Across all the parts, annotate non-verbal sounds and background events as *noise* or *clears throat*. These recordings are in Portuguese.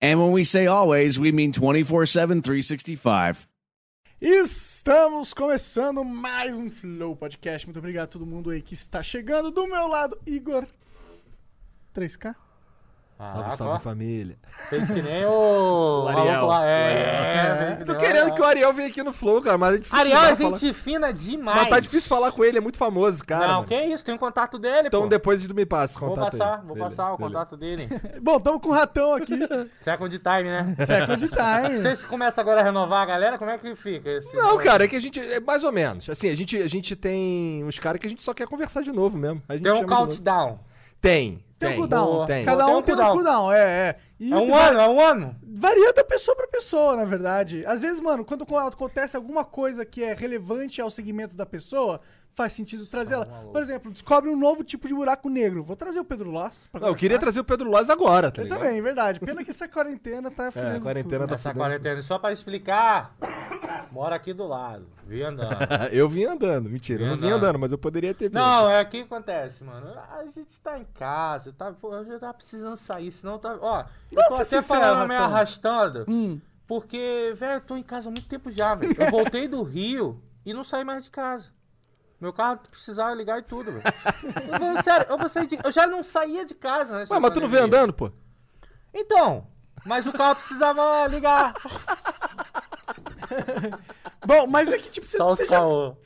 And when we say always, we mean 24 7, 365. Estamos começando mais um Flow Podcast. Muito obrigado a todo mundo aí que está chegando. Do meu lado, Igor. 3K? Salve, salve família. Fez que nem *laughs* o. O Ariel. lá. É, O Ariel. é, que Tô querendo que o Ariel venha aqui no Flow, cara, mas é difícil. Ariel é falar- gente fina demais. Mas tá difícil falar com ele, é muito famoso, cara. Não, mano. que isso, tem o contato dele, Então pô. depois tu me passa o Vou contato aí. passar, vou Beleza, passar o beleza. contato dele. *laughs* Bom, tamo com o ratão aqui. *laughs* Second time, né? Second time. Vocês começam agora a renovar a galera, como é que fica esse. Não, cara, é que a gente. É mais ou menos. Assim, a gente, a gente tem uns caras que a gente só quer conversar de novo mesmo. A gente Tem um chama de novo. countdown. Tem. Tem um Tem. cooldown. Tem. Cada Tem um um tem um cooldown. cooldown, é, é. E É um va- ano, é um ano. Varia da pessoa pra pessoa, na verdade. Às vezes, mano, quando acontece alguma coisa que é relevante ao segmento da pessoa, faz sentido trazer ela. Por exemplo, descobre um novo tipo de buraco negro. Vou trazer o Pedro Loss. Não, eu queria trazer o Pedro Loz agora, tá Eu ligado? também, verdade. Pena que essa quarentena tá fudendo a quarentena tudo. tá Essa fudendo. quarentena, só pra explicar, mora aqui do lado. Vi andando. *laughs* eu vim andando, mentira. Eu não Vim vim andando. andando, mas eu poderia ter vindo. Não, é o que acontece, mano. A gente tá em casa, tá, pô, eu já tava precisando sair, senão tá. Ó, eu Nossa, tô até sincero, falando meio Ratão. arrastando, Hum. porque, velho, eu tô em casa há muito tempo já, velho. Eu voltei do Rio e não saí mais de casa. Meu carro precisava ligar e tudo, velho. Eu Sério, eu, vou sair de- eu já não saía de casa, né? Ué, mas tu não veio andando, pô? Então, mas o carro precisava ligar. Bom, mas é que, tipo, você, Só os você já...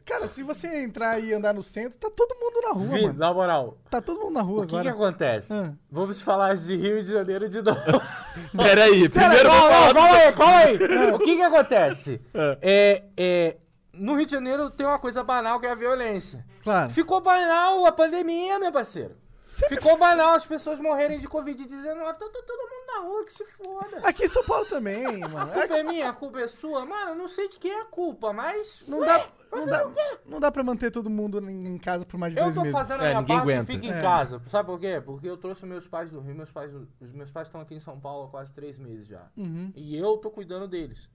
Cara, se você entrar e andar no centro, tá todo mundo na rua, Vi, mano. na moral, Tá todo mundo na rua o que que agora. acontece? Ah. Vamos falar de Rio de Janeiro de novo. *laughs* Peraí, primeiro vou não, falar. calma aí, calma aí. O que que acontece? É, é, no Rio de Janeiro tem uma coisa banal que é a violência. Claro. Ficou banal a pandemia, meu parceiro. Sempre Ficou banal as pessoas morrerem de Covid-19. Tá, tá todo mundo na rua, que se foda. Aqui em São Paulo também, mano. A culpa é minha, a culpa é sua. Mano, eu não sei de quem é a culpa, mas... Não dá, não, dá, não dá pra manter todo mundo em casa por mais de Eu dois tô meses. fazendo a É, minha ninguém parte aguenta. e fico em É. casa. Sabe por quê? Porque eu trouxe meus pais do Rio. Meus pais, os meus pais estão aqui em São Paulo há quase três meses já. Uhum. E eu tô cuidando deles.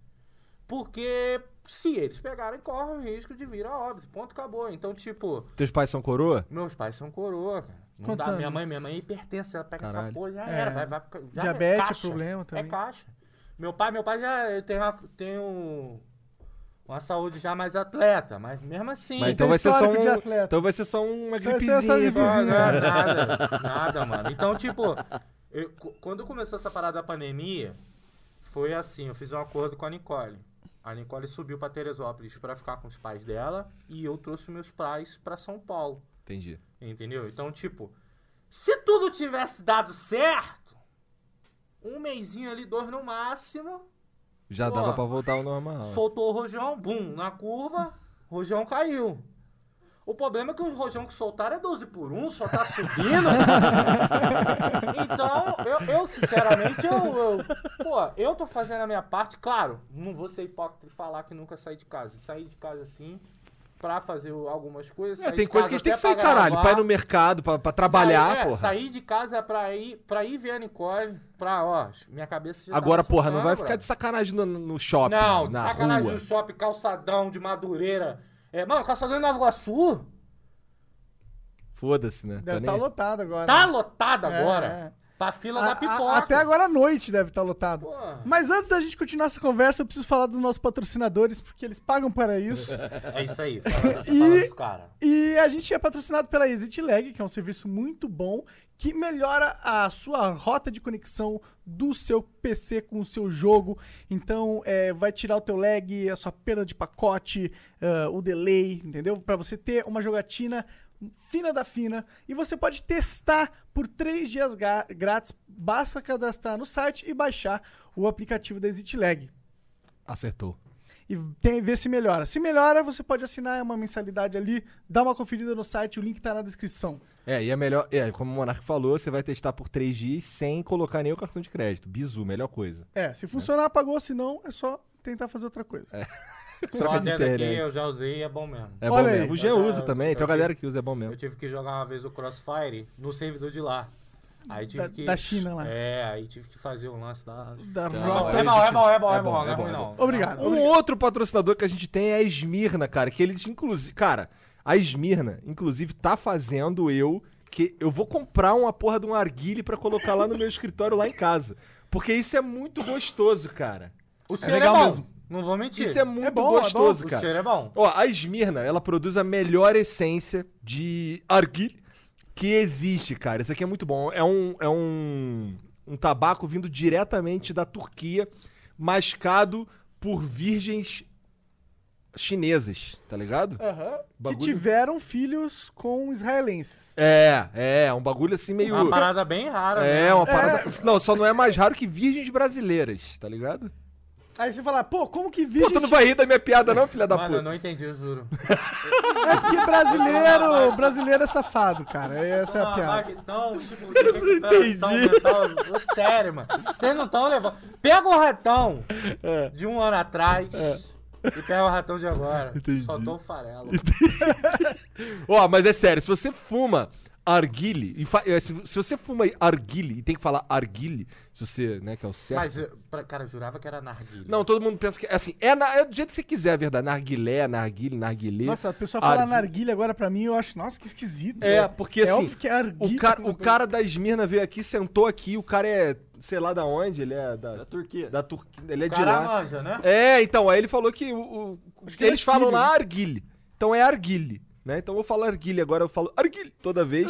Porque se eles pegarem, correm o risco de vir a óbito. Ponto, acabou. Então, tipo, Teus pais são coroa? meus pais são coroa, cara. Não Quantos dá. Minha mãe, minha mãe é hipertensa, ela pega Caralho. essa porra, já É. era. Vai, vai, já Diabetes é caixa. problema também. É caixa. Meu pai, meu pai já tem uma, tem um, uma saúde já mais atleta, mas mesmo assim. Mas então vai ser só um. de atleta. Então vai ser só uma Só vai ser essa gripezinha. Só, nada, *laughs* nada, nada, mano. Então, tipo, eu- quando começou essa parada da pandemia, foi assim, eu fiz um acordo com a Nicole. A Nicole subiu pra Teresópolis pra ficar com os pais dela e eu trouxe meus pais pra São Paulo, Entendi. entendeu? Então, tipo, se tudo tivesse dado certo, um mêsinho ali, dois no máximo, Já Pô, dava pra voltar ao normal. soltou o rojão, bum, na curva, rojão caiu. O problema é que o rojão que soltaram é 12 por 1, só tá subindo. *laughs* então, eu, eu, sinceramente, eu, eu- Pô, eu tô fazendo a minha parte, claro, não vou ser hipócrita e falar que nunca saí de casa. Saí de casa sim, pra fazer algumas coisas. É, tem coisa que a gente tem que sair, pra caralho. gravar. Pra ir no mercado, pra, pra trabalhar, Saí, é, porra. Saí de casa pra ir, pra ir ver a Nicole, pra, ó, minha cabeça já Agora, tava porra, não vai ficar de sacanagem no, no shopping, Não, de na sacanagem rua. no shopping, calçadão de Madureira. É, mano, calçadão de Nova Iguaçu Foda-se, né? Deve Tá lotado agora. tá né? lotado É, agora. é. Pra fila A- da a- pipoca. até agora à noite deve estar lotado. Porra. Mas antes da gente continuar essa conversa, eu preciso falar dos nossos patrocinadores, porque eles pagam para isso. *laughs* É isso aí. Fala, E- fala. E a gente é patrocinado pela Exit Lag, que é um serviço muito bom, que melhora a sua rota de conexão do seu PC com o seu jogo. Então, é, vai tirar o teu lag, a sua perda de pacote, ah, o delay, entendeu? Para você ter uma jogatina fina da fina. E você pode testar por três dias grátis. Basta cadastrar no site e baixar o aplicativo da Exit Lag Acertou. e tem, ver se melhora. Se melhora, você pode assinar uma mensalidade ali, dá uma conferida no site, o link tá na descrição. É, e é melhor. É, como o Monark falou, você vai testar por 3 dias sem colocar nem o cartão de crédito. Bizu, melhor coisa. É, se funcionar, pagou, se não, é só tentar fazer outra coisa. Só *laughs* *laughs* Troca de adendo aqui, internet. eu já usei e é bom mesmo. É Olha bom aí. mesmo. O já- usa também, tem uma galera que usa, é bom mesmo. Eu tive que jogar uma vez o Crossfire no servidor de lá. Aí tive Da- que. da China lá. É, aí tive que fazer o lance da. Da Não, rota. É bom, é bom, é bom, É é bom, bom, é não é bom, ruim é não. Obrigado. Um outro patrocinador que a gente tem é a Esmirna, cara, que eles inclusive, cara, a Esmirna, inclusive, tá fazendo eu que eu vou comprar uma porra de um arguile pra colocar lá no meu escritório lá em casa. Porque isso é muito gostoso, cara. O é, legal bom. mesmo. Não vou mentir. Isso é muito bom, é gostoso, O cara. cheiro é bom. Ó, a Esmirna, ela produz a melhor essência de arguile que existe, cara. Isso aqui é muito bom. É um, é um, um tabaco vindo diretamente da Turquia, mascado por virgens chinesas, tá ligado? Aham. Que tiveram filhos com israelenses. É, é, um bagulho assim meio. Uma parada bem rara. É, né? uma parada. Não, só não é mais raro que virgens brasileiras, tá ligado? Aí você fala, pô, como que Pô, virgem... tu não vai rir da minha piada, não, filha da Mano, eu puta? não entendi, eu juro. *laughs* É porque brasileiro, brasileiro é safado, cara. Essa é a piada. Então, tipo, recuperação mental. Ô, Sério, mano. Vocês não estão levando. Pega o ratão É. de um ano atrás e pega o ratão de agora. Só tô o farelo. *laughs* Ó, mas é sério, se você fuma arguile, e fa- é, se, se você fuma arguile e tem que falar arguile, se você, né, que é o certo. Mas, eu- pra- cara, eu jurava que era narguilha. Não, todo mundo pensa que é assim, é, na- é do jeito que você quiser, é verdade. Narguilé, narguile, narguilé. Nossa, a pessoa fala Arguile. narguilha agora pra mim, eu acho, nossa, que esquisito. É, porque é assim, óbvio que é arguilha. o cara, o cara da Esmirna veio aqui, sentou aqui, o cara é, sei lá da onde, ele é da, Da Turquia. da Turquia, ele é de lá. manja, né? É, então, aí ele falou que o, o- que ele eles é falam lá arguile. Então é arguile, né? Então eu vou falar arguile, agora eu falo arguile toda vez.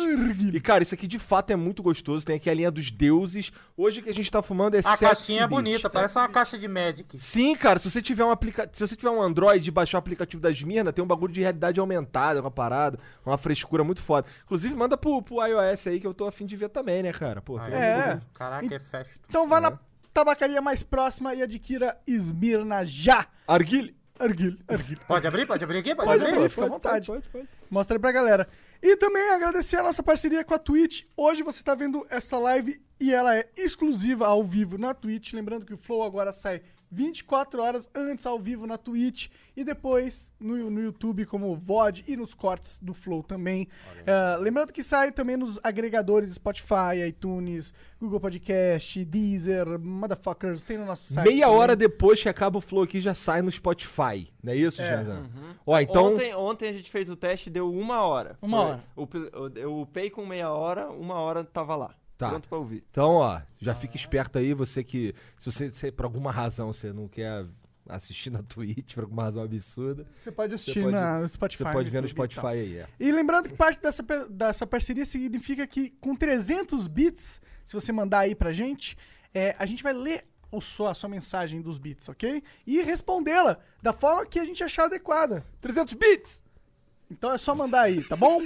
E cara, isso aqui de fato é muito gostoso, tem aqui a linha dos deuses. Hoje o que a gente tá fumando é A caixinha é bonita, parece uma caixa de Magic. Sim, cara, se você tiver um aplica... se você tiver um Android e baixar o aplicativo da Esmirna, tem um bagulho de realidade aumentada com a parada, uma frescura muito foda. Inclusive, manda pro, pro iOS aí que eu tô afim de ver também, né, cara? Pô, um É. Caraca, é festo. Então vá na tabacaria mais próxima e adquira Esmirna já. Arguile. Arguilha, arguilha. Pode abrir? Pode abrir aqui? Pode, Pode abrir? abrir. fica à vontade. Pode, pode, Mostra aí pra galera. E também agradecer a nossa parceria com a Twitch. Hoje você tá vendo essa live e ela é exclusiva ao vivo na Twitch. Lembrando que o Flow agora sai 24 horas antes ao vivo na Twitch e depois no, no YouTube como VOD e nos cortes do Flow também. É, lembrando que sai também nos agregadores Spotify, iTunes, Google Podcast, Deezer, Motherfuckers, tem no nosso site. Meia também. hora depois que acaba o Flow aqui já sai no Spotify. Não é isso, É. Janzão? Ó, então. Ontem, ontem a gente fez o teste deu uma hora. Uma hora. O, pe- eu- eu upei com meia hora, uma hora tava lá. Tá. Pronto pra ouvir. Então, ó, já fica esperto aí, você que. Se você, se por alguma razão você não quer assistir na *laughs* Twitch, por alguma razão absurda, Você pode assistir pode- na- no Spotify. você pode ver no e. Spotify aí, é. E lembrando que parte dessa, dessa parceria significa que com 300 bits, se você mandar aí pra gente, é, a gente vai ler o sua, a sua mensagem dos bits, ok? E respondê-la da forma que a gente achar adequada. 300 bits! Então é só mandar aí, tá bom?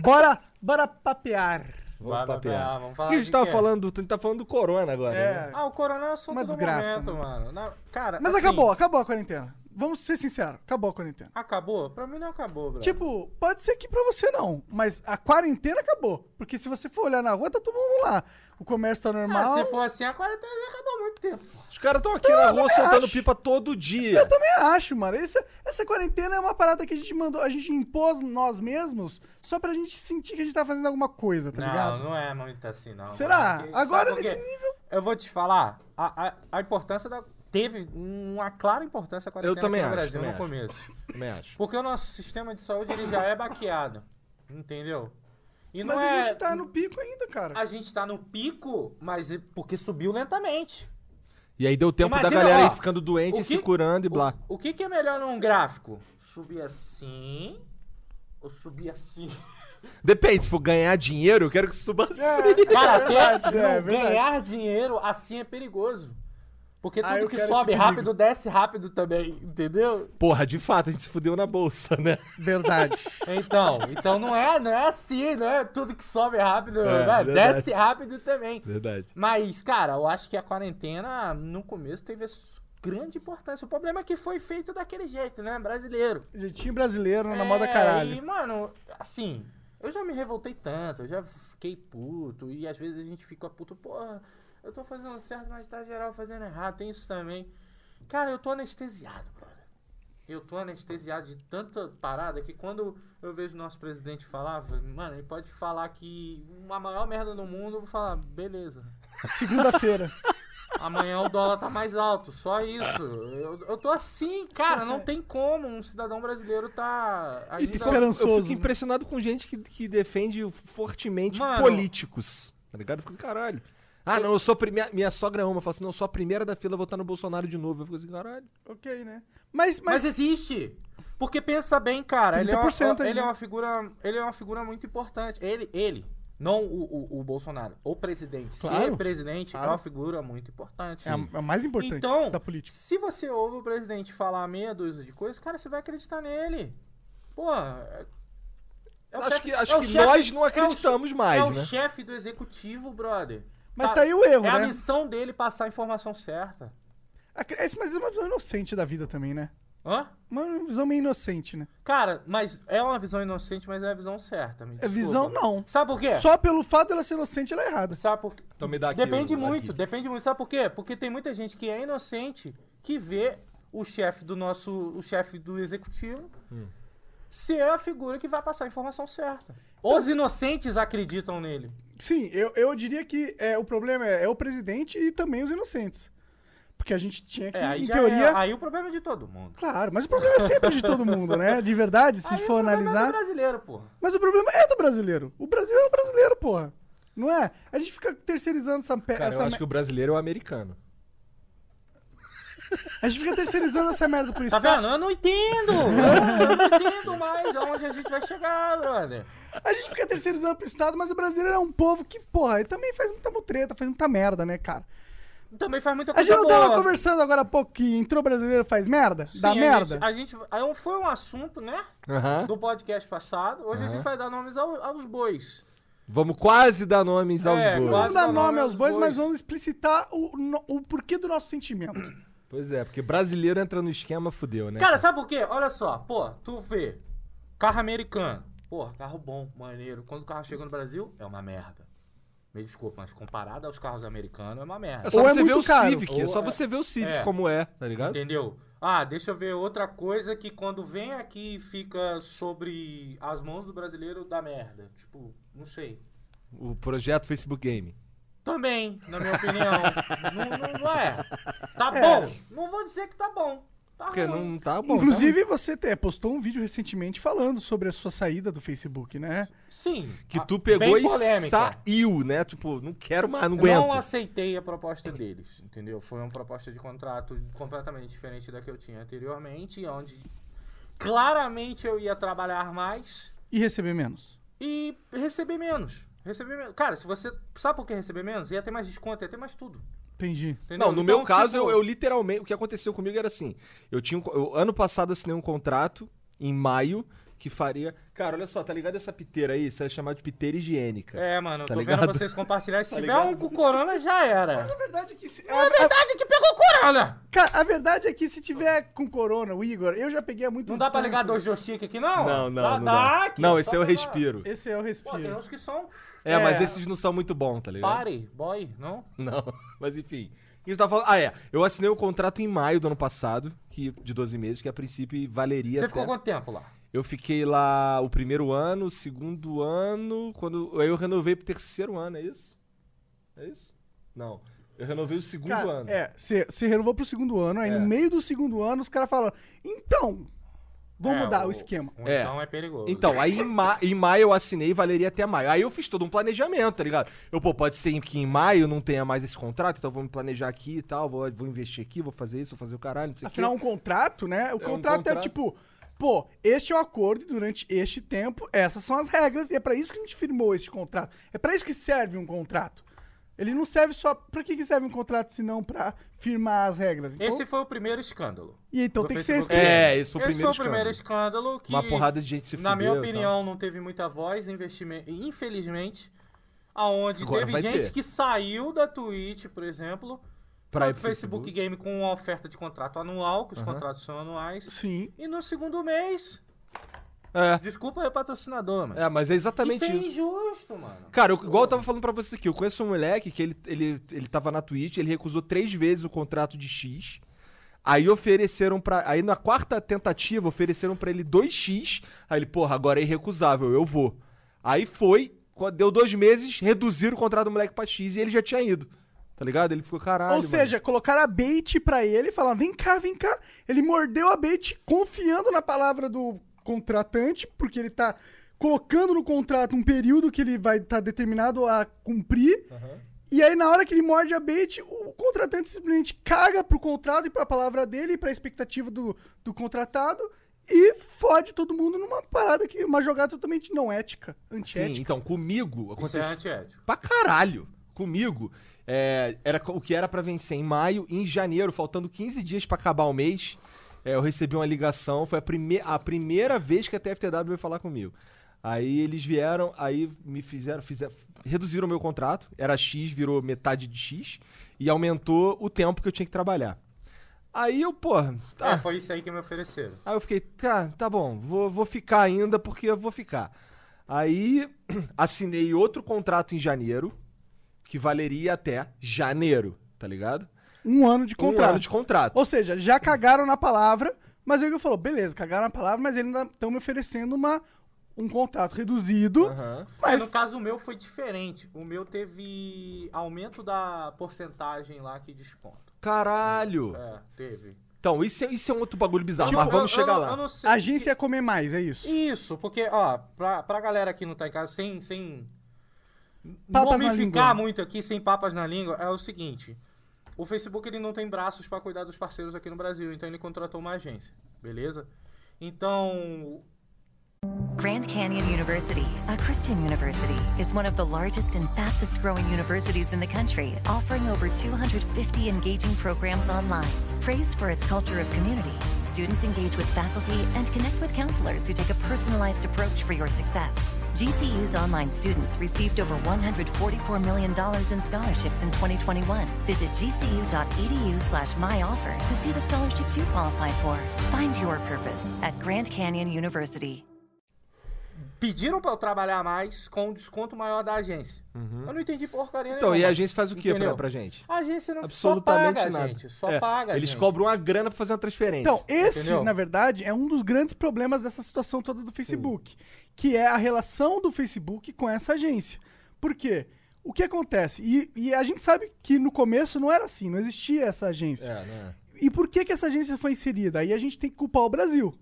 bora, bora papear. Vamos papear. vamos falar que a gente tava quê? falando, do- a gente tá falando do Corona agora, É. né? Ah, o corona é o assunto Uma do desgraça, momento, né? mano. Na- cara, Mas assim, acabou, acabou a quarentena. Vamos ser sinceros, acabou a quarentena. Acabou? Pra mim não acabou, bro. Tipo, pode ser que pra você não, mas a quarentena acabou. Porque se você for olhar na rua, tá todo mundo lá. O comércio tá Ah, normal. se for assim, a quarentena já acabou há muito tempo. Os caras estão aqui na rua soltando acho. pipa todo dia. Eu também acho, mano. Essa, essa quarentena é uma parada que a gente mandou, a gente impôs nós mesmos só pra gente sentir que a gente tá fazendo alguma coisa, tá não, ligado? não é muito assim, não. Será? Porque- Agora nesse nível. Eu vou te falar, a, a, a importância da... Teve uma clara importância a quarentena Eu também aqui no acho, Brasil também no começo. Também acho. Porque o nosso sistema de saúde ele já é baqueado. Entendeu? E não Mas é... a gente tá no pico ainda, cara. A gente tá no pico, mas é porque subiu lentamente. E aí deu tempo Imagina, da galera ó, ir ficando doente, o se que- curando e blá. O, o que, que é melhor num gráfico? Subir assim ou subir assim? *laughs* Depende, se for ganhar dinheiro, eu quero que suba assim. Cara, até verdade, é ganhar dinheiro assim é perigoso. Porque Ah, tudo eu que sobe rápido desce rápido também, entendeu? Porra, de fato, a gente se fudeu na bolsa, né? Verdade. *laughs* Então, então não é, não é assim, não é tudo que sobe rápido, É, né? desce rápido também. Verdade. Mas, cara, eu acho que a quarentena no começo teve grande importância. O problema é que foi feito daquele jeito, né? Brasileiro. Jeitinho brasileiro na É, moda caralho. E, mano, assim, eu já me revoltei tanto, eu já fiquei puto, e às vezes a gente fica puto, porra, eu tô fazendo certo, mas tá geral fazendo errado, tem isso também. Cara, eu tô anestesiado, brother. Eu tô anestesiado de tanta parada que quando eu vejo o nosso presidente falar, mano, ele pode falar que uma maior merda no mundo, eu vou falar, beleza. *laughs* Segunda-feira. *laughs* Amanhã o dólar tá mais alto, só isso. Eu, eu tô assim, cara, não tem como um cidadão brasileiro tá E ainda... esperançoso, Eu fico né? impressionado com gente que, que defende fortemente Mano. políticos. Tá ligado? Eu fico assim, caralho. Ah, não, eu sou a primeira. Minha sogra ama. Fala assim, não, eu sou a primeira da fila a votar no Bolsonaro de novo. Eu fico assim, caralho. ok, né? Mas, Mas, mas, existe. Porque pensa bem, cara, ele é, uma, 30% ele é uma figura, ele é uma figura muito importante. Ele, ele, não o, o, o Bolsonaro, o presidente. Claro. Ser presidente é Claro. uma figura muito importante. é a, a mais importante Então, da política. se você ouve o presidente falar meia dúzia de coisas, cara, você vai acreditar nele. Pô, é, é o acho chefe- que, acho é o que chefe- nós não é o acreditamos mais, é o né? chefe do executivo, brother. Mas Tá- tá aí o erro, É a né? missão dele passar a informação certa. A- esse- Mas é uma visão inocente da vida também, né? Hã? Uma visão meio inocente, né? Cara, mas é uma visão inocente, mas é a visão certa. me É visão, não. Sabe por quê? Só pelo fato dela ser inocente, ela é errada. Sabe por quê? Então me dá aqui Depende muito, aqui. depende muito. Sabe por quê? Porque tem muita gente que é inocente que vê o chefe do nosso, o chefe do executivo Hum. ser a figura que vai passar a informação certa. Os inocentes acreditam nele. Sim, eu, eu diria que é, o problema é, é o presidente e também os inocentes. Porque a gente tinha que, É, aí em teoria. é, aí o problema é de todo mundo. Clacle mas o problema é sempre de todo mundo, né? De verdade, se aí for o problema é analisar. do brasileiro, porra. Mas o problema é do brasileiro. O brasileiro é o brasileiro, porra. Não é? A gente fica terceirizando essa, Cara, eu essa acho me- que o brasileiro é o americano. A gente fica terceirizando essa merda por Tá Estado. vendo? Eu não entendo. Eu não entendo mais aonde a gente vai chegar, brother. A gente fica terceirizando pro Estado, mas o brasileiro é um povo que, porra, ele também faz muita mutreta, faz muita merda, né, cara? Também faz muita A coisa gente não boa. tava conversando agora há pouco que entrou brasileiro faz merda? Sim, Dá a merda? Gente, a gente, aí foi um assunto, né? Aham. Do podcast passado. Hoje a gente vai dar nomes ao- aos bois. Vamos quase dar nomes aos É, bois. Não quase. vamos dar dá nome nome aos aos bois, bois. mas vamos explicitar o, no- o porquê do nosso sentimento. Pois é, porque brasileiro entra no esquema, fudeu, né? Cara, sabe por quê? Olha só, pô, tu vê. Carro americano. Pô, carro bom, maneiro. Quando o carro chega no Brasil, é uma merda. Me desculpa, mas comparado aos carros americanos, é uma merda. é só Ou é você ver muito o caro, Civic, é só é- você ver o Civic é. como é, tá ligado? Entendeu? Ah, deixa eu ver outra coisa que quando vem aqui fica sobre as mãos do brasileiro dá merda. Tipo, não sei. O projeto Facebook Game. Também, na minha opinião. *laughs* não, não- não é. Tá É. bom. Não vou dizer que tá bom. Tá Porque não tá bom. Inclusive, você te- postou um vídeo recentemente falando sobre a sua saída do Facebook, né? Sim. tá? Que ah, tu pegou e polêmica. saiu, né? Tipo, não quero mais, não Eu aguento. não aceitei a proposta deles, entendeu? Foi uma proposta de contrato completamente diferente da que eu tinha anteriormente, onde claramente eu ia trabalhar mais E receber menos. e receber menos. Receber menos. Cara, se você. Sabe por que receber menos? Ia ter mais desconto, ia ter mais tudo. Entendi. Entendeu? Não, no Então, meu caso, tipo, eu, eu literalmente. O que aconteceu comigo era assim: eu tinha. eu, ano passado assinei um contrato, em maio, que faria. Cara, olha só, tá ligado essa piteira aí? Isso é chamado de piteira higiênica. É, mano, Tá tô ligado? vendo vocês compartilhar. *laughs* Se Tá tiver ligado? um com corona, já era. A verdade é que se, É verdade que pegou corona! Cara, a verdade é que se tiver com corona, o Igor, eu já peguei há muito Não dá pra ligar dois joystick aqui, não? Não, não, Dá- não. dá dá. aqui, não, esse é o respiro. Esse é o Pô, tem respiro. uns que são. É, mas É. esses não são muito bons, tá ligado? Pare, boy, não? Não, *laughs* mas enfim. O que a gente tá falando? Ah, é. Eu assinei um contrato em maio do ano passado, que, de 12 meses, que a princípio valeria. Você até- ficou quanto tempo lá? Eu fiquei lá o primeiro ano, o segundo ano, quando. Aí eu renovei pro terceiro ano, é isso? É isso? Não. Eu renovei o segundo Cara, ano. é, você renovou pro segundo ano, aí É. no meio do segundo ano os caras falam, então, Vamos É, mudar o, esquema. O É. então é perigoso. Então, aí em, ma- em maio eu assinei e valeria até maio. Aí eu fiz todo um planejamento, tá ligado? Eu, pô, pode ser que em maio não tenha mais esse contrato, então vou me planejar aqui e tal, vou, vou investir aqui, vou fazer isso, vou fazer o caralho, não sei o quê. Afinal, um contrato, né? O um contrato é contrato. tipo, pô, este é o acordo e durante este tempo, essas são as regras e é pra isso que a gente firmou este contrato. É pra isso que serve um contrato. Ele não serve só. Pra que, que serve um contrato se não pra firmar as regras? Então, Esse foi o primeiro escândalo. e então tem que ser Facebook. É, esse foi o Esse primeiro foi o primeiro escândalo que, Uma porrada de gente se na minha opinião, não teve muita voz, investimento. Infelizmente, aonde Agora teve gente ter. que saiu da Twitch, por exemplo, Pro pro Facebook, Game com uma oferta de contrato anual, que os contratos são anuais. Sim. E no segundo mês, É, desculpa aí, patrocinador, mano. é, mas é exatamente isso é isso. injusto, mano. Cara, eu- igual eu tava falando pra vocês aqui, eu conheço um moleque que ele, ele, ele tava na Twitch, ele recusou três vezes o contrato de X. Aí ofereceram pra. Aí na quarta tentativa ofereceram pra ele 2x. Aí ele, porra, agora é irrecusável, eu vou. Aí foi, deu dois meses, reduziram o contrato do moleque pra X e ele já tinha ido. Tá ligado? Ele ficou caralho. Ou mano. seja, colocaram a bait pra ele e falaram: vem cá, vem cá. Ele mordeu a bait confiando na palavra do contratante, porque ele tá colocando no contrato um período que ele vai estar determinado a cumprir. E aí, na hora que ele morde a bait, o contratante simplesmente caga pro contrato e pra palavra dele e pra expectativa do, do contratado e fode todo mundo numa parada que uma jogada totalmente não ética, Sim, antiética. então, comigo é aconteceu. antiético. pra caralho. Comigo, é, era o que era pra vencer em maio e em janeiro, faltando 15 dias pra acabar o mês, é, eu recebi uma ligação, foi a, prime a primeira vez que a TFTW veio falar comigo. Aí eles vieram, aí me fizeram, fizeram, reduziram o meu contrato, era X, virou metade de X, e aumentou o tempo que eu tinha que trabalhar. Aí eu, porra, tá, É, foi isso aí que me ofereceram. Aí eu fiquei, tá, tá bom, vou, vou ficar ainda porque eu vou ficar. Aí *clears throat* assinei outro contrato em janeiro, que valeria até janeiro, tá ligado? Um ano de contrato. Um ano de contrato. Ou seja, já cagaram na palavra, mas o Igor falou, beleza, cagaram na palavra, mas eles ainda estão me oferecendo uma, um contrato reduzido. Aham. Mas... Mas no caso o meu foi diferente. O meu teve aumento da porcentagem lá que desconto. Caralho! É, teve. Então, isso é, isso é um outro bagulho bizarro, Tipo, mas vamos eu- chegar eu, lá. Eu não sei. a agência ia comer mais, é isso. Isso, porque, ó, pra, pra galera que não tá em casa, sem, sem Papas na momificar língua. muito aqui, sem papas na língua, é o seguinte. O Facebook, ele não tem braços pra cuidar dos parceiros aqui no Brasil, então ele contratou uma agência, beleza? Então, Grand Canyon University, a Christian university, is one of the largest and fastest growing universities in the country, offering over 250 engaging programs online. Praised for its culture of community, students engage with faculty and connect with counselors who take a personalized approach for your success. GCU's online students received over $144 million in scholarships in 2021. Visit gcu.edu slash myoffer to see the scholarships you qualify for. Find your purpose at Grand Canyon University. Pediram pra eu trabalhar mais com um desconto maior da agência. Eu não entendi porcaria Uhum. Então, nenhuma. e a agência faz o quê pra, pra gente? A agência não Absolutamente só paga, nada. gente. Só É, paga, Eles gente. cobram uma grana pra fazer uma transferência. Então, esse, Entendeu? na verdade, é um dos grandes problemas dessa situação toda do Facebook, que é a relação do Facebook com essa agência. Por quê? O que acontece? E, e a gente sabe que no começo não era assim, não existia essa agência. É, né? E por que, que essa agência foi inserida? Aí a gente tem que culpar o Brasil.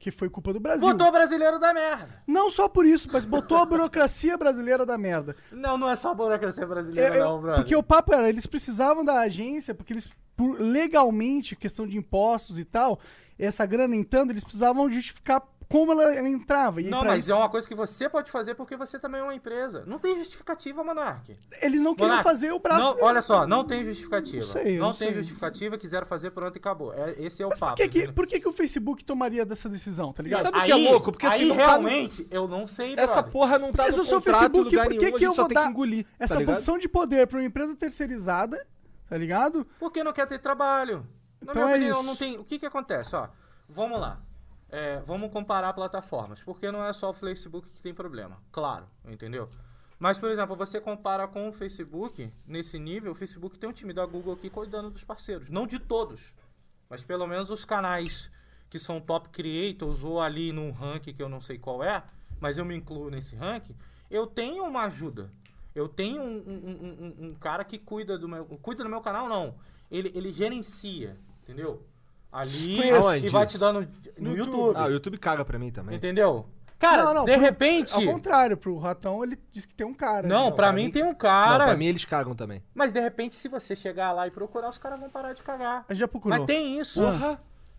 Porque foi culpa do Brasil. Botou o brasileiro da merda. Não só por isso, mas botou a burocracia brasileira da merda. Não, não é só a burocracia brasileira, Eu- eu- não, brother. porque o papo era, eles precisavam da agência, porque eles, por- legalmente, questão de impostos e tal, essa grana entrando, eles precisavam justificar como ela, ela entrava. E Não, mas isso, é uma coisa que você pode fazer porque você também é uma empresa. Não tem justificativa, Monark. eles não queriam Monark, fazer o braço não. Olha só, não tem justificativa. Não sei, não não tem sei. justificativa, quiseram fazer, pronto e acabou. É, esse é o Mas papo. por que, que, por que, que o Facebook tomaria dessa decisão, tá ligado? Sabe o que é louco? Porque aí assim, não tá no- realmente, eu não sei, Essa brother. porra não tá Porque se no eu sou contrato em Facebook, lugar por que, nenhum, que eu vou dar engolir, tá essa ligado? posição de poder pra uma empresa terceirizada, tá ligado? Porque não quer ter trabalho. Na Então minha é opinião, isso. não tem. O que que acontece? Ó, vamos lá. É, vamos comparar plataformas. Porque não é só o Facebook que tem problema. Claro, entendeu? Mas, por exemplo, você compara com o Facebook, nesse nível, o Facebook tem um time da Google aqui cuidando dos parceiros. Não de todos. Mas pelo menos os canais que são top creators ou ali num ranking que eu não sei qual é, mas eu me incluo nesse ranking, eu tenho uma ajuda. Eu tenho um, um- um- um- cara que cuida do meu. Cuida do meu canal, não. Ele, ele gerencia, entendeu? Ali Conheço. e vai te dando no, No YouTube. YouTube. Ah, o YouTube caga pra mim também. Entendeu? Cara, Não, não, de pro- repente. Ao contrário, pro ratão ele diz que tem um cara. Não, né? pra, pra mim, mim- tem um Não, cara. pra mim eles cagam também. Mas de repente, se você chegar lá e procurar, os caras vão parar de cagar. A gente já procurou. Mas tem isso.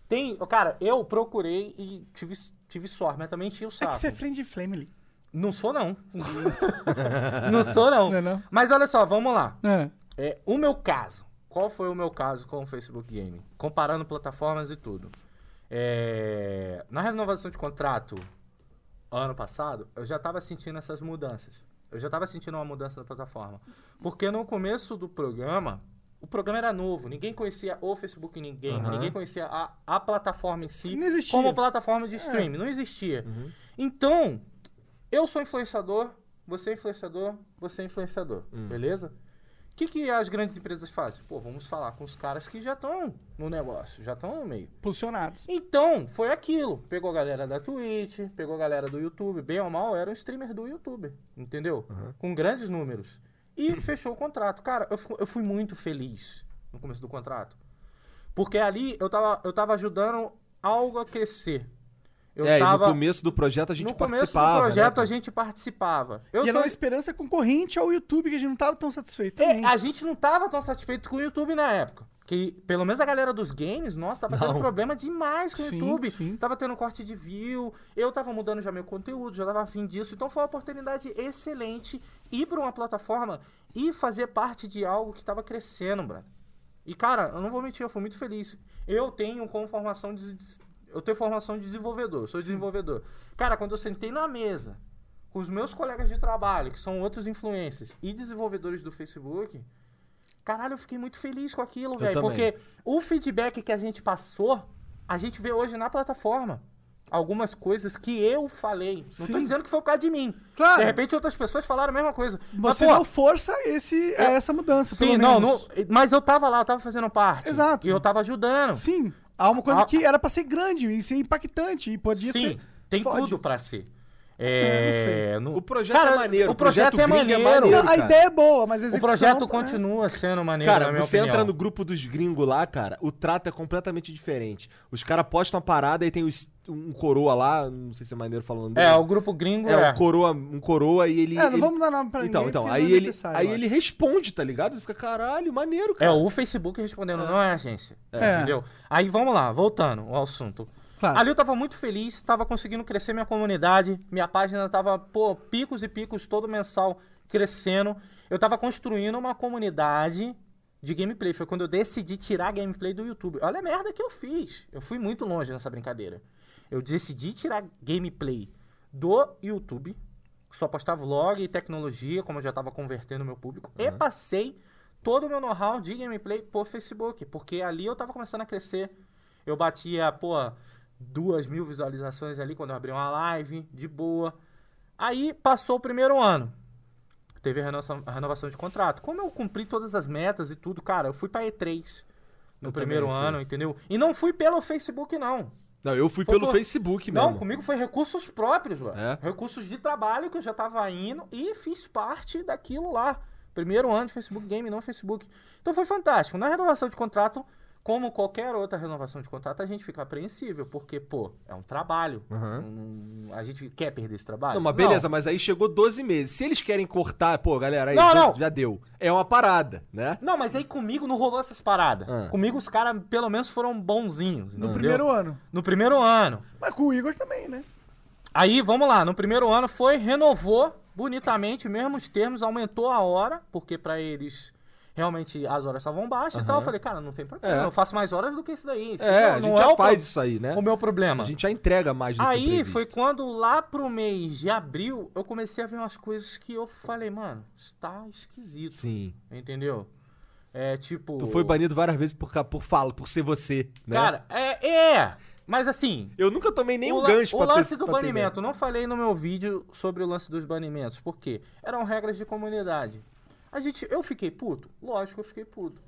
Tem. Cara, eu procurei e tive, tive sorte, mas também tinha o É saco. que você é friend family. Não sou, não. *laughs* não sou, não. Não é não? Mas olha só, vamos lá. É. É, o meu caso. Qual foi o meu caso com o Facebook Game? Comparando plataformas e tudo. É, na renovação de contrato ano passado, eu já estava sentindo essas mudanças. Eu já estava sentindo uma mudança na plataforma. Porque no começo do programa, o programa era novo. Ninguém conhecia o Facebook Game. Aham. Ninguém conhecia a, a plataforma em si como plataforma de stream. Não existia. Então, eu sou influenciador, você é influenciador, você é influenciador. Beleza? O que, que as grandes empresas fazem? Pô, vamos falar com os caras que já estão no negócio, já estão no meio. Posicionados. Então, foi aquilo. Pegou a galera da Twitch, pegou a galera do YouTube. Bem ou mal, era um streamer do YouTube. Entendeu? Com grandes números. E *laughs* fechou o contrato. Cara, eu, eu fui muito feliz no começo do contrato. Porque ali eu tava, eu tava ajudando algo a crescer. Eu é, tava. e no começo do projeto a gente no começo do participava. projeto né, a gente participava. Eu e era sou- uma esperança concorrente ao YouTube, que a gente não tava tão satisfeito É, a gente não tava tão satisfeito com o YouTube na época. Que pelo menos a galera dos games, nossa, tava tendo Não. problema demais com o Sim, YouTube. sim. Tava tendo corte de view, eu tava mudando já meu conteúdo, já tava afim disso. Então foi uma oportunidade excelente ir pra uma plataforma e fazer parte de algo que tava crescendo, brother. E cara, eu não vou mentir, eu fui muito feliz. Eu tenho como formação de. Eu tenho formação de desenvolvedor, sou desenvolvedor. Cara, quando eu sentei na mesa com os meus colegas de trabalho, que são outros influencers e desenvolvedores do Facebook, caralho, eu fiquei muito feliz com aquilo, velho. Porque o feedback que a gente passou, a gente vê hoje na plataforma. Algumas coisas que eu falei. Não tô Sim. dizendo que foi por causa de mim. Claro. De repente outras pessoas falaram a mesma coisa. Mas, Você pô, deu força esse, a essa mudança, Sim, não, não, mas eu tava lá, eu tava fazendo parte. Exato. E eu tava ajudando. Sim. Há uma coisa Ah. que era pra ser grande e ser impactante. E podia Sim, ser. tem Fode. tudo pra ser. É, É, no- O projeto Cara, é maneiro, O projeto, o é projeto é maneiro. maneiro. Não, a ideia é boa, mas a O execução... projeto tá- continua sendo maneiro, Cara, na minha você opinião. entra no grupo dos gringos lá, cara, o trato é completamente diferente. Os caras postam uma parada e tem os- um coroa lá, não sei se é maneiro falando É, o grupo gringo É, é. um coroa, um coroa e ele. É, não ele- vamos dar nome pra Então, ninguém, então, aí não é ele, aí ele responde, tá ligado? Ele fica, caralho, maneiro, É cara. o Facebook respondendo, não é a agência. É. Entendeu? Aí vamos lá, voltando ao assunto. Claro. Ali eu tava muito feliz, tava conseguindo crescer minha comunidade, minha página tava, pô, picos e picos todo mensal crescendo. Eu tava construindo uma comunidade de gameplay. Foi quando eu decidi tirar a gameplay do YouTube. Olha a merda que eu fiz. Eu fui muito longe nessa brincadeira. Eu decidi tirar gameplay do YouTube, só postar vlog e tecnologia, como eu já tava convertendo meu público, e passei todo o meu know-how de gameplay por Facebook, porque ali eu tava começando a crescer. Eu batia, pô, duas mil visualizações ali quando eu abri uma live, de boa. Aí passou o primeiro ano. Teve a renovação, a renovação de contrato. Como eu cumpri todas as metas e tudo, cara, eu fui pra E3 no Eu primeiro ano, entendeu? E não fui pelo Facebook, não. Não, eu fui Foi pelo por- Facebook Não, mesmo. comigo foi recursos próprios, lá. É? Recursos de trabalho que eu já tava indo e fiz parte daquilo lá. Primeiro ano de Facebook Game, não Facebook. Então foi fantástico. Na renovação de contrato, como qualquer outra renovação de contrato, a gente fica apreensível, porque, pô, é um trabalho. Não- a gente quer perder esse trabalho? Não, mas beleza, mas aí chegou 12 meses. Se eles querem cortar, pô, galera, aí Não, já, não. já deu. É uma parada, né? Não, mas aí comigo não rolou essas paradas. Ah. Comigo os caras, pelo menos, foram bonzinhos. No entendeu? primeiro ano. No primeiro ano. Mas com o Igor também, né? Aí, vamos lá, no primeiro ano foi, renovou bonitamente, mesmos termos, aumentou a hora, porque pra eles realmente as horas estavam baixas e tal. Eu falei, cara, não tem problema, É. eu faço mais horas do que isso daí. Isso É, não- a gente já o faz pro- isso aí, né? O meu problema. A gente já entrega mais do que o Aí foi quando lá pro mês de abril eu comecei a ver umas coisas que eu falei, mano, isso tá esquisito. Sim. Entendeu? É tipo. Tu foi banido várias vezes por, por fala, por ser você, né? Cara, é. É! Mas assim, eu nunca tomei nem o, um la- gancho o pra ter- lance do pra ter banimento, não falei no meu vídeo sobre o lance dos banimentos, por quê? Eram regras de comunidade. A gente, eu fiquei puto? Lógico, eu fiquei puto.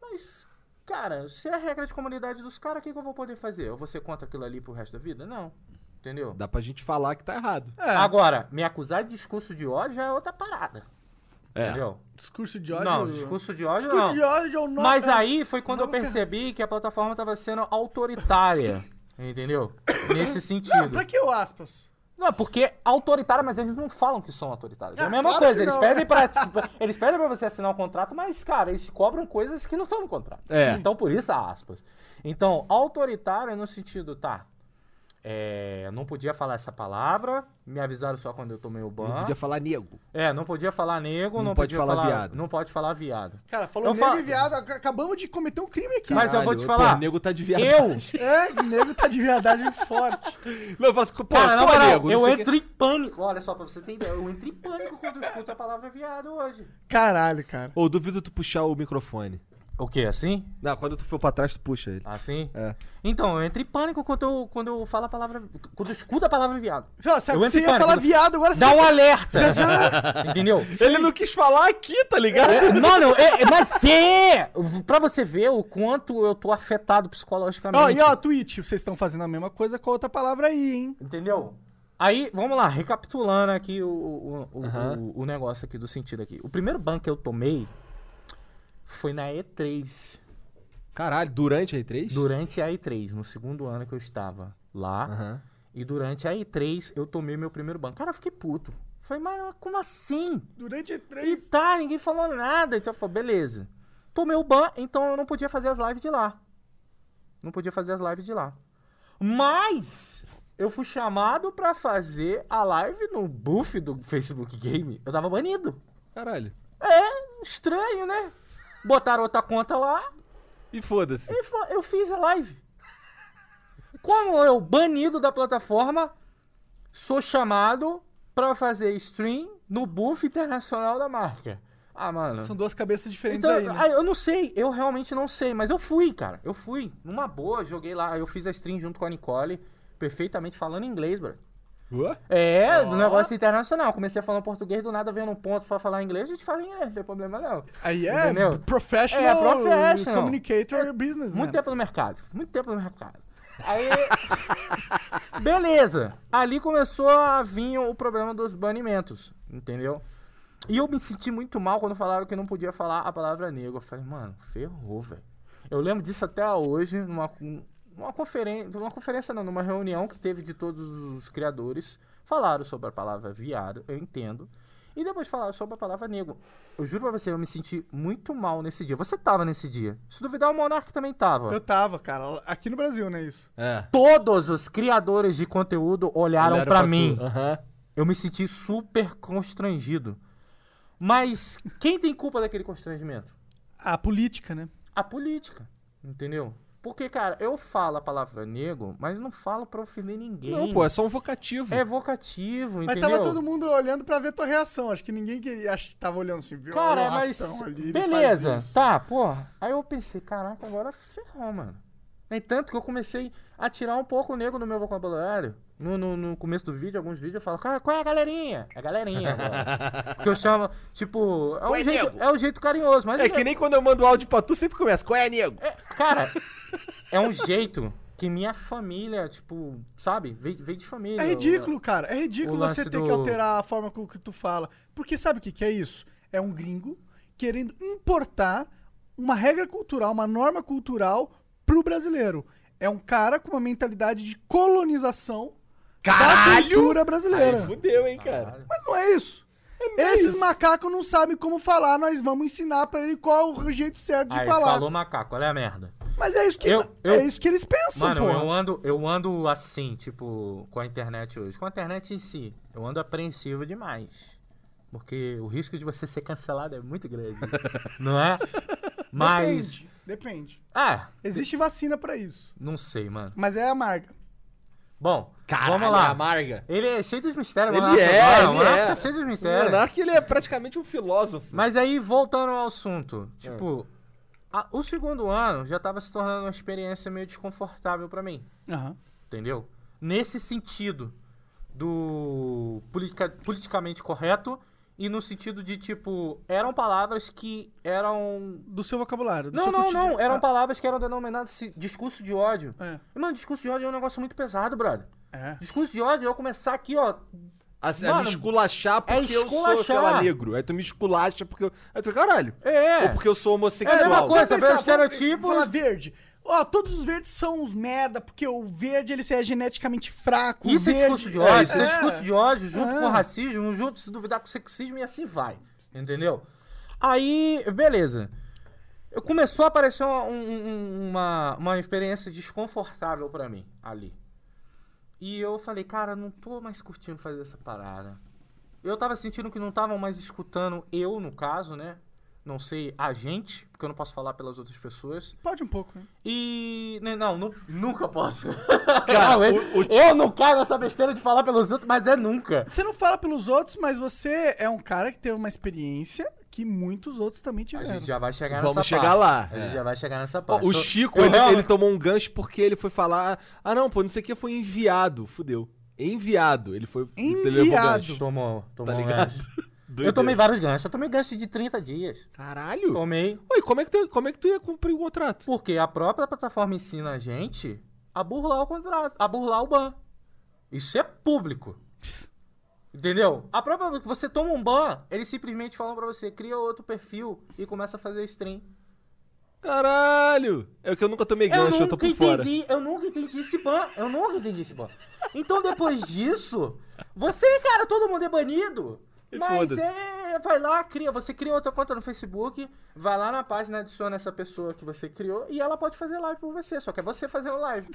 Mas, cara, se é a regra de comunidade dos caras, o que, que eu vou poder fazer? Eu vou ser contra aquilo ali pro resto da vida? Não. Entendeu? Dá pra gente falar que tá errado. É. Agora, me acusar de discurso de ódio já é outra parada. Entendeu? Discurso de ódio. Não, discurso de ódio Discurso não. de ódio é o nome. Mas é- aí foi quando eu percebi que a plataforma tava sendo autoritária. *coughs* Entendeu? Nesse Não, sentido. pra que o aspas? Não, porque autoritária, mas eles não falam que são autoritários. É a Ah, mesma claro coisa, eles não, pedem pra, *laughs* eles pedem pra você assinar um contrato, mas, cara, eles cobram coisas que não estão no contrato. É. Então, por isso, aspas. Então, autoritário é no sentido, tá, é, não podia falar essa palavra, me avisaram só quando eu tomei o ban. Não podia falar nego. É, não podia falar nego, Não não, pode podia falar viado. Não pode falar viado. Cara, falou Eu falo- e viado, ac- acabamos de cometer um crime aqui. Mas eu vou te Caralho, falar, Pô, nego tá de Eu, viadagem. É, nego tá de viadagem forte. *laughs* Não, eu faço, pô, cara, na pô, nego, não eu sei o que- entro em pânico. Olha só, pra você ter ideia, eu entro em pânico quando eu escuto a palavra viado hoje. Caralho, cara. Ô, duvido tu puxar o microfone. O quê, assim? Não, quando tu for pra trás, tu puxa ele. Assim? É. Então, eu entro em pânico quando eu, quando eu falo a palavra. Quando eu escuto a palavra viado. Lá, você, Eu você ia pânico. falar viado, agora você Dá um já- alerta! *laughs* Entendeu? Ele não quis falar aqui, tá ligado? É, Mano, é, é- mas é! Pra você ver o quanto eu tô afetado psicologicamente. Ó, e ó, Twitch, vocês estão fazendo a mesma coisa com a outra palavra aí, hein? Entendeu? Aí, vamos lá, recapitulando aqui o, o, o, o- o negócio aqui do sentido aqui. O primeiro ban que eu tomei foi na E3. Caralho, durante a E3? Durante a E3, no segundo ano que eu estava lá. Aham. E durante a E3 eu tomei meu primeiro ban. Cara, eu fiquei puto. Falei, mas como assim? Durante E três. tá, ninguém falou nada. Então eu falei, beleza. Tomei o ban, então eu não podia fazer as lives de lá. Não podia fazer as lives de lá. Mas eu fui chamado pra fazer a live no buff do Facebook Game. Eu tava banido. Caralho. É, estranho, né? Botaram outra conta lá E foda-se. e fo- eu fiz a live. Como eu, banido da plataforma, sou chamado pra fazer stream no buff internacional da marca. Ah, mano. São duas cabeças diferentes Então, aí, né? eu não sei, eu realmente não sei, mas eu fui, cara. Eu fui, numa boa, joguei lá, eu fiz a stream junto com a Nicole, perfeitamente falando inglês, bro. Ué? É, do negócio internacional. Comecei a falar português, do nada veio num ponto pra falar inglês, a gente fala inglês, não tem problema não. Aí é Entendeu? professional, É, professional. communicator business, Muito né? tempo no mercado, muito tempo no mercado. Aí, *laughs* beleza. Ali começou a vir o problema dos banimentos, entendeu? E eu me senti muito mal quando falaram que não podia falar a palavra negro. Eu falei, mano, ferrou, velho. Eu lembro disso até hoje, numa, numa conferência, numa conferência não, numa reunião que teve de todos os criadores. Falaram sobre a palavra viado, eu entendo. E depois falaram sobre a palavra negro. Eu juro pra você, eu me senti muito mal nesse dia. Você tava nesse dia. Se duvidar, o Monark também tava. Eu tava, cara. Aqui no Brasil, né, isso? É. Todos os criadores de conteúdo olharam, Olharam pra tu. mim. Aham. Eu me senti super constrangido. Mas quem tem culpa daquele constrangimento? A política, né? A política, entendeu? Porque, cara, eu falo a palavra nego, mas não falo pra ofender ninguém. Não, pô, é só um vocativo. É vocativo, Mas entendeu? tava todo mundo olhando pra ver tua reação. Acho que ninguém que acho que tava olhando assim, viu? Cara, o mas. ali, ele beleza, tá, pô. Aí eu pensei, caraca, agora ferrou, mano. Nem tanto que eu comecei a tirar um pouco o nego do meu vocabulário. No, no, no começo do vídeo, alguns vídeos eu falo, cara, qual é a galerinha? É galerinha *laughs* agora. que eu chamo, tipo, é um, Qual é, jeito, nego? é um jeito carinhoso, mas. É que nem quando eu mando áudio pra tu, sempre começa. Qual é, nego? É, cara, *laughs* *laughs* é um jeito que minha família, tipo, sabe? Veio, veio de família. É ridículo, cara. É o ridículo você ter do- que alterar a forma com que tu fala. Porque sabe o que, que é isso? É um gringo querendo importar uma regra cultural, uma norma cultural pro brasileiro. É um cara com uma mentalidade de colonização da Caralho! cultura brasileira. Aí fudeu, hein, cara. Caralho. Mas não é isso. Esses macacos não sabem como falar, nós vamos ensinar pra ele qual é o jeito certo de Aí, falar. falou macaco, olha a merda. Mas é isso que, Eu- eu- é isso que eles pensam, Mano, pô. eu ando, eu ando assim, tipo, com a internet hoje. Com a internet em si, eu ando apreensivo demais. Porque o risco de você ser cancelado é muito grande. *laughs* não é? Mas. Depende, depende. Ah, Existe vacina pra isso, não sei, mano. mas é amarga. Bom, Caralho, vamos lá. amarga. Ele é cheio dos mistérios, Ele Monarca, é, agora, ele o Monarca é. tá cheio dos O mistérios. Monark, ele é praticamente um filósofo. Mas aí, voltando ao assunto, tipo, a- o segundo ano já tava se tornando uma experiência meio desconfortável pra mim. Aham. Entendeu? Nesse sentido do politica- politicamente correto e no sentido de, tipo, eram palavras que eram. Do seu vocabulário. Do Não, seu não, cotidiano. não. Eram Ah, palavras que eram denominadas se- discurso de ódio. É. E, Mano, discurso de ódio é um negócio muito pesado, brother. É. Discurso de ódio é eu começar aqui, ó. A, a me esculachar é porque eu sou, sei lá, esculachar. negro. Aí tu me esculacha porque eu. Aí tu caralho. É. Ou porque eu sou É a homossexual. mesma coisa. O pensar, estereotipo- Falar verde. Ó, todos os verdes são uns merda, porque o verde ele é geneticamente fraco. o Isso é verde... discurso de ódio, isso é, É. discurso de ódio junto É. com racismo, junto se duvidar com sexismo e assim vai. Entendeu? Aí, beleza. Eu- Começou a aparecer uma, um- um- uma, uma experiência desconfortável pra mim ali. E eu falei, cara, não tô mais curtindo fazer essa parada. Eu tava sentindo que não estavam mais escutando eu, no caso, né? Não sei, a gente, porque eu não posso falar pelas outras pessoas. Pode um pouco, né? E. né, Não, nu- nunca posso. *laughs* Cara, Não, eu, o- o eu não caio nessa besteira de falar pelos outros, mas é nunca. Você não fala pelos outros, mas você é um cara que teve uma experiência que muitos outros também A tiveram. gente já vai chegar Vamos nessa chegar parte. lá, A é. gente já vai chegar nessa parte. o Chico, ele, ele tomou um gancho porque ele foi falar. Ah, não, pô, não sei o que foi enviado. Fudeu. Enviado. Ele foi. Ele levou Enviado. gancho. Tomou, tomou Tá um ligado? gancho. *laughs* Eu Doideira. tomei vários ganchos. Eu tomei gancho de 30 dias. Caralho. Tomei. Oi, como é, que tu, como é que tu ia cumprir o contrato? Porque a própria plataforma ensina a gente a burlar o contrato, a burlar o ban. Isso é público. *laughs* Entendeu? A própria. Você toma um ban, eles simplesmente falam pra você, cria outro perfil e começa a fazer stream. Caralho. É que eu nunca tomei gancho, eu, tô por fora. entendi, eu nunca entendi esse ban. Eu nunca entendi esse ban. Então depois disso, você, cara, todo mundo é banido. E Mas foda-se. É, vai lá, cria, você cria outra conta no Facebook, vai lá na página, adiciona essa pessoa que você criou e ela pode fazer live por você, só que é você fazendo live.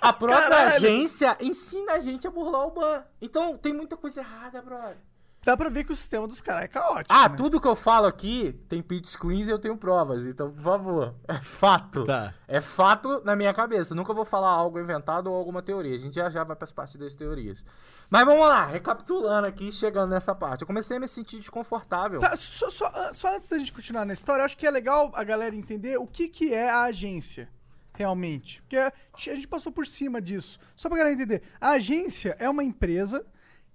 A própria Caralho. agência ensina a gente a burlar o ban. Então tem muita coisa errada, brother. Dá pra ver que o sistema dos caras é caótico. Ah, né? tudo que eu falo aqui tem pitch screens e eu tenho provas. Então, por favor, é fato. Tá. É fato na minha cabeça. Nunca vou falar algo inventado ou alguma teoria. A gente já já vai pras partes das teorias. Mas vamos lá, recapitulando aqui, chegando nessa parte. Eu comecei a me sentir desconfortável. Tá, só, só- só antes da gente continuar na história, acho que é legal a galera entender o que, que é a agência, realmente. Porque a gente passou por cima disso. Só pra galera entender. A agência é uma empresa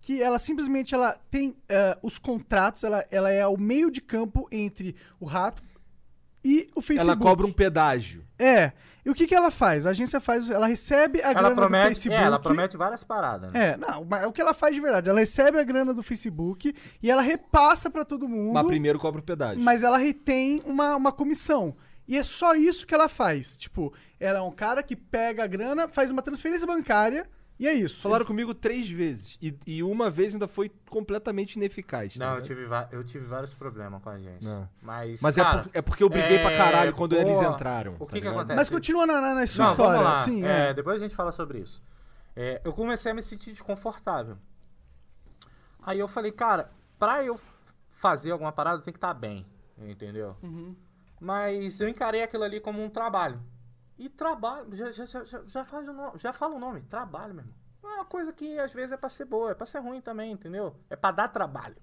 que ela simplesmente ela tem eh, os contratos, ela, ela é o meio de campo entre o rato e o Facebook. Ela cobra um pedágio. É. E o que, que ela faz? A agência faz. Ela recebe a ela grana do promete, Facebook. é, ela promete várias paradas. Né? É, não, mas é o que ela faz de verdade. Ela recebe a grana do Facebook e ela repassa pra todo mundo. Mas primeiro cobra o pedágio. Mas ela retém uma, uma comissão. E é só isso que ela faz. Tipo, ela é um cara que pega a grana, faz uma transferência bancária e é isso. Falaram Eles- comigo três vezes. E, e uma vez ainda foi completamente ineficaz. tá Não, eu tive, eu tive vários problemas com a gente. Não. Mas, Mas cara, é, por- é porque eu briguei pra é, caralho quando pô, eles entraram. o tá que que ligado? acontece? Mas continua na, na, na sua Não, história. vamos lá. Sim, É, é. Depois a gente fala sobre isso. É, eu comecei a me sentir desconfortável. Aí eu falei, cara, pra eu fazer alguma parada, tem que estar bem. Entendeu? Uhum. Mas eu encarei aquilo ali como um trabalho. E trabalho, já, já, já, já, faz o nome, já fala o nome, trabalho, meu irmão. É uma coisa que às vezes é pra ser boa, é pra ser ruim também, entendeu? É pra dar trabalho.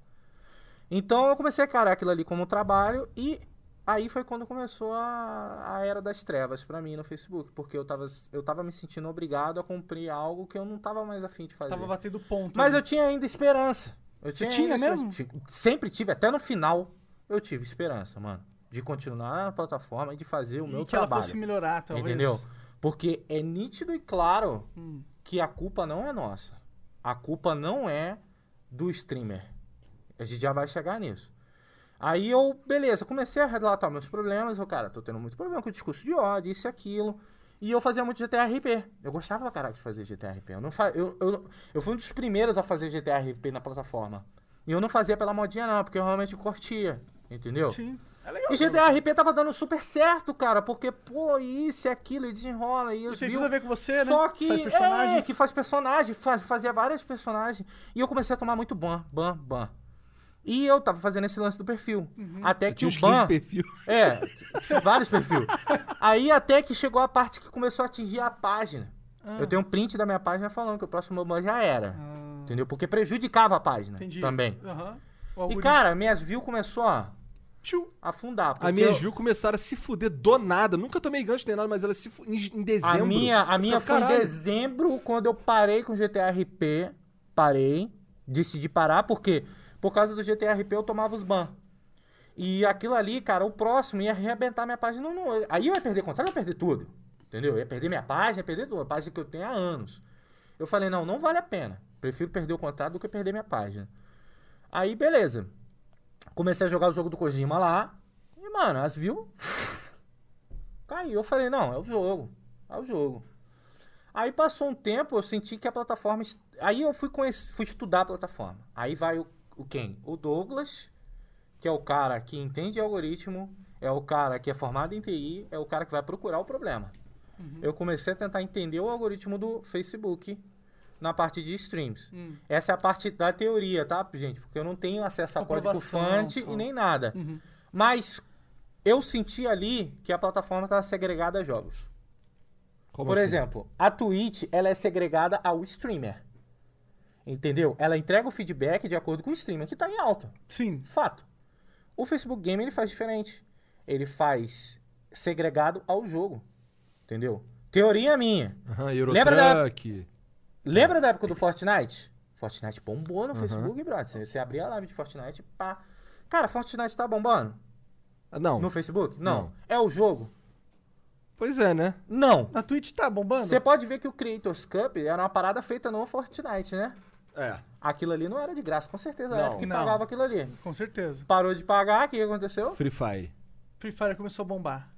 Então eu comecei a encarar aquilo ali como trabalho e aí foi quando começou a, a era das trevas pra mim no Facebook, porque eu tava, eu tava me sentindo obrigado a cumprir algo que eu não tava mais afim de fazer. Tava batendo ponto. Mas né? eu tinha ainda esperança. Eu tinha, tinha mesmo? Sempre tive, até no final, eu tive esperança, mano. De continuar na plataforma e de fazer o meu e que ela trabalho. fosse melhorar, talvez. Entendeu? Porque é nítido e claro Hum. que a culpa não é nossa. A culpa não é do streamer. A gente já vai chegar nisso. Aí eu, beleza, comecei a relatar meus problemas. Eu, cara, tô tendo muito problema com o discurso de ódio, isso e aquilo. E eu fazia muito GTRP. Eu gostava pra caralho de fazer GTRP. Eu, não fa... eu, eu, eu fui um dos primeiros a fazer GTRP na plataforma. E eu não fazia pela modinha, não, porque eu realmente curtia. Entendeu? Sim. É legal. E GTRP tava dando super certo, cara, porque, pô, isso e aquilo, e desenrola, e eu Isso tem vi. tudo a ver com você, né? Só que. Faz personagens. É, que faz personagem, faz, fazia vários personagens. E eu comecei a tomar muito ban, ban, ban. E eu tava fazendo esse lance do perfil. Uhum. Até Eu que tinha o uns 15 ban. perfil. É, vários perfis. Aí até que chegou a parte que começou a atingir a página. Ah. Eu tenho um print da minha página falando que o próximo ban já era. Entendeu? Porque prejudicava a página Entendi. também. O E, cara, minhas views começou a Tchiu. afundar. As porque minhas eu- views começaram a se fuder do nada. Nunca tomei gancho nem nada, mas elas se em, em dezembro. A minha, a minha foi em "Caralho". dezembro, quando eu parei com o GTRP. Parei. Decidi parar, porque por causa do GTRP eu tomava os ban. E aquilo ali, cara, o próximo ia arrebentar minha página. Não, não, aí eu ia perder contato, eu ia perder tudo. Entendeu? Eu ia perder minha página, ia perder tudo. A página que eu tenho há anos. Eu falei, não, não vale a pena. Prefiro perder o contrato do que perder minha página. Aí, beleza. Comecei a jogar o jogo do Kojima lá. E, mano, as views. *laughs* Caiu. Eu falei, não, é o jogo. É o jogo. Aí passou um tempo, eu senti que a plataforma. Aí eu fui, conhec- fui estudar a plataforma. Aí vai o, o quem? O Douglas, que é o cara que entende algoritmo, é o cara que é formado em TI, é o cara que vai procurar o problema. Eu comecei a tentar entender o algoritmo do Facebook na parte de streams. Hum. Essa é a parte da teoria, tá, gente? Porque eu não tenho acesso a código fonte e nem nada. Uhum. Mas eu senti ali que a plataforma estava segregada a jogos. Como Por assim? exemplo, a Twitch ela é segregada ao streamer. Entendeu? Ela entrega o feedback de acordo com o streamer que está em alta. Sim. Fato. O Facebook Game ele faz diferente. Ele faz segregado ao jogo. Entendeu? Teoria minha. Aham, Lembra da-. Lembra da época do Fortnite? Fortnite bombou no Facebook, brother. Você, você abria a live de Fortnite, pá. Cara, Fortnite tá bombando Ah, Não. no Facebook? Não. Não. É o jogo? Pois é, né? Não. Na Twitch tá bombando? Você pode ver que o Creators Cup era uma parada feita no Fortnite, né? É. Aquilo ali não era de graça, com certeza. Não. Era que Não. pagava aquilo ali. Com certeza. Parou de pagar, o que que aconteceu? Free Fire. Free Fire começou a bombar.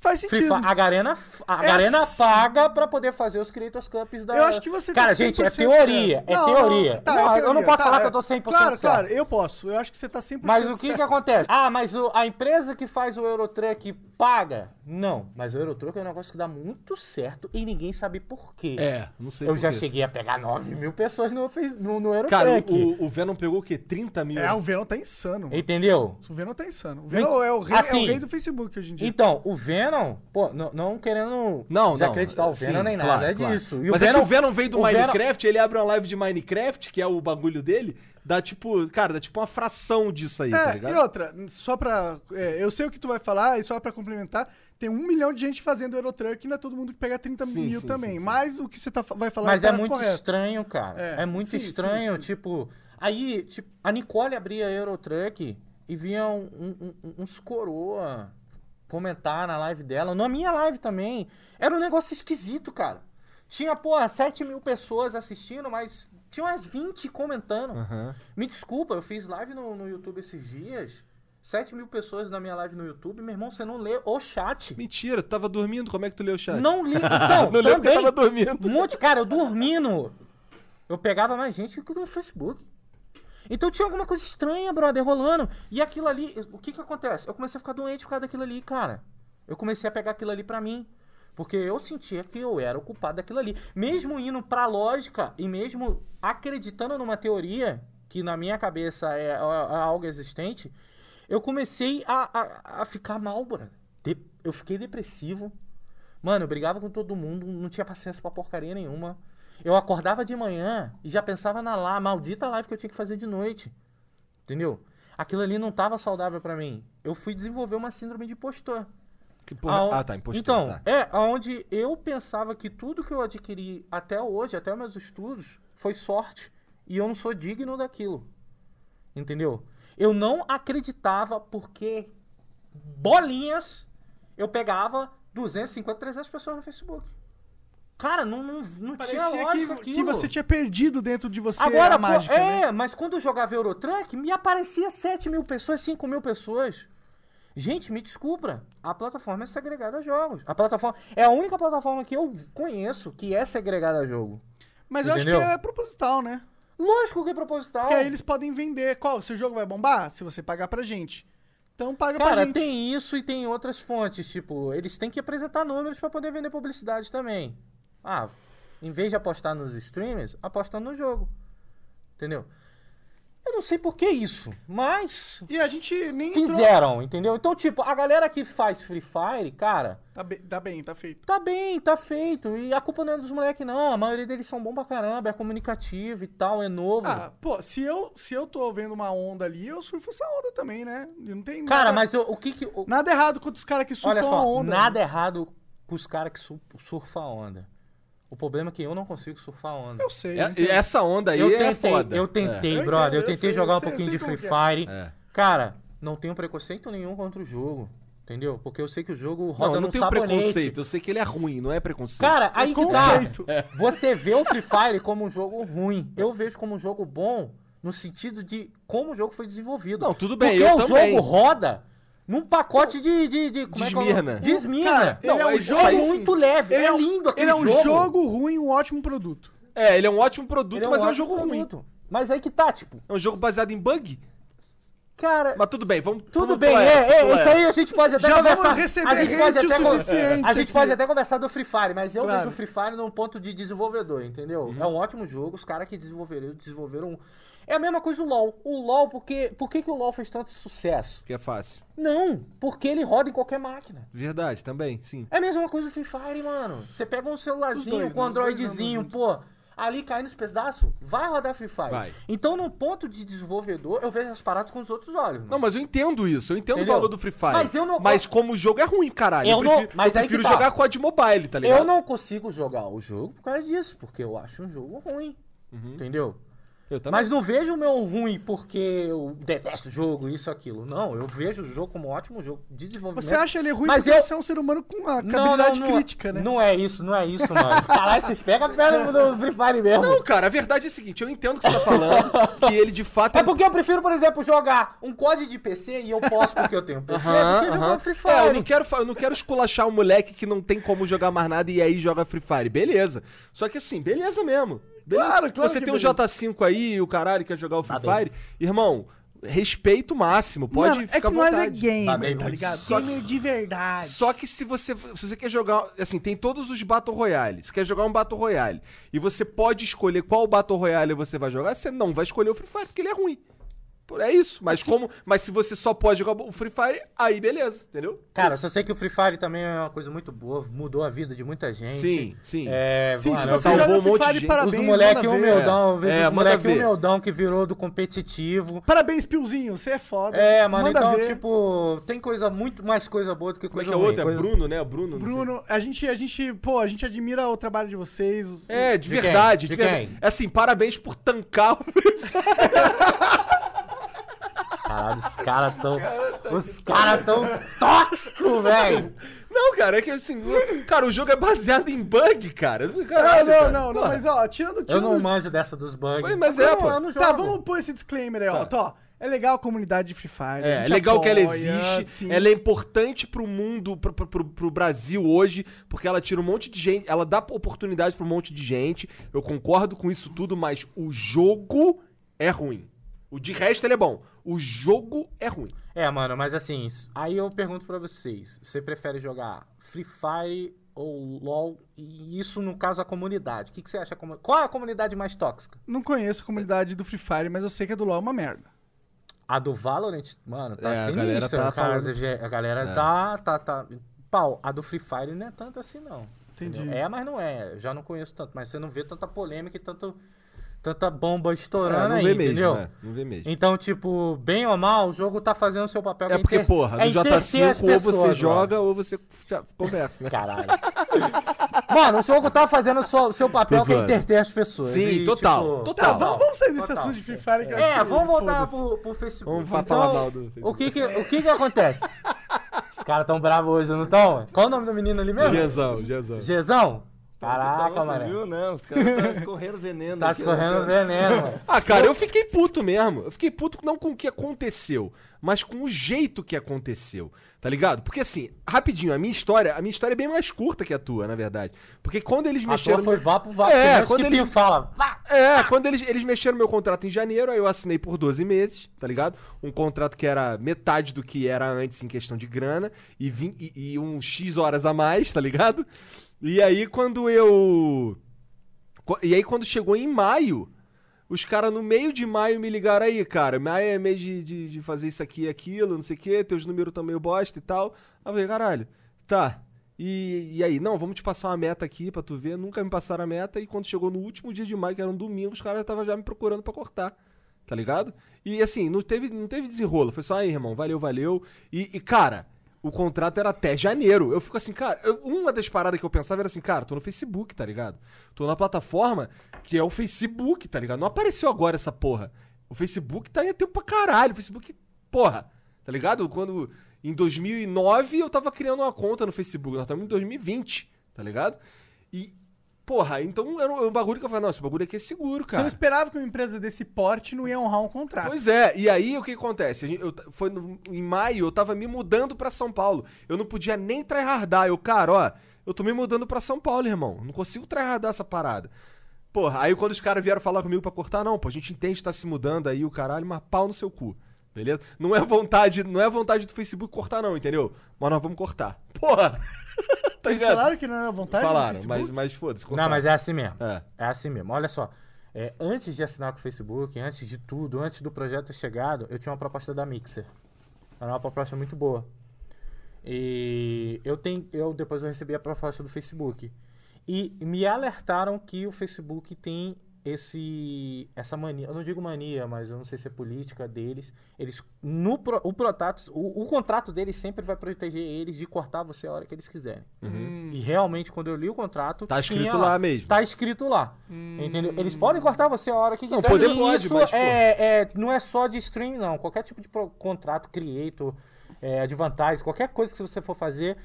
Faz sentido. A Garena, a Essa- Garena paga pra poder fazer os Creators Cups da. Eu acho que você tá Cara, gente, é 100% teoria. É Não, teoria. não, tá, Não, é Eu não teoria, posso tá, falar é. que eu tô 100% Claro, certo. claro, eu posso. Eu acho que você tá 100% Mas o que que certo. acontece? Ah, mas o- a empresa que faz o Eurotruck paga? Não, mas o Eurotruck é um negócio que dá muito certo e ninguém sabe por quê. É, não sei Eu por já quê. cheguei a pegar 9 mil pessoas no, no, no Eurotruck. Cara, o, o Venom pegou o quê? 30 mil? É, o Venom tá insano. mano. Entendeu? O Venom tá insano. O Venom é o, rei, é Assim, o rei do Facebook hoje em dia. Então, o Venom, pô, não, não querendo Não, não. desacreditar o Venom Sim, nem claro, nada, é claro. disso. E Mas é que o Venom veio do o Venom- Minecraft, ele abre uma live de Minecraft, que é o bagulho dele, dá tipo, cara, dá tipo uma fração disso aí, tá É, ligado? e outra, só pra. é, eu sei o que tu vai falar, e só pra complementar, tem um milhão de gente fazendo Eurotruck e não é todo mundo que pega 30 Sim, mil sim, também. sim, sim. Mas o que você tá, vai falar Mas tá é muito correto. estranho, cara. É, É, muito sim, sim, estranho, sim. tipo. Aí, tipo, a Nicole abria Eurotruck e vinha um- um- um- uns coroa comentar na live dela. Na minha live também. Era um negócio esquisito, cara. Tinha, pô, 7 mil pessoas assistindo, mas tinha umas 20 comentando. Aham. Me desculpa, eu fiz live no, no YouTube esses dias. 7 mil pessoas na minha live no YouTube. Meu irmão, você não lê o chat. Mentira, tu tava dormindo, como é que tu leu o chat? Não li. Então, *laughs* Não também. tava dormindo. Um monte, cara, eu dormindo. Eu pegava mais gente que no Facebook. Então tinha alguma coisa estranha, brother, rolando. E aquilo ali, o que que acontece? Eu comecei a ficar doente por causa daquilo ali, cara. Eu comecei a pegar aquilo ali pra mim. Porque eu sentia que eu era o culpado daquilo ali. Mesmo indo pra lógica e mesmo acreditando numa teoria, que na minha cabeça é, é- é algo existente, eu comecei a, a, a ficar mal, brother. De- eu fiquei depressivo. Mano, eu brigava com todo mundo, não tinha paciência pra porcaria nenhuma. Eu acordava de manhã e já pensava na lá, maldita live que eu tinha que fazer de noite. Entendeu? Aquilo ali não tava saudável pra mim. Eu fui desenvolver uma síndrome de impostor. Que porra? Aon- Ah, tá, impostor, Então, tá. é onde eu pensava que tudo que eu adquiri até hoje, até meus estudos, foi sorte. E eu não sou digno daquilo. Entendeu? Eu não acreditava porque bolinhas eu pegava 250, 300 pessoas no Facebook. Cara, não, não, não tinha Parecia lógica que, que você tinha perdido dentro de você Agora, a pô, mágica, é, né? mas quando eu jogava Eurotruck, me aparecia 7 mil pessoas, 5 mil pessoas. Gente, me desculpa, a plataforma é segregada a jogos. A plataforma é a única plataforma que eu conheço que é segregada a jogo. Mas eu acho que Entendeu? é proposital, né? Lógico que é proposital. Porque aí eles podem vender. Qual? Seu jogo vai bombar? Se você pagar pra gente. Então paga pra Cara, gente. tem isso e tem outras fontes, tipo, eles têm que apresentar números pra poder vender publicidade também. Ah, em vez de apostar nos streamers, aposta no jogo. Entendeu? Eu não sei por que isso, mas E a gente nem entrou... fizeram, entendeu? Então, tipo, a galera que faz Free Fire, cara, Tá bem, tá bem, tá feito. tá bem, tá feito. E a culpa não é dos moleques, não. A maioria deles são bons pra caramba, é comunicativo e tal, é novo. Ah, pô, se eu, se eu tô vendo uma onda ali, eu surfo essa onda também, né? Não tem cara, nada, mas o, o que que. o- nada errado com os caras que surfam olha a só, onda. nada errado com os caras que su surfam a onda. O problema é que eu não consigo surfar a onda. Eu sei. É- essa onda aí eu é tentei, foda. eu tentei, É. Eu brother. Eu entendo, eu tentei sei, jogar eu um sei, pouquinho de Free é. Fire. É. Cara, não tenho preconceito nenhum contra o jogo. Entendeu? Porque eu sei que o jogo Não, roda eu não tenho sabonete. preconceito. Eu sei que ele é ruim, não é preconceito. Cara, aí que tá. Você vê o Free Fire como um jogo ruim. Eu vejo como um jogo bom no sentido de como o jogo foi desenvolvido. Não, tudo bem, Porque eu o também. jogo roda num pacote de... De, de, como De é que é Não, ele é um é jogo- muito leve. Ele é, é um- lindo aquele Ele é um jogo. jogo ruim, um ótimo produto. É, ele é um ótimo produto, Ele mas é um ótimo jogo ruim. produto. Mas aí que tá, tipo... É um jogo baseado em bug? Cara... Mas tudo bem, vamos. Tudo vamos bem, é, essa, é, isso aí a gente pode até Já vamos conversar. receber a gente pode até suficiente A gente aqui. pode até conversar do Free Fire, mas eu Claro. vejo o Free Fire num ponto de desenvolvedor, entendeu? É um ótimo jogo, os caras que desenvolveram, desenvolveram. É a mesma coisa do LoL. O LoL, porque, por que, que o LoL fez tanto sucesso? Que é fácil. Não, porque ele roda em qualquer máquina. Verdade, também, sim. É a mesma coisa do Free Fire, mano. Você pega um celularzinho dois, com né? Os dois Androidzinho, pô, ali cai nos pedaços, vai rodar Free Fire. Vai. Então, no ponto de desenvolvedor, eu vejo as paradas com os outros olhos. mano. Não, mas eu entendo isso. Eu entendo Entendeu? o valor do Free Fire. Mas eu não- Mas como o jogo é ruim, caralho. Eu Eu, não- prefiro, mas eu prefiro tá. jogar COD Mobile, tá ligado? Eu não consigo jogar o jogo por causa disso, porque eu acho um jogo ruim. Entendeu? Eu também. Mas não vejo o meu ruim porque eu detesto o jogo, isso, aquilo. Não, eu vejo o jogo como um ótimo jogo de desenvolvimento. Você acha ele ruim Mas porque eu- você é um ser humano com uma Não, habilidade não, crítica, né? Não é isso, não é isso, mano. Caralho, vocês pegam a perna do Free Fire mesmo. Não, cara, a verdade é a seguinte, eu entendo o que você tá falando, *laughs* que ele de fato É porque eu prefiro, por exemplo, jogar um COD de PC e eu posso porque eu tenho PC, Aham, do que jogar. Free Fire. É, eu não quero, eu não quero esculachar um moleque que não tem como jogar mais nada e aí joga Free Fire. Beleza. Só que assim, beleza mesmo. Beleza. Claro, claro Você que tem um beleza. J5 aí e o caralho quer jogar o Free Tá bem. Fire. Irmão, respeito máximo. Pode Mano, é ficar que à nós é vontade. gamer, Tá bem, tá mas ligado? só- Gamer de verdade. Só que se você, se você quer jogar, assim, tem todos os Battle Royale. Você quer jogar um Battle Royale e você pode escolher qual Battle Royale você vai jogar, você não vai escolher o Free Fire porque ele é ruim. Por- É isso. Mas como, mas se você só pode jogar o Free Fire, aí beleza, entendeu? Cara, Isso. só sei que o Free Fire também é uma coisa muito boa, mudou a vida de muita gente. Sim, sim. É, Sim, se mano, você eu salvou joga um monte Free de Fire, gente. parabéns, Os moleque humildão, eu vejo É, os moleque humildão que virou do competitivo. Parabéns, Piozinho, você é foda. É, mano, Manda então, ver. tipo, tem coisa muito mais coisa boa do que Como é coisa que é o ruim. outro? É coisa- Bruno, né? Bruno. não sei. Bruno, a gente, a gente, pô, a gente admira o trabalho de vocês. É, de, De quem? verdade. De De verdade. quem? É assim, parabéns por tancar o *laughs* Caralho, os caras tão. Os caras tão tóxicos, *laughs* velho. Não, cara, é que assim, cara, o jogo é baseado em bug, cara. Não, Caralho, não, cara. não, não, mas ó, tirando, Eu tirando não manjo dessa dos bugs. Mas- mas é, Eu pô. Eu não. Tá, vamos pôr esse disclaimer aí, ó. Tá, ó. É legal a comunidade de Free Fire. É, é legal que ela apoia, existe, sim. ela é importante pro mundo, pro, pro, pro- pro Brasil hoje, porque ela tira um monte de gente, ela dá oportunidade pra um monte de gente. Eu concordo com isso tudo, mas o jogo é ruim. O de resto ele é bom. O jogo é ruim. É, mano, mas assim, aí eu pergunto pra vocês: você prefere jogar Free Fire ou LOL? E isso no caso a comunidade. O que, que você acha? Qual é a comunidade mais tóxica? Não conheço a comunidade do Free Fire, mas eu sei que a do LoL é uma merda. A do Valorant, mano, tá É, a sinistra. galera tá cara, falando. A galera tá, tá, tá. Pau, a do Free Fire não é tanto assim, não. Entendi. entendeu? É, mas não é. Eu já não conheço tanto. Mas você não vê tanta polêmica e tanto, tanta bomba estourando É, não aí, vê mesmo, entendeu? é, não vê mesmo. Então, tipo, bem ou mal, o jogo tá fazendo o seu papel. É porque, inter- porra, é no as J5 ou você pessoas, joga mano. ou você conversa, né? Caralho. *laughs* Mano, o jogo tá fazendo o seu, papel Tô que é entreter as pessoas. Sim, E, total, tipo, total. Tá, vamos, vamos sair desse Total. assunto de Free Fire. É, que- vamos voltar pro, pro Facebook. Vamos Então, falar mal do Facebook. O que que, o que que acontece? Os caras tão bravos hoje, não tão? Qual o nome do menino ali mesmo? Jezão, Jezão. Gezão? Caraca, mano. Viu, né? Os caras estão escorrendo veneno. *laughs* Tá escorrendo né, cara? veneno, mano. Ah, cara, eu fiquei puto mesmo. Eu fiquei puto não com o que aconteceu, mas com o jeito que aconteceu. Tá ligado? Porque assim, rapidinho, a minha história, a minha história é bem mais curta que a tua, na verdade. Porque quando eles A mexeram. tua foi vá pro vá. É, quando eles- fala, vá. É, quando eles, eles mexeram meu contrato em janeiro, aí eu assinei por 12 meses, tá ligado? Um contrato que era metade do que era antes em questão de grana e, vim, e, e um X horas a mais, tá ligado? E aí quando eu. E aí quando chegou em maio, os caras no meio de maio me ligaram aí, cara. Maio é mês de, de, de fazer isso aqui e aquilo, não sei o quê, teus números tão meio bosta e tal. Aí eu falei, caralho, tá. E, e aí, não, vamos te passar uma meta aqui pra tu ver. Nunca me passaram a meta. E quando chegou no último dia de maio, que era um domingo, os caras estavam já me procurando pra cortar. Tá ligado? E assim, não teve, não teve desenrolo. Foi só aí, irmão, valeu, valeu. E, e, cara, o contrato era até janeiro. Eu fico assim, cara, eu- uma das paradas que eu pensava era assim, cara, tô no Facebook, tá ligado? Tô na plataforma que é o Facebook, tá ligado? Não apareceu agora essa porra. O Facebook tá aí há tempo pra caralho. O Facebook, porra, tá ligado? Quando. Em 2009 eu tava criando uma conta no Facebook, nós estamos em 2020, tá ligado? E, porra, então era um bagulho que eu falei, não, esse bagulho aqui é seguro, Você não cara. esperava que uma empresa desse porte não ia honrar um contrato. Pois é, e aí o que acontece? Eu, foi no- em maio, eu tava me mudando pra São Paulo. Eu não podia nem tryhardar. Eu, cara, ó, eu tô me mudando pra São Paulo, irmão. Não consigo tryhardar essa parada. Porra, aí quando os caras vieram falar comigo pra cortar, não, pô, a gente entende que tá se mudando aí, o caralho, mas pau no seu cu. Beleza? Não é vontade, não é vontade do Facebook cortar, não, entendeu? Mas nós vamos cortar. Porra! *laughs* tá ligado? falaram que não era vontade do Falaram, mas, mas foda-se. Não, mas é assim mesmo. É. É assim mesmo. Olha só. É, antes de assinar com o Facebook, antes de tudo, antes do projeto ter chegado, eu tinha uma proposta da Mixer. Era uma proposta muito boa. E eu tenho, eu depois eu recebi a proposta do Facebook. E me alertaram que o Facebook tem esse essa mania, eu não digo mania, mas eu não sei se é política deles. Eles no pro- o protato, o, o contrato deles sempre vai proteger eles de cortar você a hora que eles quiserem. E realmente quando eu li o contrato, Uhum. Tá escrito lá mesmo. Tá escrito lá. Entendeu? Eles podem cortar você a hora que Não, quiserem. poder e pode, isso mas, é, é- não é só de stream, não. Qualquer tipo de pro- contrato, creator, é, advantage, qualquer coisa que você for fazer,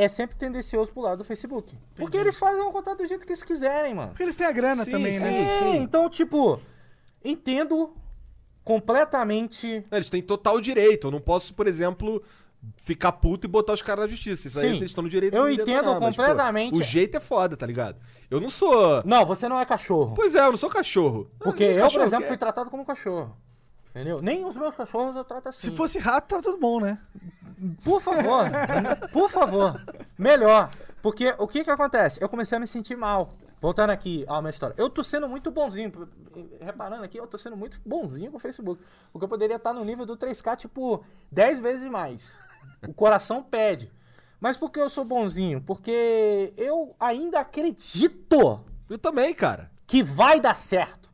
é sempre tendencioso pro lado do Facebook. Porque eles fazem o contrato do jeito que eles quiserem, mano. Porque eles têm a grana Sim, também, sim. né? É, então, tipo, entendo completamente. Eles têm total direito. Eu não posso, por exemplo, ficar puto e botar os caras na justiça. Isso aí Sim. eles estão no direito Eu entendo detonar, mas, pô, completamente. o jeito é foda, tá ligado? Eu não sou. Não, você não é cachorro. Pois é, eu não sou cachorro. Porque nem eu, por exemplo, que fui é. tratado como cachorro. Entendeu? Nem os meus cachorros eu trato assim. Se fosse rato, tava tudo bom, né? Por favor, *laughs* por favor, melhor. Porque o que que acontece? Eu comecei a me sentir mal. Voltando aqui à minha história. Eu tô sendo muito bonzinho. Reparando aqui, eu tô sendo muito bonzinho com o Facebook. Porque eu poderia estar no nível do 3K, tipo, 10 vezes mais. O coração pede. Mas por que eu sou bonzinho? Porque eu ainda acredito Eu também, cara. que vai dar certo.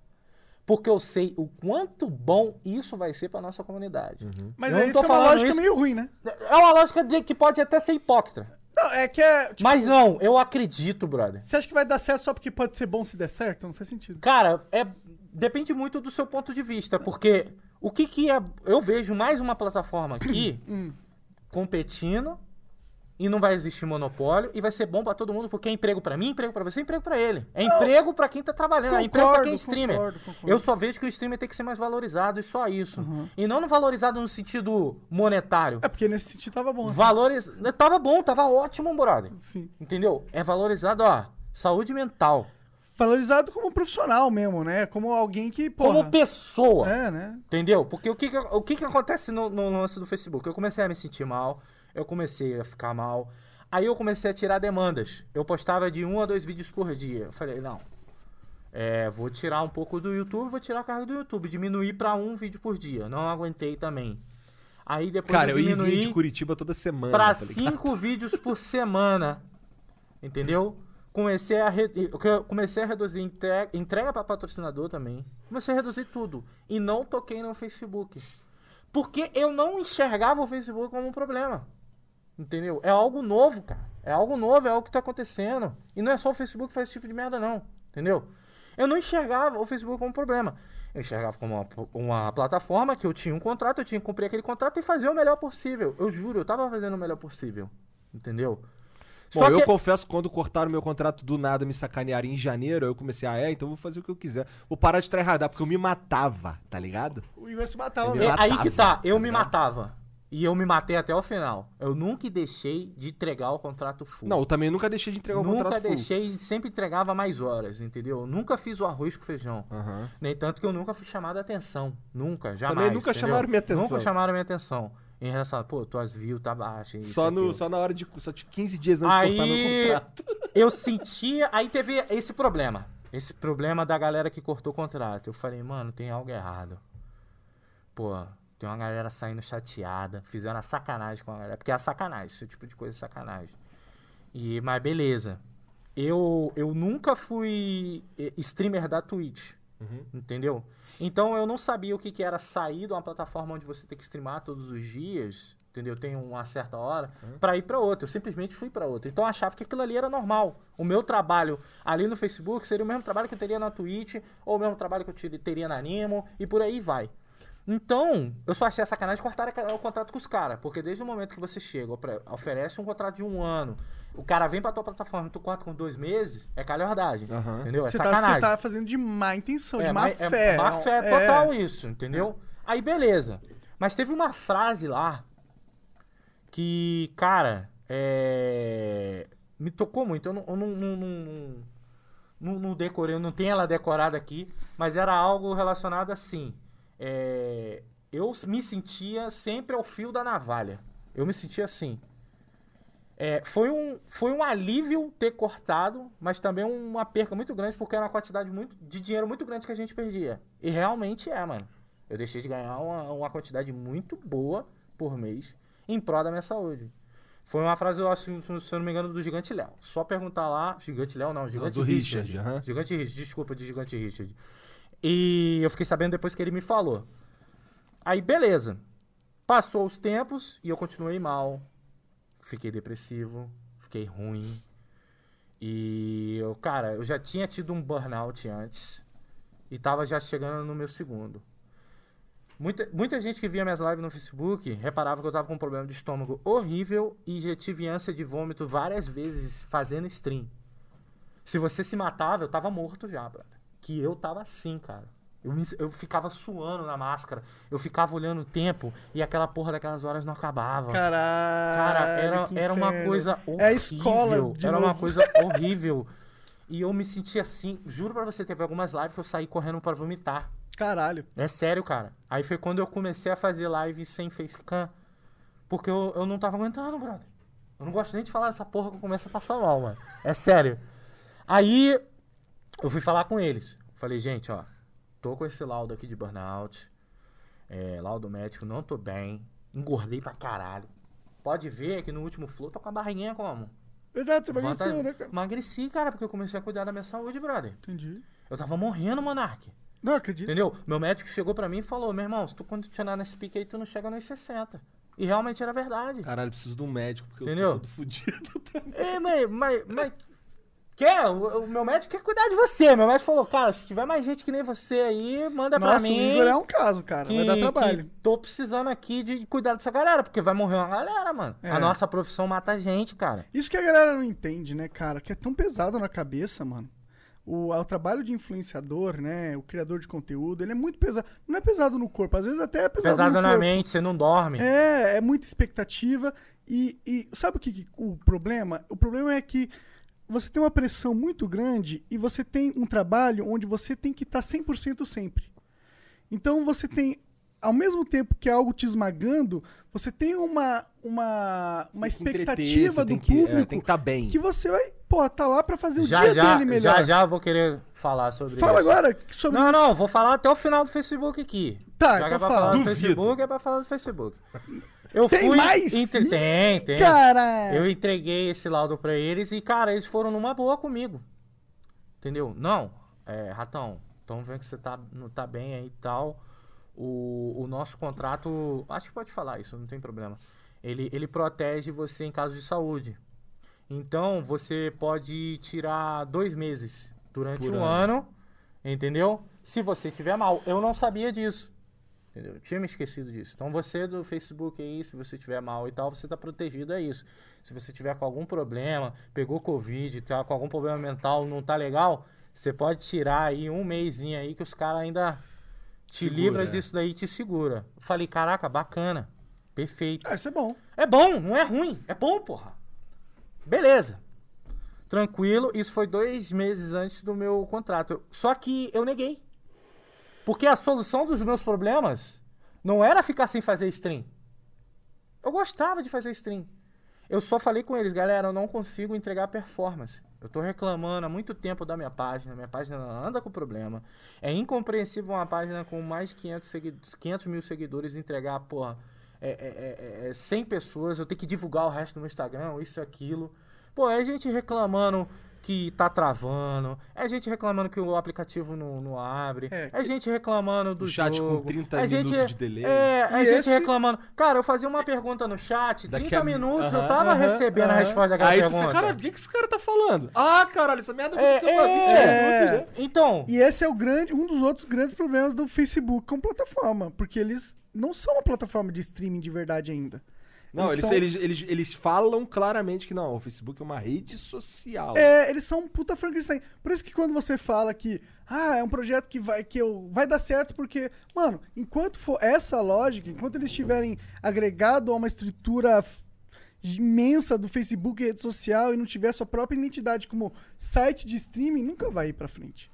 Porque eu sei o quanto bom isso vai ser pra nossa comunidade. Mas Eu não aí tô isso é uma lógica isso- meio ruim, né? É uma lógica de que pode até ser hipócrita. Não, é que é. Tipo, Mas não, eu acredito, brother. Você acha que vai dar certo só porque pode ser bom se der certo? Não faz sentido. Cara, é depende muito do seu ponto de vista, porque o que que é, eu vejo mais uma plataforma aqui *coughs* competindo e não vai existir monopólio e vai ser bom pra todo mundo porque é emprego pra mim, emprego pra você, emprego pra ele. É emprego pra quem tá trabalhando, é emprego pra quem é concordo, streamer. concordo, concordo. Eu só vejo que o streamer tem que ser mais valorizado e só isso. E não valorizado no sentido monetário. É porque nesse sentido tava bom. né? Valoriz... Tava bom, tava ótimo, brother. Sim. Entendeu? É valorizado, ó, saúde mental. Valorizado como profissional mesmo, né? Como alguém que, porra... Como pessoa. É, né? Entendeu? Porque o que, que- o que, que acontece no, no lance do Facebook? Eu comecei a me sentir mal, eu comecei a ficar mal. Aí eu comecei a tirar demandas. Eu postava de um a dois vídeos por dia. Eu falei, não. É, vou tirar um pouco do YouTube, vou tirar a carga do YouTube, diminuir pra um vídeo por dia. Não aguentei também. Aí depois Cara, eu ia diminuí vir de Curitiba toda semana. pra tá cinco vídeos por semana. Entendeu? Comecei a, re- eu comecei a reduzir entrega, entrega para patrocinador também. Comecei a reduzir tudo. E não toquei no Facebook. Porque eu não enxergava o Facebook como um problema. Entendeu? É algo novo, cara. É algo novo, é algo que tá acontecendo. E não é só o Facebook que faz esse tipo de merda, não. Entendeu? Eu não enxergava o Facebook como um problema. Eu enxergava como uma, uma plataforma que eu tinha um contrato, eu tinha que cumprir aquele contrato e fazer o melhor possível. Eu juro, eu tava fazendo o melhor possível. Entendeu? Bom, eu confesso que quando cortaram meu contrato do nada, me sacanearam em janeiro, eu comecei, ah, é, então eu vou fazer o que eu quiser. Vou parar de tryhardar, porque eu me matava, tá ligado? O Igor se matava Ele mesmo. É aí que tá, eu tá me ligado? matava. E eu me matei até o final. Eu nunca deixei de entregar o contrato full. Não, eu também nunca deixei de entregar o nunca contrato full. deixei, sempre entregava mais horas, entendeu? Eu nunca fiz o arroz com feijão. Aham. Nem tanto que eu nunca fui chamado a atenção. Nunca, jamais. nunca entendeu? chamaram minha atenção. Nunca chamaram minha atenção. Em relação a, pô, tuas views tá baixa. Só, no, aquilo. só na hora de. Só de 15 dias antes de cortar meu Aí contrato. *laughs* eu sentia. Aí teve esse problema. Esse problema da galera que cortou o contrato. Eu falei, mano, tem algo errado. Pô, tem uma galera saindo chateada. Fizeram a sacanagem com a galera. Porque é a sacanagem, esse tipo de coisa é sacanagem. E, mas beleza. Eu, eu nunca fui streamer da Twitch. Entendeu? Então eu não sabia o que, que era sair de uma plataforma onde você tem que streamar todos os dias, entendeu? Tem uma certa hora, pra ir pra outra. Eu simplesmente fui pra outra. Então eu achava que aquilo ali era normal. O meu trabalho ali no Facebook seria o mesmo trabalho que eu teria na Twitch, ou o mesmo trabalho que eu teria na Animo, e por aí vai. Então, eu só achei a sacanagem cortar o contrato com os caras. Porque desde o momento que você chega, oferece um contrato de um ano, o cara vem pra tua plataforma e tu corta com dois meses, é calhordagem. Aham. Entendeu? É Você tá, sacanagem. você tá fazendo de má intenção, de É, má mas fé. É má fé É. total isso, entendeu? Aí beleza. Mas teve uma frase lá que, cara, é... me tocou muito. Eu não, eu não, não, não, não- não decorei, eu não tenho ela decorada aqui, mas era algo relacionado assim. É, Eu me sentia sempre ao fio da navalha. Eu me sentia assim. É, foi, um, foi um alívio ter cortado, mas também uma perca muito grande, porque era uma quantidade muito, de dinheiro muito grande que a gente perdia. E realmente é, mano. Eu deixei de ganhar uma, uma quantidade muito boa por mês em prol da minha saúde. Foi uma frase, eu acho, se eu não me engano, do Gigante Léo. Só perguntar lá. Gigante Léo não, Gigante do Richard, aham. Gigante Richard, desculpa, de Gigante Richard. E eu fiquei sabendo depois que ele me falou. Aí, beleza. Passou os tempos e eu continuei mal. Fiquei depressivo, fiquei ruim. E eu, cara, eu já tinha tido um burnout antes. E tava já chegando no meu segundo. Muita, muita gente que via minhas lives no Facebook reparava que eu tava com um problema de estômago horrível e já tive ânsia de vômito várias vezes fazendo stream. Se você se matava, eu tava morto já, brother. Que eu tava assim, cara. Eu, me- eu ficava suando na máscara. Eu ficava olhando o tempo e aquela porra daquelas horas não acabava. Caralho. Cara, era, era uma coisa horrível. É a escola de Era uma novo. coisa *laughs* horrível. E eu me sentia assim. Juro pra você, teve algumas lives que eu saí correndo pra vomitar. Caralho. É sério, cara. Aí foi quando eu comecei a fazer live sem facecam. Porque eu, eu não tava aguentando, brother. Eu não gosto nem de falar dessa porra que eu começo a passar mal, mano. É sério. Aí eu fui falar com eles. Falei, gente, ó, tô com esse laudo aqui de burnout. É, laudo médico, não tô bem. Engordei pra caralho. Pode ver que no último flow tô com a barriguinha como? Verdade, você Vanta- emagreceu, né, cara? Emagreci, cara, porque eu comecei a cuidar da minha saúde, brother. Entendi. Eu tava morrendo, Monark. Não, acredito. Entendeu? Meu médico chegou pra mim e falou: meu irmão, se tu continuar nesse pique aí, tu não chega nos 60. E realmente era verdade. Caralho, preciso de um médico, porque Entendeu? eu tô todo *laughs* fudido. É, mas, mas, mas quer? O, o meu médico quer cuidar de você. Meu médico falou: cara, se tiver mais gente que nem você aí, manda pra Nossa, mim. o Igor é um caso, cara. que, Vai dar trabalho. tô precisando aqui de cuidar dessa galera, porque vai morrer uma galera, mano. É. A nossa profissão mata a gente, cara. Isso que a galera não entende, né, cara? Que é tão pesado na cabeça, mano. O, o trabalho de influenciador, né? O criador de conteúdo, ele é muito pesado. Não é pesado no corpo, às vezes até é pesado, Pesado na corpo. mente, você não dorme. É, é muita expectativa. E, e sabe o que, que o problema? O problema é que você tem uma pressão muito grande e você tem um trabalho onde você tem que tá estar 100% sempre. Então você tem, ao mesmo tempo que é algo te esmagando, você tem uma, uma, uma expectativa do que- é, público tem que tá bem. que você vai, pô, tá lá pra fazer o já, dia já, dele melhor. já, já vou querer falar sobre Fala isso. agora sobre Não, não, vou falar até o final do Facebook aqui. Tá, Já que então é pra fala. falar do. Facebook, é pra falar do Facebook. Eu Tem fui. mais? entre- Tem, tem. Cara, Eu entreguei esse laudo pra eles e, cara, eles foram numa boa comigo. Entendeu? Não, é, Ratão, então vendo que você tá, não tá bem aí e tal. O, o nosso contrato. Acho que pode falar isso, não tem problema. Ele, ele protege você em caso de saúde. Então, você pode tirar dois meses durante Por um ano, entendeu? Se você tiver mal. Eu não sabia disso. Entendeu? Eu tinha me esquecido disso. Então você do Facebook aí, se você tiver mal e tal, você tá protegido a isso. Se você tiver com algum problema, pegou Covid, tá com algum problema mental, não tá legal, você pode tirar aí um mêsinho aí que os caras ainda te Segura, livra é. disso daí e te segura. Eu falei, caraca, bacana. Perfeito. ah, isso é bom. É bom, não é ruim. É bom, porra. Beleza. Tranquilo. Isso foi dois meses antes do meu contrato. Só que eu neguei. Porque a solução dos meus problemas não era ficar sem fazer stream. Eu gostava de fazer stream. Eu só falei com eles, galera, eu não consigo entregar performance. Eu tô reclamando há muito tempo da minha página. Minha página anda com problema. É incompreensível uma página com mais de 500, segui 500 mil seguidores entregar, porra, é, é, é, é 100 pessoas. Eu tenho que divulgar o resto no Instagram, isso, aquilo. Pô, é gente reclamando que tá travando, é gente reclamando que o aplicativo não, não abre, É, é, gente reclamando do chat com jogo, 30 é gente, minutos de delay. É, é gente esse- reclamando. Cara, eu fazia uma pergunta no chat, Daqui 30 a- minutos, eu Aham, tava aham, recebendo a aham. resposta daquela Aí tu pergunta. fica, caralho, o que, que esse cara tá falando? Ah, caralho, essa merda É, aconteceu há 20 é. minutos, né? Então, E esse é o grande, um dos outros grandes problemas do Facebook como plataforma, porque eles não são uma plataforma de streaming de verdade ainda. Não, eles, são- eles, eles, eles falam claramente que não, o Facebook é uma rede social. É, eles são um puta Frankenstein. Por isso que quando você fala que ah, é um projeto que vai que eu, vai dar certo porque, mano, enquanto for essa lógica, enquanto eles tiverem agregado a uma estrutura imensa do Facebook e rede social e não tiver sua própria identidade como site de streaming, nunca vai ir pra frente.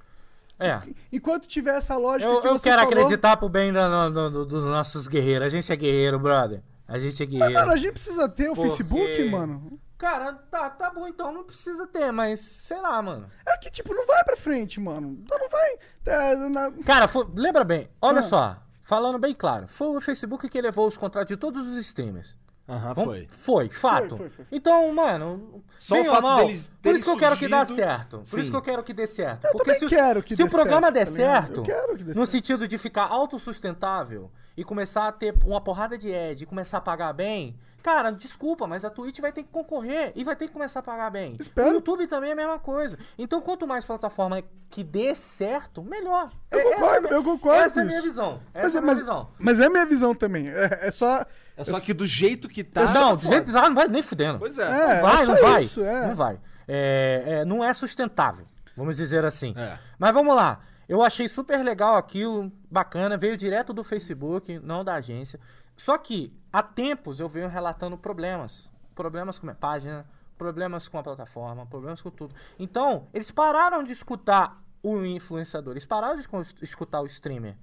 é. Enquanto tiver essa lógica Eu, que eu você quero falou, acreditar pro bem da- do- do- dos nossos guerreiros. A gente é guerreiro, brother. A gente é Mas, guerreiro. mano, a gente precisa ter o Porque- Facebook, mano. Cara, tá, tá bom então, não precisa ter, mas sei lá, mano. É que, tipo, não vai pra frente, mano. Então não vai. É, na- Cara, foi- lembra bem, olha Ah. só, falando bem claro, foi o Facebook que levou os contratos de todos os streamers. Aham, Vamos- foi. Foi, fato. Foi, foi, foi. Então, mano, Só bem o ou fato mal, deles Por isso que eu quero que dê surgido- certo. Por Sim. isso que eu quero que dê certo. Eu Porque também se, quero que se dê o programa certo, der tá certo, Eu quero que dê no certo. sentido de ficar autossustentável e começar a ter uma porrada de ad e começar a pagar bem, cara, desculpa, mas a Twitch vai ter que concorrer e vai ter que começar a pagar bem. Espero. O YouTube também é a mesma coisa. Então, quanto mais plataforma que dê certo, melhor. Eu É- essa é concordo, eu concordo Essa é a minha visão. Essa Mas, é a minha mas, visão. mas é a minha visão também. É, é só. É só que do jeito que tá. não, do jeito que tá, não vai nem fudendo. Pois é. É, não vai, é só não vai. isso, é. Não vai. É, é, não é sustentável, vamos dizer assim. É. Mas vamos lá. Eu achei super legal aquilo, bacana, veio direto do Facebook, não da agência. Só que, há tempos, eu venho relatando problemas. Problemas com a minha página, problemas com a plataforma, problemas com tudo. Então, eles pararam de escutar o influenciador, eles pararam de escu- escutar o streamer.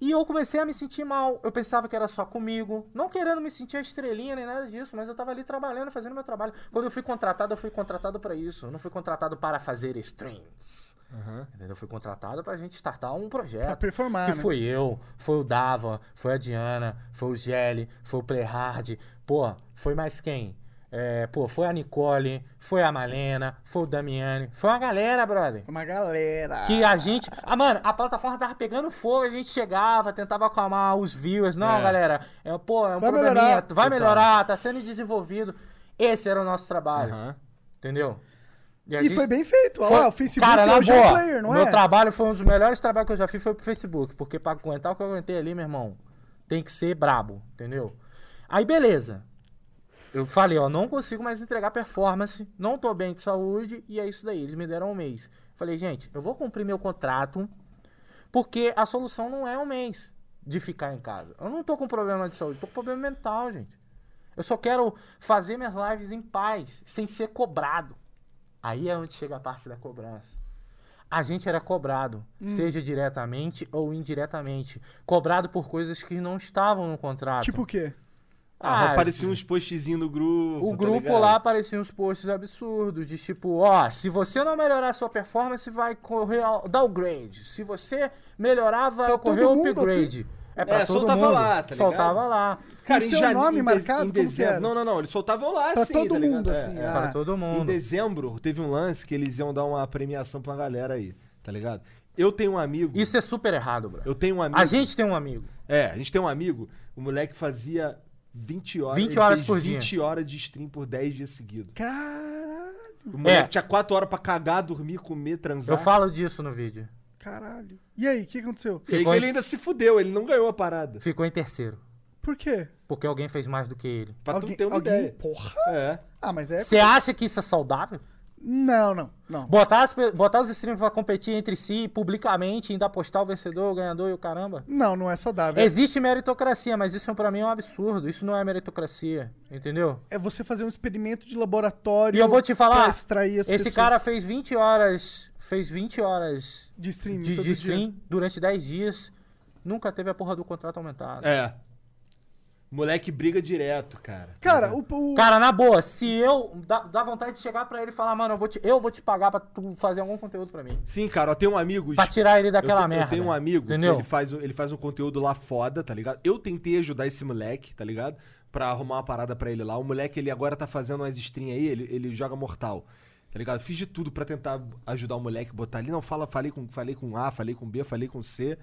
E eu comecei a me sentir mal. Eu pensava que era só comigo. Não querendo me sentir a estrelinha nem nada disso, mas eu tava ali trabalhando, fazendo meu trabalho. Quando eu fui contratado, eu fui contratado pra isso. Eu não fui contratado para fazer streams. Entendeu? Eu fui contratado pra gente startar um projeto. Pra performar, Que né? foi eu, foi o Dava, foi a Diana, foi o Gelli, foi o Playhard. Pô, foi mais quem? É, pô, foi a Nicole, foi a Malena, foi o Damiani. Foi uma galera, brother. Uma galera. Que a gente. Ah, mano, a plataforma tava pegando fogo, a gente chegava, tentava acalmar os viewers. Não, É. galera, é, pô, é um Vai probleminha, melhorar. vai melhorar, tá sendo desenvolvido. Esse era o nosso trabalho, Aham. entendeu? A E gente- foi bem feito. Olha foi- lá, o Facebook Cara, na é um boa, player, não meu é? trabalho foi um dos melhores trabalhos que eu já fiz foi pro Facebook, porque pra aguentar o que eu aguentei ali, meu irmão, tem que ser brabo, entendeu? Aí, beleza. Eu falei, ó, não consigo mais entregar performance, não tô bem de saúde, e é isso daí. Eles me deram um mês. Falei, gente, eu vou cumprir meu contrato, porque a solução não é um mês de ficar em casa. Eu não tô com problema de saúde, tô com problema mental, gente. Eu só quero fazer minhas lives em paz, sem ser cobrado. Aí é onde chega a parte da cobrança. A gente era cobrado, Hum. seja diretamente ou indiretamente. Cobrado por coisas que não estavam no contrato. Tipo o quê? Ah, Ah, aparecia uns postzinhos no grupo. O tá grupo ligado? lá apareciam uns posts absurdos, de tipo, ó, se você não melhorar a sua performance, vai correr ao- downgrade. Se você melhorar, vai Pra ocorrer mundo, upgrade. É pra É, todo soltava mundo. lá, tá ligado? Soltava lá. Cara, E em seu jane- nome em marcado, Em dezembro. era? Não, não, não. Eles soltavam lá Pra assim, todo tá mundo, É, assim, é. ah. Para todo Em mundo. dezembro, teve um lance que eles iam dar uma premiação pra uma galera aí, tá ligado? Eu tenho um amigo. Isso é super errado, bro. Eu tenho um amigo. A gente tem um amigo. É, a gente tem um amigo. O moleque fazia 20 horas. 20 ele horas por dia. 20 horas de stream por 10 dias seguidos. Caralho. O moleque É. tinha 4 horas pra cagar, dormir, comer, transar. Eu falo disso no vídeo. Caralho. E aí, o que aconteceu? E aí Ficou ele em- ainda se fudeu, ele não ganhou a parada. Ficou em terceiro. Por quê? Porque alguém fez mais do que ele. Pra alguém, tu ter uma alguém... ideia. Porra. É. Ah, mas é... Você acha que isso é saudável? Não, não, não. Botar, as pe- botar os streamers pra competir entre si publicamente, ainda postar o vencedor, o ganhador e o caramba? Não, não é saudável. Existe meritocracia, mas isso pra mim é um absurdo. Isso não é meritocracia, entendeu? É você fazer um experimento de laboratório E eu vou te pra falar, extrair as esse pessoas cara fez 20 horas, fez 20 horas de stream de, de stream durante 10 dias, nunca teve a porra do contrato aumentado. É. Moleque briga direto, cara. Cara, o, o- Cara, na boa, se eu dá, dá vontade de chegar pra ele e falar, mano, eu vou te, eu vou te pagar pra tu fazer algum conteúdo pra mim. Sim, cara, eu tenho um amigo. Pra tirar ele daquela eu, te- merda. Eu tenho um amigo entendeu? que ele faz, um- ele faz um conteúdo lá foda, tá ligado? Eu tentei ajudar esse moleque, tá ligado? Pra arrumar uma parada pra ele lá. O moleque, ele agora tá fazendo umas stream aí, ele, ele joga Mortal. Tá ligado? Fiz de tudo pra tentar ajudar o moleque, botar ali. Não, fala, falei com, falei com A, falei com B, falei com C.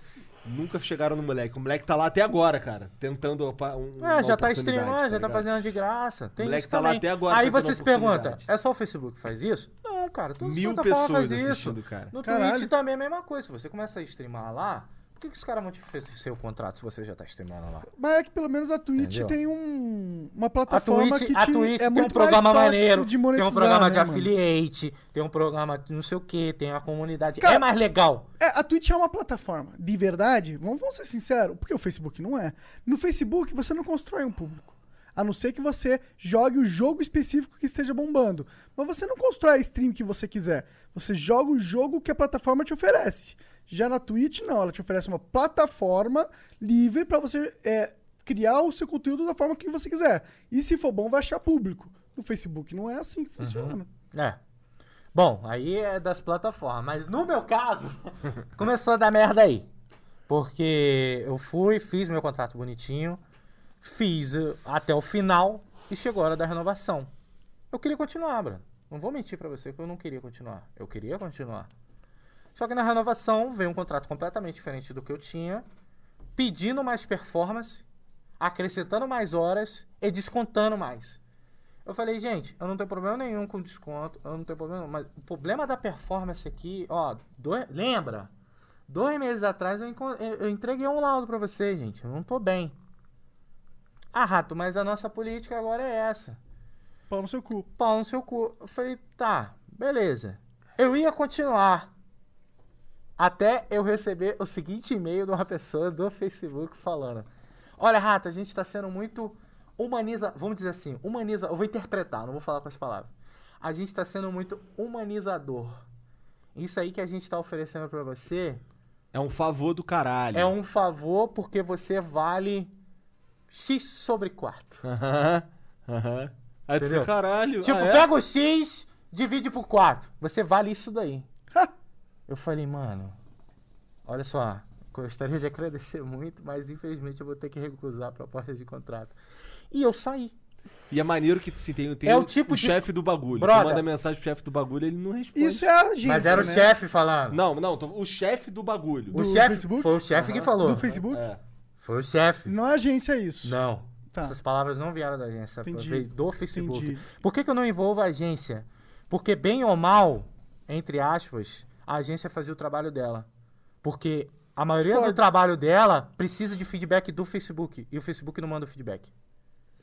Nunca chegaram no moleque. O moleque tá lá até agora, cara. Tentando opa- um, É, já tá streamando, já tá fazendo de graça. Tem moleque isso tá lá também. até agora Aí você se pergunta, é só o Facebook que faz isso? Não, cara, Mil pessoas fazem isso. assistindo, cara. No Caralho. Twitch também é a mesma coisa. Se você começa a streamar lá, por que, que os caras vão te oferecer o contrato se você já tá streamando lá? Mas é que pelo menos a Twitch Entendeu? tem um, uma A plataforma Twitch, que a te, Twitch é tem um muito programa mais fácil maneiro, de tem monetizar, um programa de né, mano? affiliate, tem um programa de não sei o que, tem a comunidade. Cara, é mais legal. É, a Twitch é uma plataforma de verdade, vamos, vamos ser sinceros, porque o Facebook não é. No Facebook você não constrói um público. A não ser que você jogue o jogo específico que esteja bombando. Mas você não constrói a stream que você quiser. Você joga o jogo que a plataforma te oferece. Já na Twitch, não. Ela te oferece uma plataforma livre pra você é, criar o seu conteúdo da forma que você quiser. E se for bom, vai achar público. No Facebook não é assim que funciona. É. Bom, aí é das plataformas. Mas no meu caso, *laughs* começou a dar merda aí. Porque eu fui, fiz meu contrato bonitinho, fiz eh, até o final e chegou a hora da renovação. Eu queria continuar, Bruno. Não vou mentir pra você que eu não queria continuar. Eu queria continuar. Só que na renovação veio um contrato completamente diferente do que eu tinha, pedindo mais performance, acrescentando mais horas e descontando mais. Eu falei, gente, eu não tenho problema nenhum com desconto, eu não tenho problema, mas o problema da performance aqui, ó, dois- lembra? Dois meses atrás eu, eu- entreguei um laudo pra você, gente, eu não tô bem. Ah, Rato, mas a nossa política agora é essa. Pau no seu cu. Pau no seu cu. Eu falei, tá, beleza. Eu ia continuar. Até eu receber o seguinte e-mail de uma pessoa do Facebook falando: Olha, Rato, a gente tá sendo muito humaniza. Vamos dizer assim, humaniza. Eu vou interpretar, não vou falar com as palavras. A gente tá sendo muito humanizador. Isso aí que a gente tá oferecendo pra você É um favor do caralho. é um favor porque você vale X sobre 4. Aham, aham. Aí tu fica, caralho. Tipo, ah, é? pega o X, divide por 4. Você vale isso daí. Eu falei, mano, olha só, gostaria de agradecer muito, mas infelizmente eu vou ter que recusar a proposta de contrato. E eu saí. E é maneiro que se tem, tem É o, o tipo de- chefe do bagulho. Brother. Tu manda mensagem pro chefe do bagulho, ele não responde. Isso é a agência, Mas era o né? chefe falando. Não, não, tô- o chefe do bagulho. o do chefe Facebook? foi o chefe que falou. Do Facebook? É. Foi o chefe. Não é agência isso. Não. Tá. Essas palavras não vieram da agência, Entendi. veio do Facebook. Entendi. Por que, que eu não envolvo a agência? Porque, bem ou mal, entre aspas, a agência fazia o trabalho dela. Porque a maioria do trabalho dela precisa de feedback do Facebook. E o Facebook não manda o feedback.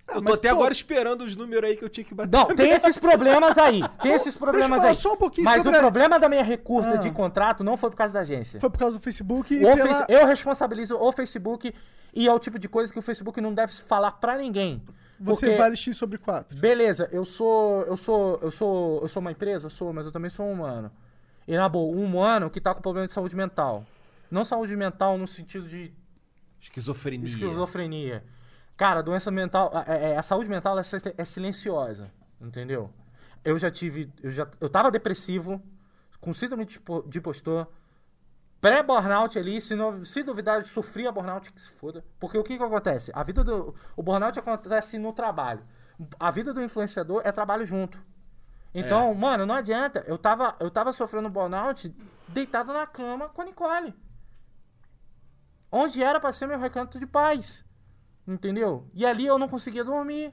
Eu tô mas, até pô- agora esperando os números aí que eu tinha que bater. Não, tem esses *laughs* problemas aí. Tem esses problemas falar aí. só um pouquinho Mas sobre o a- problema da minha recursa Ah. de contrato não foi por causa da agência. Foi por causa do Facebook e O pela... Face- Eu responsabilizo o Facebook e é o tipo de coisa que o Facebook não deve falar pra ninguém. Você Porque- vale X sobre 4. Beleza, eu sou. Eu sou. Eu sou. Eu sou uma empresa, sou, mas eu também sou um humano. E na boa, um humano que tá com problema de saúde mental. Não saúde mental no sentido de Esquizofrenia. esquizofrenia. Cara, a doença mental. A, a- a saúde mental é é silenciosa. Entendeu? Eu já tive. Eu, já, eu tava depressivo, com síndrome de po- de postor. Pré-burnout ali, se, não, se duvidar, eu sofria burnout, que se foda. Porque o que que acontece? A vida do. O burnout acontece no trabalho. A vida do influenciador é trabalho junto. Então, mano, não adianta. Eu tava, eu tava sofrendo burnout deitado na cama com a Nicole. Onde era pra ser meu recanto de paz. Entendeu? E ali eu não conseguia dormir.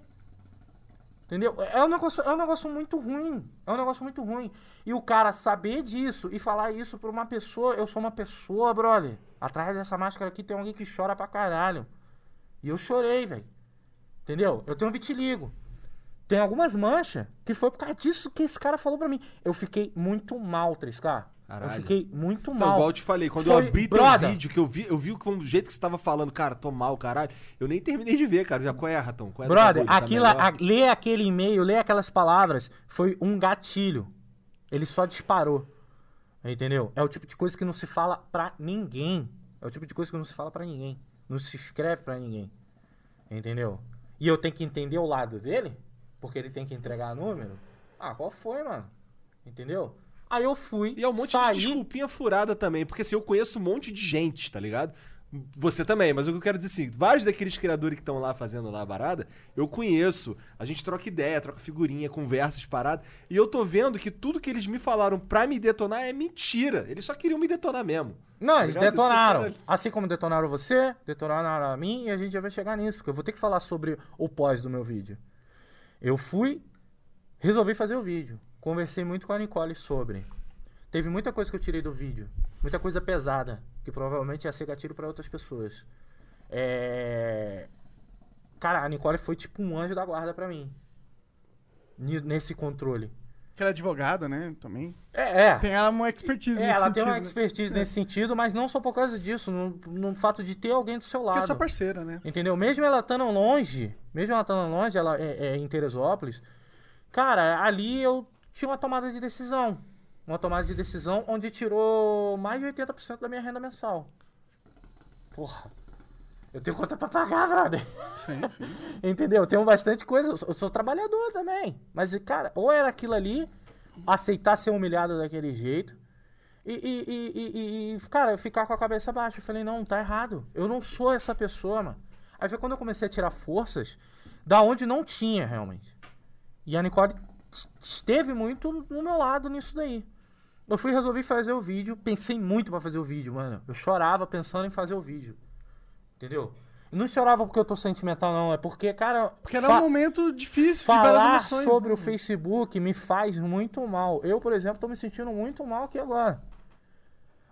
Entendeu? É um, negócio, é um negócio muito ruim. É um negócio muito ruim. E o cara saber disso e falar isso pra uma pessoa. Eu sou uma pessoa, brother. Atrás dessa máscara aqui tem alguém que chora pra caralho. E eu chorei, velho. Entendeu? Eu tenho vitiligo. Tem algumas manchas que foi por causa disso que esse cara falou pra mim. Eu fiquei muito mal, 3K. Caralho. Eu fiquei muito Então, mal. igual eu te falei, quando Foi- eu abri brother, teu vídeo, que eu vi, eu vi o jeito que você tava falando, cara, tô mal, caralho. Eu nem terminei de ver, cara. Já qual é, Ratão? Qual é Brother, bagulho? Tá aquilo, a, ler aquele e-mail, ler aquelas palavras, foi um gatilho. Ele só disparou. Entendeu? É o tipo de coisa que não se fala pra ninguém. É o tipo de coisa que não se fala pra ninguém. Não se escreve pra ninguém. Entendeu? E eu tenho que entender o lado dele, porque ele tem que entregar número. Ah, qual foi, mano? Entendeu? Aí eu fui, E é um monte saí, de desculpinha furada também, porque assim, eu conheço um monte de gente, tá ligado? Você também, mas o que eu quero dizer assim, vários daqueles criadores que estão lá fazendo lá a parada, eu conheço. A gente troca ideia, troca figurinha, conversas, paradas. E eu tô vendo que tudo que eles me falaram pra me detonar é mentira. Eles só queriam me detonar mesmo. Não, eles Ligado? detonaram. Cara, Assim como detonaram você, detonaram a mim e a gente já vai chegar nisso. Que eu vou ter que falar sobre o pós do meu vídeo. Eu fui, resolvi fazer o vídeo. Conversei muito com a Nicole sobre. Teve muita coisa que eu tirei do vídeo. Muita coisa pesada. Que provavelmente ia ser gatilho pra outras pessoas. É... Cara, a Nicole foi tipo um anjo da guarda pra mim. Nesse controle. Que ela é advogada, né? Também. É, é. Tem ela uma expertise É, nesse ela sentido. tem uma né? expertise nesse sentido, mas não só por causa disso, no, no fato de ter alguém do seu Porque é lado. sua parceira, né? Entendeu? Mesmo ela estando longe, mesmo ela estando longe, ela é, é em Teresópolis, cara, ali eu tinha uma tomada de decisão. Uma tomada de decisão onde tirou mais de 80% da minha renda mensal. Porra. Eu tenho conta pra pagar, brother. Sim, sim. *laughs* Entendeu? Eu tenho bastante coisa. Eu sou, eu sou trabalhador também. Mas, cara, ou era aquilo ali, aceitar ser humilhado daquele jeito. E, e- e- e- cara, ficar com a cabeça baixa. Eu falei, não, tá errado. Eu não sou essa pessoa, mano. Aí foi quando eu comecei a tirar forças da onde não tinha, realmente. E a Nicole es- esteve muito no meu lado nisso daí. Eu fui resolvi fazer o vídeo, pensei muito pra fazer o vídeo, mano. Eu chorava pensando em fazer o vídeo. Entendeu? Não chorava porque eu tô sentimental, não. É porque, cara. Porque era um momento difícil de várias Falar emoções. sobre né? o Facebook me faz muito mal. Eu, por exemplo, tô me sentindo muito mal aqui agora.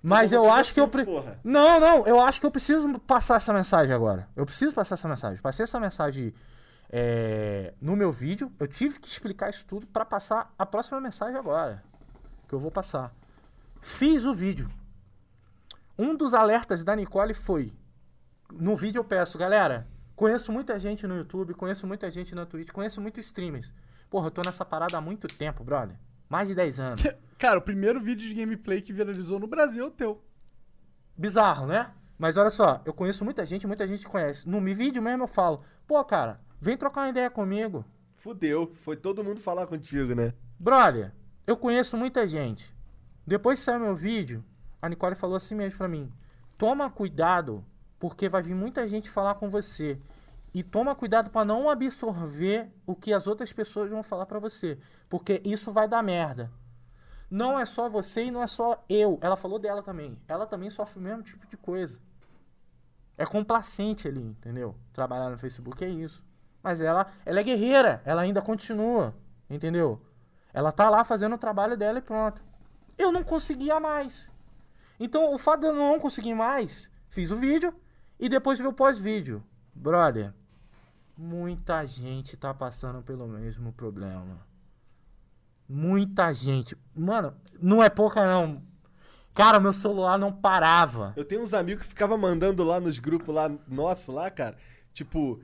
Mas eu acho que eu. pre- porra. Não, não, eu acho que eu preciso passar essa mensagem agora. Eu preciso passar essa mensagem. Passei essa mensagem é, no meu vídeo. Eu tive que explicar isso tudo pra passar a próxima mensagem agora. Que eu vou passar. Fiz o vídeo. Um dos alertas da Nicole foi: no vídeo eu peço, galera, conheço muita gente no YouTube, conheço muita gente na Twitch, conheço muitos streamers. Porra, eu tô nessa parada há muito tempo, brother. Mais de 10 anos. *laughs* Cara, o primeiro vídeo de gameplay que viralizou no Brasil é o teu. Bizarro, né? Mas olha só, eu conheço muita gente, muita gente conhece. No vídeo mesmo eu falo, pô, cara, vem trocar uma ideia comigo. Fudeu. Foi todo mundo falar contigo, né? Brother, eu conheço muita gente. Depois que saiu meu vídeo, a Nicole falou assim mesmo pra mim: toma cuidado, porque vai vir muita gente falar com você. E toma cuidado pra não absorver o que as outras pessoas vão falar pra você, porque isso vai dar merda. Não é só você e não é só eu. Ela falou dela também. Ela também sofre o mesmo tipo de coisa. É complacente ali, entendeu? Trabalhar no Facebook é isso. Mas ela, ela é guerreira, ela ainda continua, entendeu? Ela tá lá fazendo o trabalho dela e pronto. Eu não conseguia mais. Então, o fato de eu não conseguir mais, fiz o vídeo e depois vi o pós-vídeo. Brother, muita gente tá passando pelo mesmo problema. Muita gente. Mano, não é pouca não. Cara, meu celular não parava. Eu tenho uns amigos que ficavam mandando lá nos grupos lá, nosso lá, cara, tipo,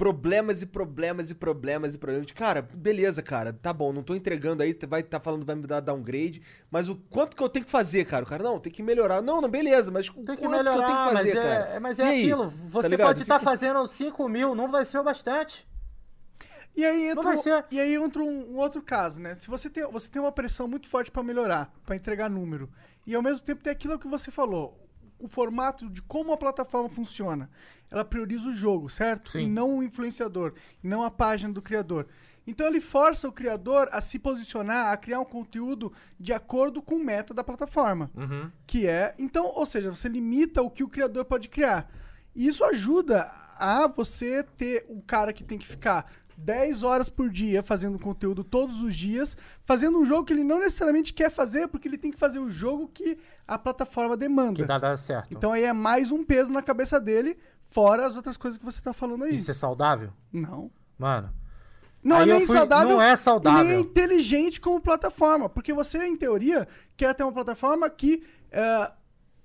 problemas e problemas e problemas e problemas. Cara, beleza, cara, tá bom, não tô entregando aí, vai tá falando vai me dar downgrade, mas o quanto que eu tenho que fazer, cara? O cara, não, tem que melhorar. Não, não, beleza, mas o Tem que quanto melhorar, que eu tenho que fazer, mas, cara? é, mas E é aí? aquilo. Tá Você ligado? pode estar Fica- fazendo 5 mil, não vai ser o bastante. E aí entra, um- ser. e aí entra um, um outro caso, né? Se você tem, você tem uma pressão muito forte pra melhorar, pra entregar número, e ao mesmo tempo tem aquilo que você falou, o formato de como a plataforma funciona. Ela prioriza o jogo, certo? Sim. E não o influenciador, e não a página do criador. Então ele força o criador a se posicionar, a criar um conteúdo de acordo com o meta da plataforma. Que é. Então, ou seja, você limita o que o criador pode criar. E isso ajuda a você ter o cara que tem que ficar 10 horas por dia fazendo conteúdo todos os dias, fazendo um jogo que ele não necessariamente quer fazer, porque ele tem que fazer o jogo que a plataforma demanda. Que dá, dá certo. Então aí é mais um peso na cabeça dele, fora as outras coisas que você tá falando aí. Isso é saudável? Não. Mano. Não Aí é nem fui- saudável. não é E saudável. nem é inteligente como plataforma. Porque você, em teoria, quer ter uma plataforma que eh,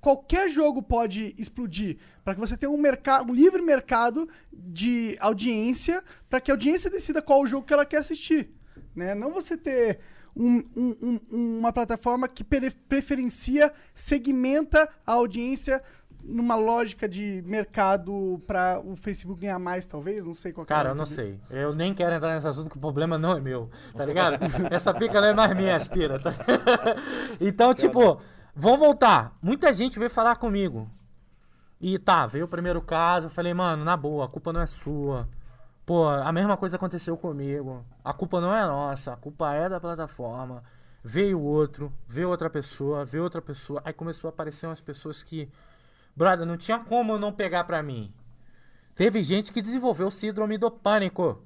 qualquer jogo pode explodir. Para que você tenha um, mercado, um livre mercado de audiência, para que a audiência decida qual o jogo que ela quer assistir. Né? Não você ter um- um- um- uma plataforma que pre- preferencia, segmenta a audiência numa lógica de mercado para o Facebook ganhar mais, talvez? Não sei qual que é Cara, eu não disso. sei. Eu nem quero entrar nesse assunto que o problema não é meu. Tá ligado? Essa pica não é mais minha, aspira. Tá? *laughs* então, tipo, vamos voltar. Muita gente veio falar comigo. E tá, veio o primeiro caso, eu falei, mano, na boa, a culpa não é sua. Pô, a mesma coisa aconteceu comigo. A culpa não é nossa, a culpa é da plataforma. Veio outro, veio outra pessoa, veio outra pessoa. Aí começou a aparecer umas pessoas que. Brother, não tinha como eu não pegar pra mim. Teve gente que desenvolveu síndrome do pânico.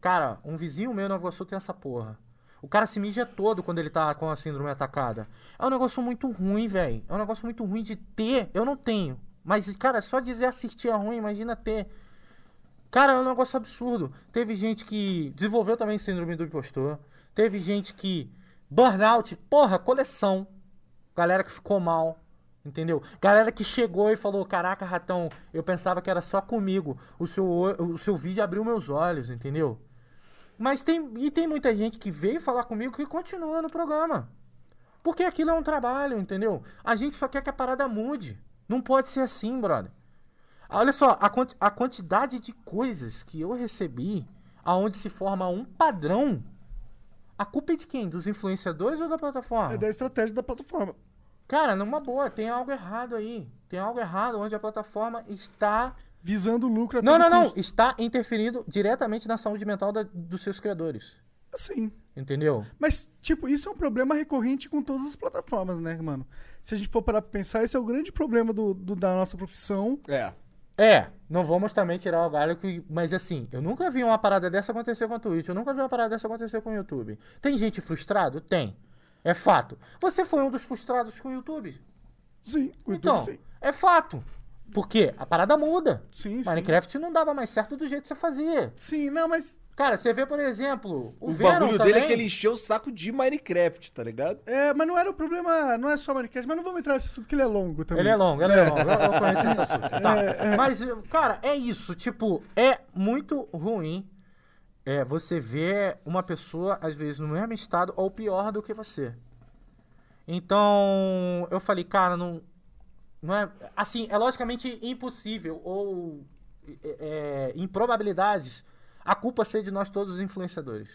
Cara, um vizinho meu Nova Iguaçu tem essa porra. O cara se mija todo quando ele tá com a síndrome atacada. É um negócio muito ruim, velho. É um negócio muito ruim de ter. Eu não tenho. Mas, cara, só dizer assistir é ruim, imagina ter. Cara, é um negócio absurdo. Teve gente que desenvolveu também síndrome do impostor. Teve gente que. Burnout, porra, coleção. Galera que ficou mal. Entendeu? Galera que chegou e falou: Caraca, ratão, eu pensava que era só comigo. O seu, o seu vídeo abriu meus olhos, entendeu? Mas tem. E tem muita gente que veio falar comigo que continua no programa. Porque aquilo é um trabalho, entendeu? A gente só quer que a parada mude. Não pode ser assim, brother. Olha só, a, quanti a quantidade de coisas que eu recebi aonde se forma um padrão. A culpa é de quem? Dos influenciadores ou da plataforma? É da estratégia da plataforma. Cara, numa boa, tem algo errado aí. Tem algo errado onde a plataforma está. Visando o lucro a Não, não, não. custo. Está interferindo diretamente na saúde mental da- dos seus criadores. Sim. Entendeu? Mas, tipo, isso é um problema recorrente com todas as plataformas, né, mano? Se a gente for parar pra pensar, esse é o grande problema do, do- da nossa profissão. É. É, não vamos também tirar o galho que. Mas assim, eu nunca vi uma parada dessa acontecer com a Twitch. Eu nunca vi uma parada dessa acontecer com o YouTube. Tem gente frustrado? Tem. É fato. Você foi um dos frustrados com o YouTube? Sim, o Então, YouTube sim. é fato. Por quê? A parada muda. Sim, sim. Minecraft não dava mais certo do jeito que você fazia. Sim, não, mas. Cara, você vê, por exemplo, o, O, Venom bagulho também. dele é que ele encheu o saco de Minecraft, tá ligado? É, mas não era o problema, não é só Minecraft, mas não vamos entrar nesse assunto que ele é longo também. Ele é longo, ele é longo. Eu, eu conheço esse assunto. *laughs* Tá. Mas, cara, é isso. Tipo, é muito ruim é, você ver uma pessoa, às vezes, no mesmo estado ou pior do que você. Então, eu falei, cara, não. Não é. Assim, é logicamente impossível ou é, é, em probabilidades a culpa ser de nós todos os influenciadores.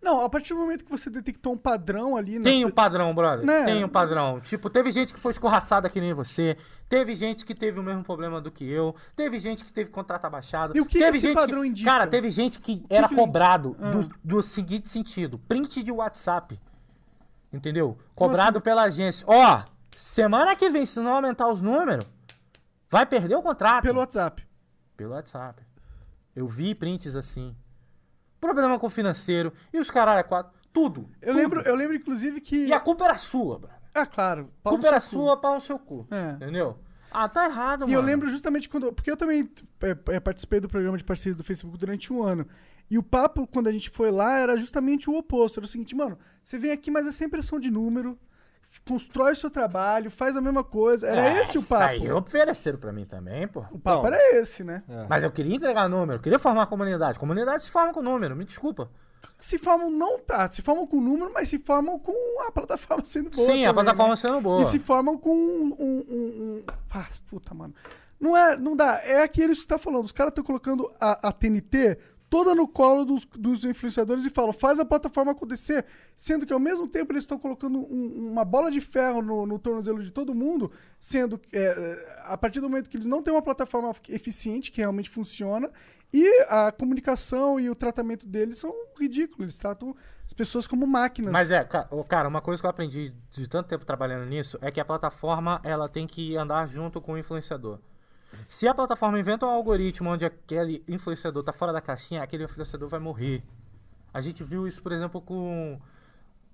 Não, a partir do momento que você detectou um padrão ali... Tem um padrão, brother. Né? Tem um padrão. Tipo, teve gente que foi escorraçada que nem você. Teve gente que teve o mesmo problema do que eu. Teve gente que teve contrato abaixado. E o que teve que esse gente padrão indica? Cara, teve gente que era que cobrado Ah. do, do seguinte sentido: print de WhatsApp. Entendeu? Cobrado assim? pela agência. Ó, semana que vem, se não aumentar os números, vai perder o contrato. Pelo WhatsApp. Pelo WhatsApp. Eu vi prints assim. Problema com o financeiro. E os caralho, quatro. Tudo. Eu tudo. lembro, eu lembro inclusive que... E a culpa era sua, brother. Ah, claro. A pau culpa era cu. sua, pau no seu cu. É. Entendeu? Ah, tá errado, mano. E eu lembro justamente quando. Porque eu também é, é, participei do programa de parceria do Facebook durante um ano. E o papo, quando a gente foi lá, era justamente o oposto. Era o seguinte, mano, você vem aqui, mas é sem pressão de número, constrói o seu trabalho, faz a mesma coisa. Era É, esse o Isso papo. aí ofereceram pra mim também, pô. O papo Então. era esse, né? Mas eu queria entregar número, eu queria formar a comunidade. Comunidade se forma com número, me desculpa. Se formam, não tá, se formam com número, mas se formam com a *laughs* plataforma sendo boa. Sim, a também, plataforma né? sendo boa. E se formam com um. um, um- um- Ah, puta, mano. Não é, não dá. É aquilo que você tá falando. Os caras estão colocando a, a TNT toda no colo dos, dos influenciadores e falam, faz a plataforma acontecer. Sendo que ao mesmo tempo eles estão colocando um- uma bola de ferro no, no tornozelo de todo mundo, sendo é, a partir do momento que eles não têm uma plataforma eficiente que realmente funciona, e a comunicação e o tratamento deles são ridículos. Eles tratam as pessoas como máquinas. Mas é, cara, uma coisa que eu aprendi de tanto tempo trabalhando nisso é que a plataforma ela tem que andar junto com o influenciador. Se a plataforma inventa um algoritmo onde aquele influenciador tá fora da caixinha, aquele influenciador vai morrer. A gente viu isso, por exemplo, com.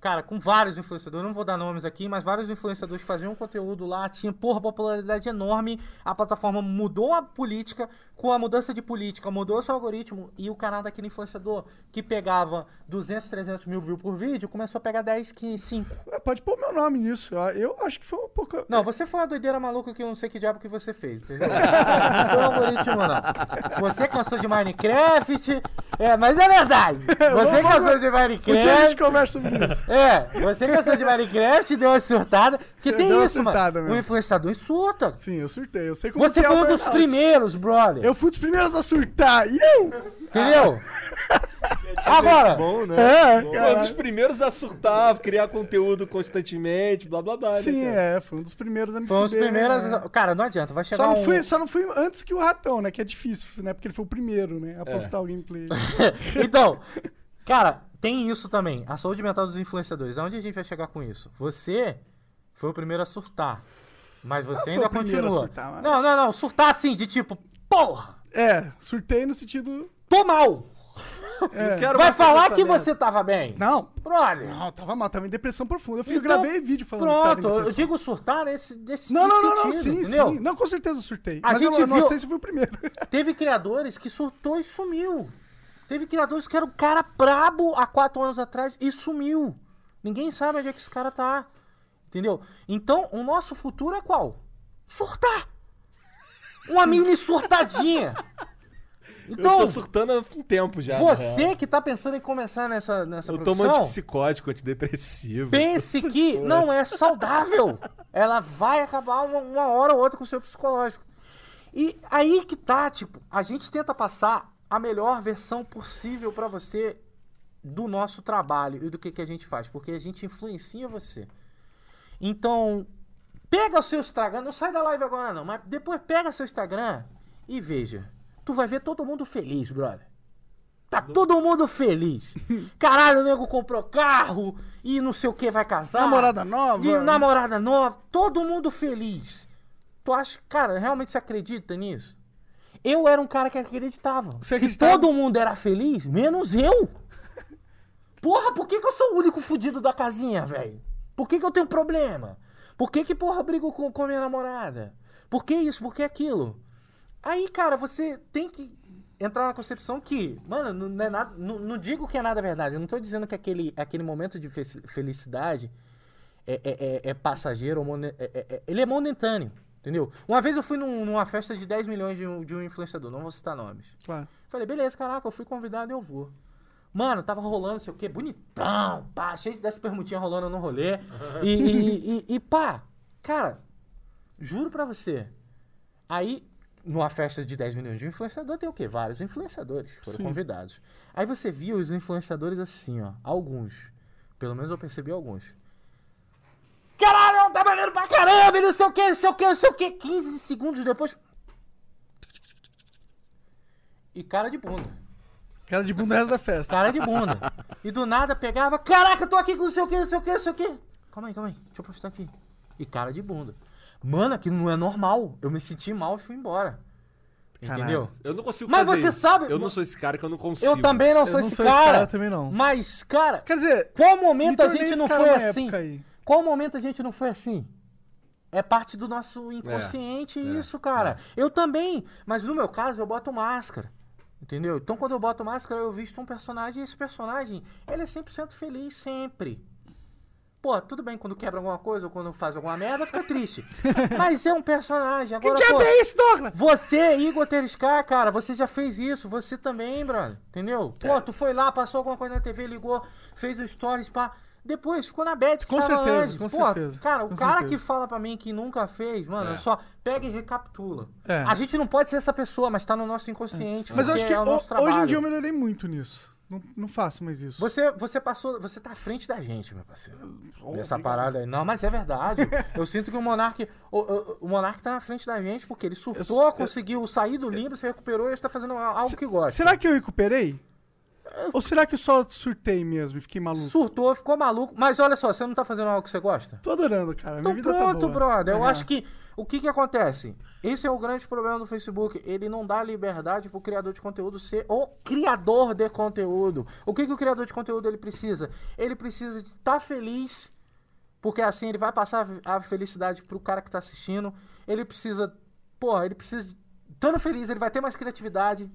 Cara, com vários influenciadores, não vou dar nomes aqui, mas vários influenciadores que faziam conteúdo lá, tinha, porra, popularidade enorme. A plataforma mudou a política, com a mudança de política, mudou seu algoritmo, e o canal daquele influenciador que pegava 200, 300 mil views por vídeo, começou a pegar 10, 15, 5. Ah, Pode pôr meu nome nisso. Eu acho que foi um pouco. Não, você foi uma doideira maluca que eu não sei que diabo que você fez, entendeu? Não foi o algoritmo, não. Você cansou de Minecraft, é, mas é verdade. *laughs* Você cansou de Um dia a gente Minecraft. conversa sobre isso. *laughs* É, você cansou de Minecraft, deu uma surtada. Porque tem Deu uma isso, surtada mano. mesmo. O influenciador surta. Sim, eu surtei. Eu sei como Você que é foi um dos primeiros, brother. Eu fui dos primeiros a surtar. E eu? Entendeu? *laughs* Agora, Bom, né? É, Bom. cara. Um dos primeiros a surtar, criar conteúdo constantemente, blá blá blá. né, Sim, cara? é, foi um dos primeiros a me foi um dos primeiros. né? Cara, não adianta, vai chegar Só não, um... fui, só não fui antes que o Ratão, né? Que é difícil, né? Porque ele foi o primeiro, né? A postar o gameplay. *laughs* então, cara, tem isso também. A saúde mental dos influenciadores. Aonde a gente vai chegar com isso? Você foi o primeiro a surtar. Mas você ainda continua. surtar, mas- Não, não, não. Surtar assim, de tipo, porra, É, surtei no sentido. tô mal. É. Quero Vai falar que merda. você tava bem. Não, Brother. não, tava mal, tava em depressão profunda. Eu, fui, eu Então, gravei vídeo falando que tava em Pronto, eu digo surtar nesse, nesse Não, não, não, não, sentido, sim, entendeu? sim. Não, com certeza eu surtei. A mas gente eu, eu não viu- sei se foi o primeiro. Teve criadores que surtou e sumiu. Teve criadores que eram cara brabo há quatro anos atrás e sumiu. Ninguém sabe onde é que esse cara tá. Entendeu? Então, o nosso futuro é qual? Surtar! Uma *laughs* mini surtadinha. Eu Então, tô surtando há um tempo já. você que tá pensando em começar nessa, nessa Eu tomo profissão, antipsicótico, antidepressivo. pense que não é saudável. Ela vai acabar uma, uma hora ou outra com o seu psicológico. E aí que tá, tipo, a gente tenta passar a melhor versão possível pra você do nosso trabalho e do que, que a gente faz, porque a gente influencia você. Então, pega o seu Instagram, não sai da live agora não, mas depois pega seu Instagram e veja. Tu vai ver todo mundo feliz, brother. Tá todo mundo feliz. *laughs* Caralho, o nego comprou carro e não sei o que vai casar. Namorada nova. E namorada nova, todo mundo feliz. Tu acha, cara, realmente você acredita nisso? Eu era um cara que acreditava. Você que acreditava? todo mundo era feliz, menos eu. Porra, por que, que eu sou o único fudido da casinha, velho? Por que, que eu tenho problema? Por que, que porra, brigo com, com a minha namorada? Por que isso? Por que aquilo? Aí, cara, você tem que entrar na concepção que, mano, não, é nada, não, não digo que é nada verdade. Eu não tô dizendo que aquele, aquele momento de fe- felicidade é, é- é- é passageiro, é- é- ele é momentâneo, entendeu? Uma vez eu fui num- numa festa de 10 milhões de um, de um influenciador, não vou citar nomes. Claro. Falei, beleza, caraca, eu fui convidado e eu vou. Mano, tava rolando, sei o que, bonitão, pá, cheio das permutinhas rolando no rolê. E, e, e- e, pá, cara, juro pra você. Aí, numa festa de 10 milhões de influenciador, tem o quê? Vários influenciadores foram Sim. convidados. Aí você viu os influenciadores assim, ó, alguns. Pelo menos eu percebi alguns. Caralho, tá maneiro pra caramba, e não sei o que, não sei o que, não sei o que. 15 segundos depois. E cara de bunda. Cara de bunda resto da festa. Cara de bunda. E do nada pegava, caraca, eu tô aqui com não sei o que, não sei o que, não sei o que. Calma aí, calma aí, deixa eu postar aqui. E cara de bunda. Mano, aquilo não é normal. Eu me senti mal e fui embora. Entendeu? Eu não consigo Mas fazer você isso. sabe- Eu não sou esse cara que eu não consigo. Eu também não Eu sou não esse sou esse cara. cara também, não. Mas, cara, Quer dizer, qual me momento a gente não cara foi assim? época aí. Qual momento a gente não foi assim? É parte do nosso inconsciente É, isso, cara. Eu também, mas no meu caso eu boto máscara. Entendeu? Então quando eu boto máscara eu visto um personagem e esse personagem, ele é 100% feliz sempre. Pô, tudo bem quando quebra alguma coisa ou quando faz alguma merda, fica triste. *laughs* Mas é um personagem. Agora, que diabo é isso, Douglas? você, Igor Terescar, cara, você já fez isso, você também, brother. Entendeu? É. Pô, tu foi lá, passou alguma coisa na TV, ligou, fez o stories, pá. Depois ficou na bet Com certeza, com Pô, certeza, Cara, o com cara certeza. que fala pra mim que nunca fez, mano, É. só pega e recapitula. É. A gente não pode ser essa pessoa, mas tá no nosso inconsciente. Mas eu acho que é o nosso ho- trabalho. hoje em dia eu melhorei muito nisso. Não, não faço mais isso. Você, você passou, você tá à frente da gente, meu parceiro. Nessa parada aí. Não, mas é verdade. *laughs* Eu sinto que o Monark, o, o, o Monark tá na frente da gente porque ele surtou, Eu- eu- conseguiu sair do limbo, se recuperou e está fazendo algo que gosta. Será que eu recuperei? Ou será que eu só surtei mesmo e fiquei maluco? Surtou, ficou maluco. Mas olha só, você não tá fazendo algo que você gosta? Tô adorando, cara. Então Minha vida pronto, tá boa. brother. Eu É. acho que o que que acontece? Esse é o grande problema do Facebook. Ele não dá liberdade pro criador de conteúdo ser o criador de conteúdo. O que que o criador de conteúdo ele precisa? Ele precisa de estar feliz, porque assim ele vai passar a felicidade pro cara que tá assistindo. Ele precisa, porra, ele precisa estando feliz, ele vai ter mais criatividade.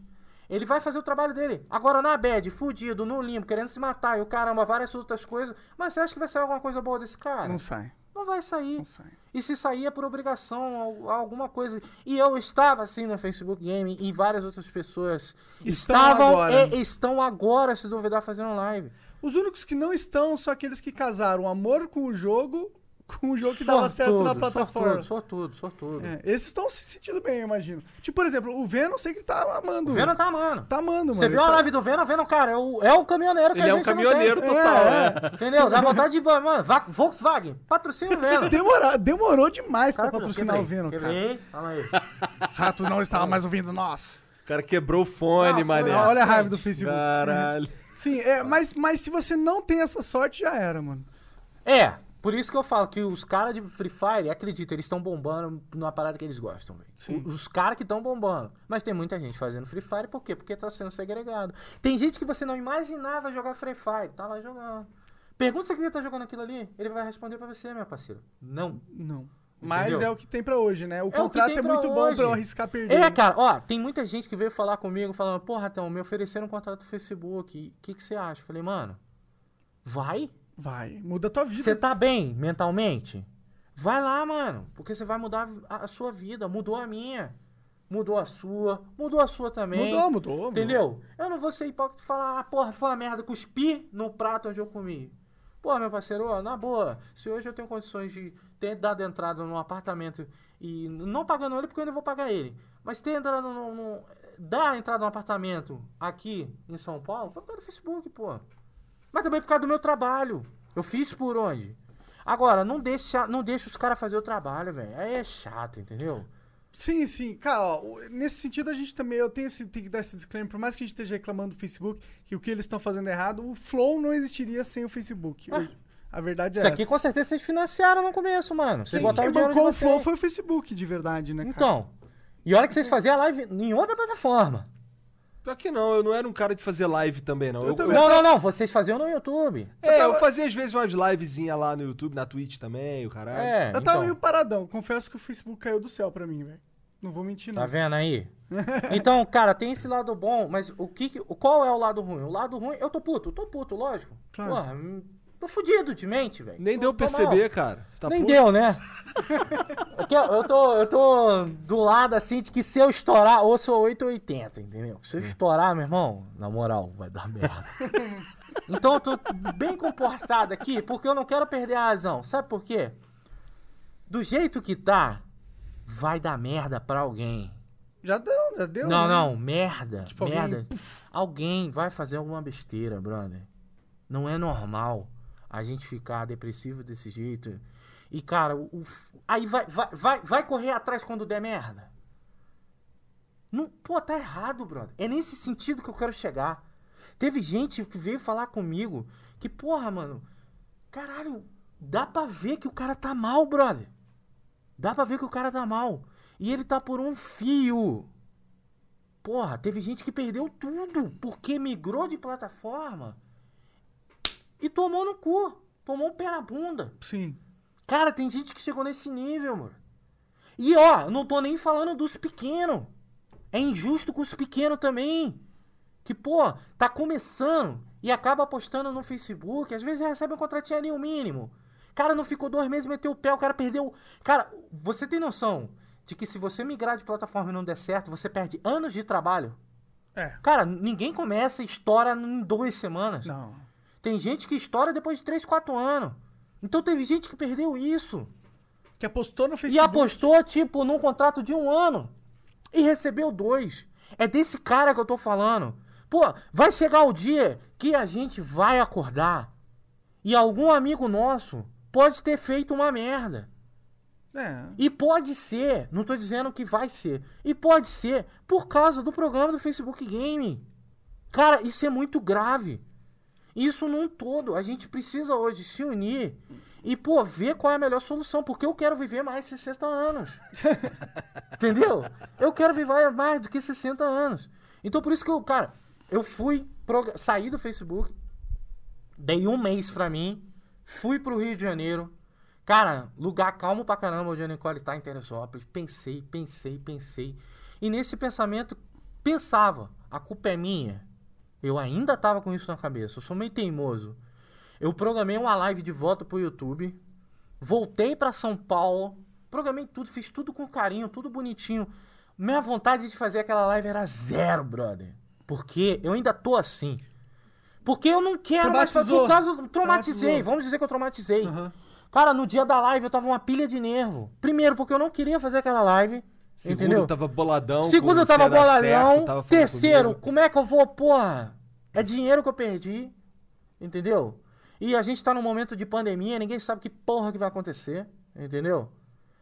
Ele vai fazer o trabalho dele. Agora na bad, fudido, no limbo, querendo se matar e o caramba, várias outras coisas. Mas você acha que vai sair alguma coisa boa desse cara? Não sai. Não vai sair. Não sai. E se sair é por obrigação, al- alguma coisa. E eu estava assim no Facebook Game e várias outras pessoas Estão estavam agora. e estão agora, se duvidar, fazendo live. Os únicos que não estão são aqueles que casaram amor com o jogo com um jogo que dava certo na plataforma. Sortudo, sortudo, sortudo. É, esses estão se sentindo bem, eu imagino. Tipo, por exemplo, o Venom, eu sei que ele tá amando. O Venom tá amando. Tá amando, mano. Você viu a tá- live do Venom? Venom, cara, é o, é o caminhoneiro que Ele a é um gente não caminhoneiro tem. total, É, é. Entendeu? Dá vontade de... Mano, Va- Volkswagen, patrocina o Venom. Demora, demorou demais pra Cara, patrocinar quebrei, o Venom, cara. quebrei. Calma aí. *laughs* Rato não estava mais ouvindo nós. O cara quebrou o fone, Não, mané. Olha a gente. raiva do Facebook. Caralho. Sim, é, mas, mas se você não tem essa sorte, já era, mano. É, por isso que eu falo que os caras de Free Fire, acredita, eles estão bombando numa parada que eles gostam, velho. Os caras que estão bombando. Mas tem muita gente fazendo Free Fire, por quê? Porque tá sendo segregado. Tem gente que você não imaginava jogar Free Fire, tá lá jogando. Pergunta se ele tá jogando aquilo ali, ele vai responder pra você, meu parceiro. Não. Não. Mas Entendeu? é o que tem pra hoje, né? O É o contrato tem é muito bom hoje. pra eu arriscar perder. É, cara, ó, tem muita gente que veio falar comigo falando, porra, Ratão, me ofereceram um contrato no Facebook. O que, que você acha? Eu Falei, mano, vai. Vai, muda a tua vida. Você tá bem mentalmente? Vai lá, mano. Porque você vai mudar a, a sua vida. Mudou a minha. Mudou a sua. Mudou a sua também. Mudou, mudou, mudou. Entendeu? Eu não vou ser hipócrita e falar, ah, porra, foi uma merda, cuspi no prato onde eu comi. Porra, meu parceiro, ó, na boa, se hoje eu tenho condições de ter dado entrada num apartamento e não pagando ele, porque eu ainda vou pagar ele, mas ter entrado num. num dar entrada num apartamento aqui em São Paulo, foi do Facebook, pô. Mas também por causa do meu trabalho. Eu fiz por onde? Agora, não deixa, não deixa os caras fazer o trabalho, velho. Aí é chato, entendeu? Sim, sim. Cara, ó, nesse sentido a gente também, eu tenho esse, tem que dar esse disclaimer, por mais que a gente esteja reclamando do Facebook, que o que eles estão fazendo é errado, o Flow não existiria sem o Facebook. Ah. A verdade é Isso aqui essa. com certeza vocês financiaram no começo, mano. Vocês Quem, botaram quem bancou o. Flow foi o Facebook, de verdade, né, cara? Então. E olha que vocês faziam a live em outra plataforma. Pior que não, eu não era um cara de fazer live também, não. Eu, também. Não, não, não. Vocês faziam no YouTube. É, eu fazia às vezes umas livezinhas lá no YouTube, na Twitch também, o caralho. É. Eu tava então. meio paradão. Confesso que o Facebook caiu do céu pra mim, velho. Não vou mentir, não. Tá vendo aí? *laughs* Então, cara, tem esse lado bom, mas o que, que- qual é o lado ruim? O lado ruim, eu tô puto, eu tô puto, lógico. Claro. Porra, hum, tô fudido de mente, velho. Nem Tô- deu tô perceber, mal. cara. Você tá Nem puto? deu, né? É eu, tô, eu tô do lado assim de que se eu estourar, ou sou 880, entendeu? Se eu estourar, meu irmão, na moral, vai dar merda. Então eu tô bem comportado aqui, porque eu não quero perder a razão. Sabe por quê? Do jeito que tá, vai dar merda pra alguém. Já deu, já deu. Não, né? não, merda. Tipo, alguém, merda. Alguém vai fazer alguma besteira, brother. Não é normal a gente ficar depressivo desse jeito. E, cara, o, o- aí vai, vai, vai, vai correr atrás quando der merda. Não, pô, tá errado, brother. É nesse sentido que eu quero chegar. Teve gente que veio falar comigo que, porra, mano, caralho, dá pra ver que o cara tá mal, brother. Dá pra ver que o cara tá mal. E ele tá por um fio. Porra, teve gente que perdeu tudo porque migrou de plataforma e tomou no cu. Tomou um pé na bunda. Sim. Cara, tem gente que chegou nesse nível, mano. E ó, não tô nem falando dos pequenos. É injusto com os pequenos também. Que, pô, tá começando e acaba postando no Facebook. Às vezes recebe um contratinho ali, o mínimo. Cara, não ficou dois meses, meteu o pé, o cara perdeu. Cara, você tem noção de que se você migrar de plataforma e não der certo, você perde anos de trabalho? É. Cara, ninguém começa e estoura em duas semanas. Não. Tem gente que estoura depois de 3, 4 anos. Então teve gente que perdeu isso. Que apostou no E Facebook. apostou, tipo, num contrato de um ano. E recebeu dois. É desse cara que eu tô falando. Pô, vai chegar o dia que a gente vai acordar. E algum amigo nosso pode ter feito uma merda. É. E pode ser, não tô dizendo que vai ser. E pode ser por causa do programa do Facebook Game. Cara, isso é muito grave. Isso num todo. A gente precisa hoje se unir e, pô, ver qual é a melhor solução. Porque eu quero viver mais de 60 anos. *laughs* Entendeu? Eu quero viver mais do que 60 anos. Então por isso que eu, cara, eu fui, progra- saí do Facebook, dei um mês pra mim, fui pro Rio de Janeiro. Cara, lugar calmo pra caramba onde a Nicole tá em Teresópolis. Pensei, pensei, pensei. E nesse pensamento, pensava, a culpa é minha. Eu ainda tava com isso na cabeça. Eu sou meio teimoso. Eu programei uma live de volta pro YouTube. Voltei pra São Paulo. Programei tudo, fiz tudo com carinho, tudo bonitinho. Minha vontade de fazer aquela live era zero, brother. Porque eu ainda tô assim. Porque eu não quero mais fazer. Por causa. Traumatizei. Vamos dizer que eu traumatizei. Aham. Cara, no dia da live eu tava uma pilha de nervo. Primeiro, porque eu não queria fazer aquela live. Segundo, entendeu? eu tava boladão. Segundo, eu tava boladão. certo, tava Terceiro, comigo. como é que eu vou, porra? É dinheiro que eu perdi. Entendeu? E a gente tá num momento de pandemia, ninguém sabe que porra que vai acontecer. Entendeu?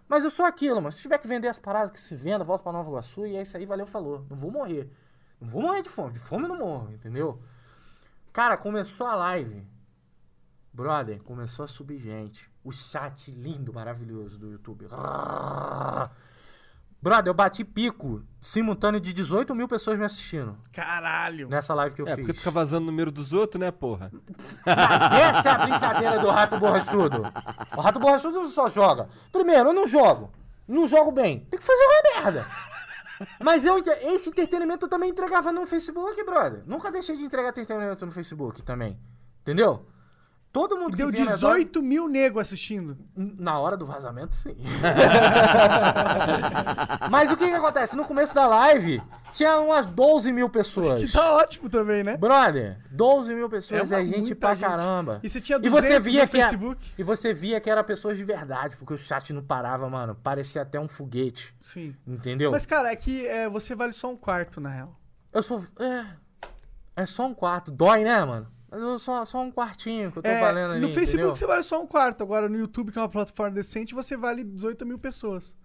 Mas eu sou aquilo, mas se tiver que vender as paradas que se venda, volta pra Nova Iguaçu e é isso aí, valeu, falou. Não vou morrer. Não vou morrer de fome. De fome eu não morro, entendeu? Cara, começou a live. Brother, começou a subir gente. O chat lindo, maravilhoso do YouTube. Brother, eu bati pico simultâneo de 18 mil pessoas me assistindo Caralho. nessa live que eu É, fiz. porque tu fica vazando o número dos outros, né, porra? Mas *laughs* essa é a brincadeira do rato borrachudo. O rato borrachudo não só joga. Primeiro, eu não jogo. Não jogo bem. Tem que fazer uma merda. Mas eu, esse entretenimento eu também entregava no Facebook, brother. Nunca deixei de entregar entretenimento no Facebook também. Entendeu? Todo mundo Deu que lives- 18 mil nego assistindo. Na hora do vazamento, sim. *laughs* Mas o que que acontece? No começo da live, tinha umas 12 mil pessoas. Que tá ótimo também, né? Brother, 12 mil pessoas É é, gente pra gente. caramba. E você tinha E você 200 via no que era- Facebook? E você via que era pessoas de verdade, porque o chat não parava, mano. Parecia até um foguete. Sim. Entendeu? Mas, cara, é que é, você vale só um quarto, na real. Eu sou. É. É só um quarto. Dói, né, mano? Mas eu sou só um quartinho que eu tô É, valendo ali. no Facebook entendeu? você vale só um quarto. Agora no YouTube, que é uma plataforma decente, você vale 18 mil pessoas.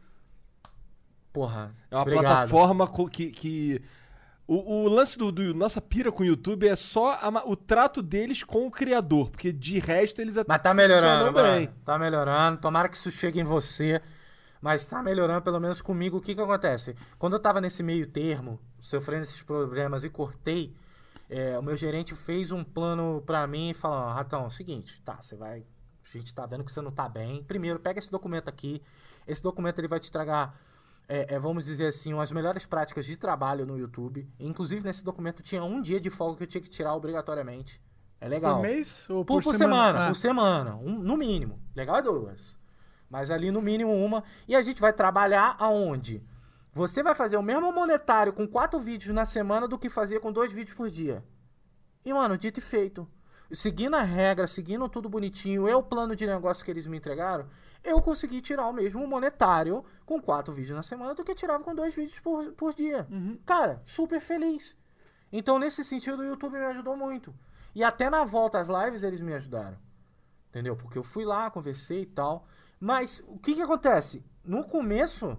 Porra. É uma obrigado. plataforma que. que... O, o lance do, do nossa pira com o YouTube é só a o trato deles com o criador, porque de resto eles até Mas tá melhorando, funcionam mano. Tá melhorando. Tomara que isso chegue em você. Mas tá melhorando, pelo menos comigo. O que que acontece? Quando eu tava nesse meio termo, sofrendo esses problemas e cortei, é, o meu gerente fez um plano pra mim e falou, Ratão, é o seguinte, tá, você vai... A gente tá vendo que você não tá bem. Primeiro, pega esse documento aqui. Esse documento ele vai te tragar, é, é, vamos dizer assim, as melhores práticas de trabalho no YouTube. Inclusive, nesse documento tinha um dia de folga que eu tinha que tirar obrigatoriamente. É legal. Por mês ou Por, por, por semana, Ah, por semana, um- no mínimo. Legal é duas. Mas ali no mínimo uma. E a gente vai trabalhar aonde? Você vai fazer o mesmo monetário com quatro vídeos na semana do que fazia com dois vídeos por dia. E, mano, dito e feito. Seguindo a regra, seguindo tudo bonitinho, eu o plano de negócio que eles me entregaram, eu consegui tirar o mesmo monetário com quatro vídeos na semana do que tirava com dois vídeos por, por dia. Cara, super feliz. Então, nesse sentido, o YouTube me ajudou muito. E até na volta às lives eles me ajudaram. Entendeu? Porque eu fui lá, conversei e tal. Mas o que que acontece? No começo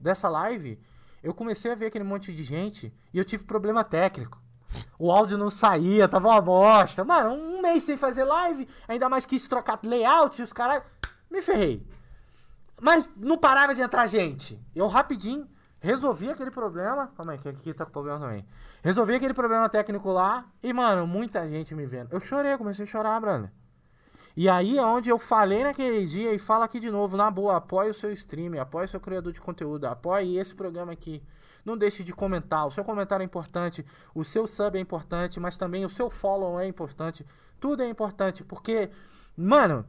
dessa live, eu comecei a ver aquele monte de gente e eu tive problema técnico. O áudio não saía, tava uma bosta. Mano, um mês sem fazer live, ainda mais quis trocar layout e os caras. Me ferrei. Mas não parava de entrar gente. Eu rapidinho resolvi aquele problema. Calma aí, que aqui tá com problema também. Resolvi aquele problema técnico lá e, mano, muita gente me vendo. Eu chorei, comecei a chorar, brother. E aí é onde eu falei naquele dia e falo aqui de novo, na boa, apoie o seu streamer, apoie o seu criador de conteúdo, apoie esse programa aqui. Não deixe de comentar, o seu comentário é importante, o seu sub é importante, mas também o seu follow é importante. Tudo é importante, porque, mano,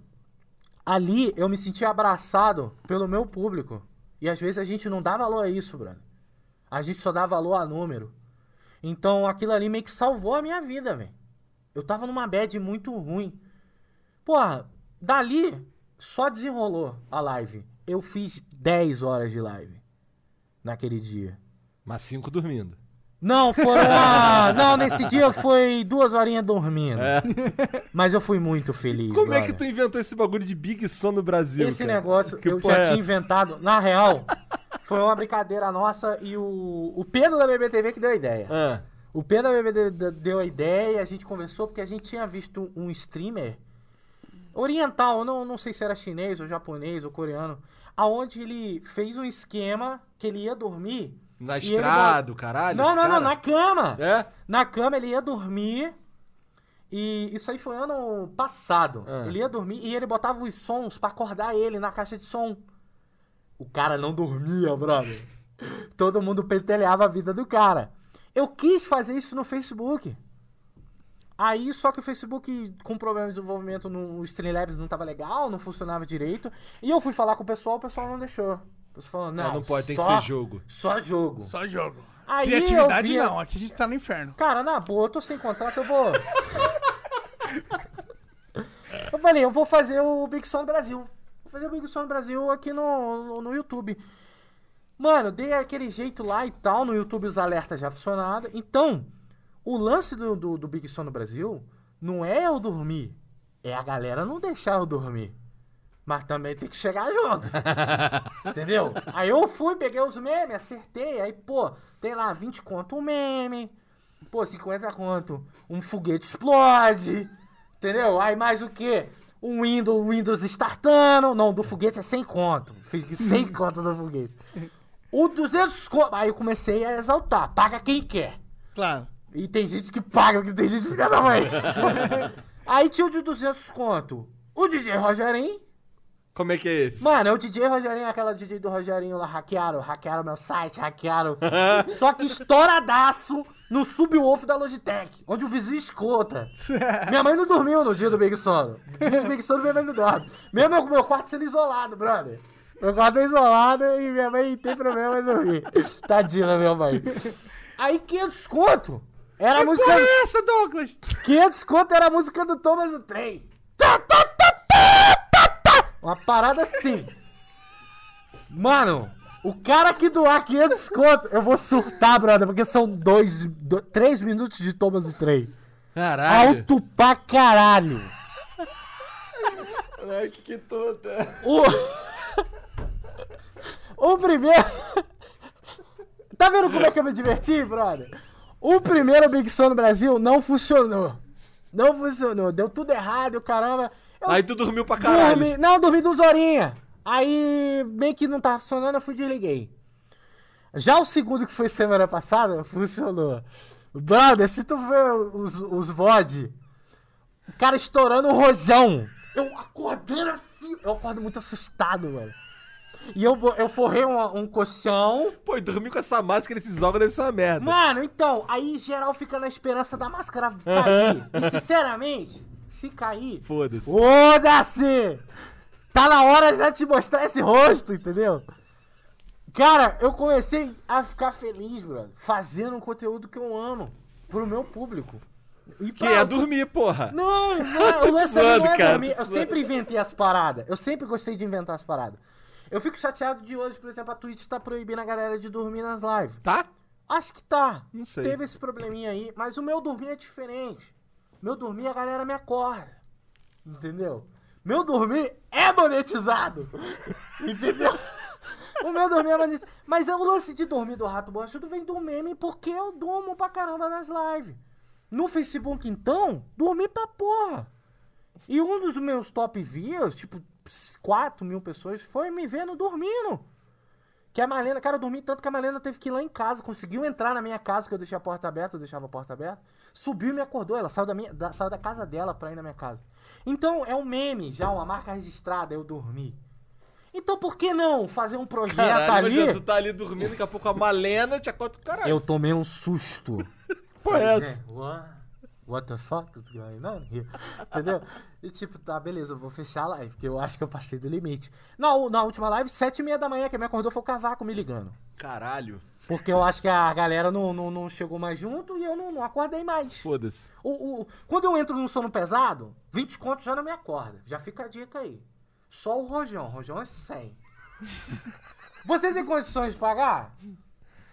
ali eu me senti abraçado pelo meu público. E às vezes a gente não dá valor a isso, brother. A gente só dá valor a número. Então aquilo ali meio que salvou a minha vida, velho. Eu tava numa bad muito ruim. Porra, dali só desenrolou a live. Eu fiz 10 horas de live naquele dia. Mas cinco dormindo. Não, foram. *laughs* ah, não, nesse dia foi duas horinhas dormindo. Mas eu fui muito feliz. É. Como é que brother. tu inventou esse bagulho de Big Som no Brasil? Esse cara? negócio Que eu já é tinha essa? inventado. Na real, foi uma brincadeira nossa e o, o Pedro da BBTV que deu a ideia. Ah, O Pedro da BBTV deu a ideia, a gente conversou porque a gente tinha visto um streamer oriental, não, não sei se era chinês ou japonês ou coreano, aonde ele fez um esquema que ele ia dormir. na ele estrada, o caralho. Não, não, não, cara? na cama. É? Na cama ele ia dormir. E isso aí foi ano passado. Ah. Ele ia dormir e ele botava os sons pra acordar ele na caixa de som. O cara não dormia, brother. *laughs* Todo mundo pentelhava a vida do cara. Eu quis fazer isso no Facebook. Aí, só que o Facebook, com problema de desenvolvimento no Streamlabs, não tava legal, não funcionava direito. E eu fui falar com o pessoal, o pessoal não deixou. O pessoal falou, não, Não, não pode, tem que só- ser jogo. Só jogo. Só jogo. Aí Criatividade via- não, aqui a gente tá no inferno. Cara, na boa, eu tô sem contrato, eu vou. *laughs* Eu falei, eu vou fazer o Big Som no Brasil. Vou fazer o Big Som no Brasil aqui no, no, no YouTube. Mano, dei aquele jeito lá e tal, no YouTube os alertas já funcionaram. Então, o lance do, do, do Big Som no Brasil não é eu dormir, é a galera não deixar eu dormir. Mas também tem que chegar junto. *laughs* Entendeu? Aí eu fui, peguei os memes, acertei. Aí, pô, tem lá 20 conto um meme. Pô, 50 conto um foguete explode. Entendeu? Aí mais o quê? Um Windows, Windows startando. Não, do foguete é 100 conto. Fiz 100 *laughs* conto do foguete. O 200 conto. Aí eu comecei a exaltar. Paga quem quer. Claro. E tem gente que paga, porque tem gente filha da mãe. *laughs* Aí tinha o de 200 conto. O DJ Rogerinho. Como é que é esse? Mano, é o DJ Rogerinho, aquela DJ do Rogerinho lá, hackearam, hackearam meu site, hackearam. *laughs* Só que estouradaço no subwoofer da Logitech, onde o vizinho escuta. *laughs* Minha mãe não dormiu no dia do Big Sono. No dia do Big Sono, minha mãe não dorme. Mesmo meu, meu quarto sendo isolado, brother. Meu quarto é isolado e minha mãe tem problema em dormir. Tadinha minha mãe. Aí 500 conto. Era a música. Porra é essa, Douglas? 500 conto era a música do Thomas o Trem. Tá, tá, tá. Uma parada assim. Mano, o cara que doar 500 conto, eu vou surtar, brother, porque são dois, do, três minutos de Thomas o Trem. Caralho. Alto pra caralho. Que que toda. O... o primeiro... Tá vendo como é que eu me diverti, brother? O primeiro Big Son no Brasil não funcionou. Não funcionou. Deu tudo errado, caramba. Eu Aí tu dormiu pra caralho. dormi... Não, dormi duas horinhas. Aí, meio que não tava funcionando, eu fui desliguei. Já o segundo, que foi semana passada, funcionou. Brother, se tu vê os, os VOD, o cara estourando o rojão. Eu acordando assim, eu acordo muito assustado, mano. E eu, eu forrei um, um colchão. Pô, e dormir com essa máscara nesses órgãos deve ser uma merda. Mano, então, aí geral fica na esperança da máscara cair. e sinceramente, se cair, Foda-se. Foda-se! Tá na hora de já te mostrar esse rosto, entendeu? Cara, eu comecei a ficar feliz, brother, fazendo um conteúdo que eu amo pro meu público. E Que é dormir, porra. Não, *laughs* não, Tô o lance zoando, não é cara, dormir. Eu sempre inventei as paradas. Eu sempre gostei de inventar as paradas. Eu fico chateado de hoje, por exemplo, a Twitch tá proibindo a galera de dormir nas lives. Tá? Acho que tá. Não sei. Teve esse probleminha aí, mas o meu dormir é diferente. Meu dormir, a galera me acorda. Entendeu? Meu dormir é monetizado. *laughs* Entendeu? O meu dormir é monetizado. Mas é o lance de dormir do Rato Borrachudo vem do meme porque eu durmo pra caramba nas lives. No Facebook, então, dormi pra porra. E um dos meus top views, tipo, 4 mil pessoas, foi me vendo dormindo. Que a Malena, cara, eu dormi tanto que a Malena teve que ir lá em casa, conseguiu entrar na minha casa, porque eu deixei a porta aberta, eu deixava a porta aberta. Subiu e me acordou, ela saiu da, minha, da, saiu da casa dela pra ir na minha casa. Então é um meme já, uma marca registrada, eu dormi. Então por que não fazer um projeto Caralho, ali? tu tá ali dormindo, daqui a pouco a Malena te acorda. Caralho. Eu tomei um susto. *laughs* Pô, é essa? "Gente, What? The fuck is going on here?" Entendeu? E tipo, tá, beleza, eu vou fechar a live, porque eu acho que eu passei do limite. Na, na última live, sete e meia da manhã, quem me acordou foi o Cavaco me ligando. Caralho. Porque eu acho que a galera não, não, não chegou mais junto e eu não, não acordei mais. Foda-se. O, o- quando eu entro num sono pesado, 20 contos já não me acorda. Já fica a dica aí. Só o Rojão. O Rojão é 100. Você tem condições de pagar?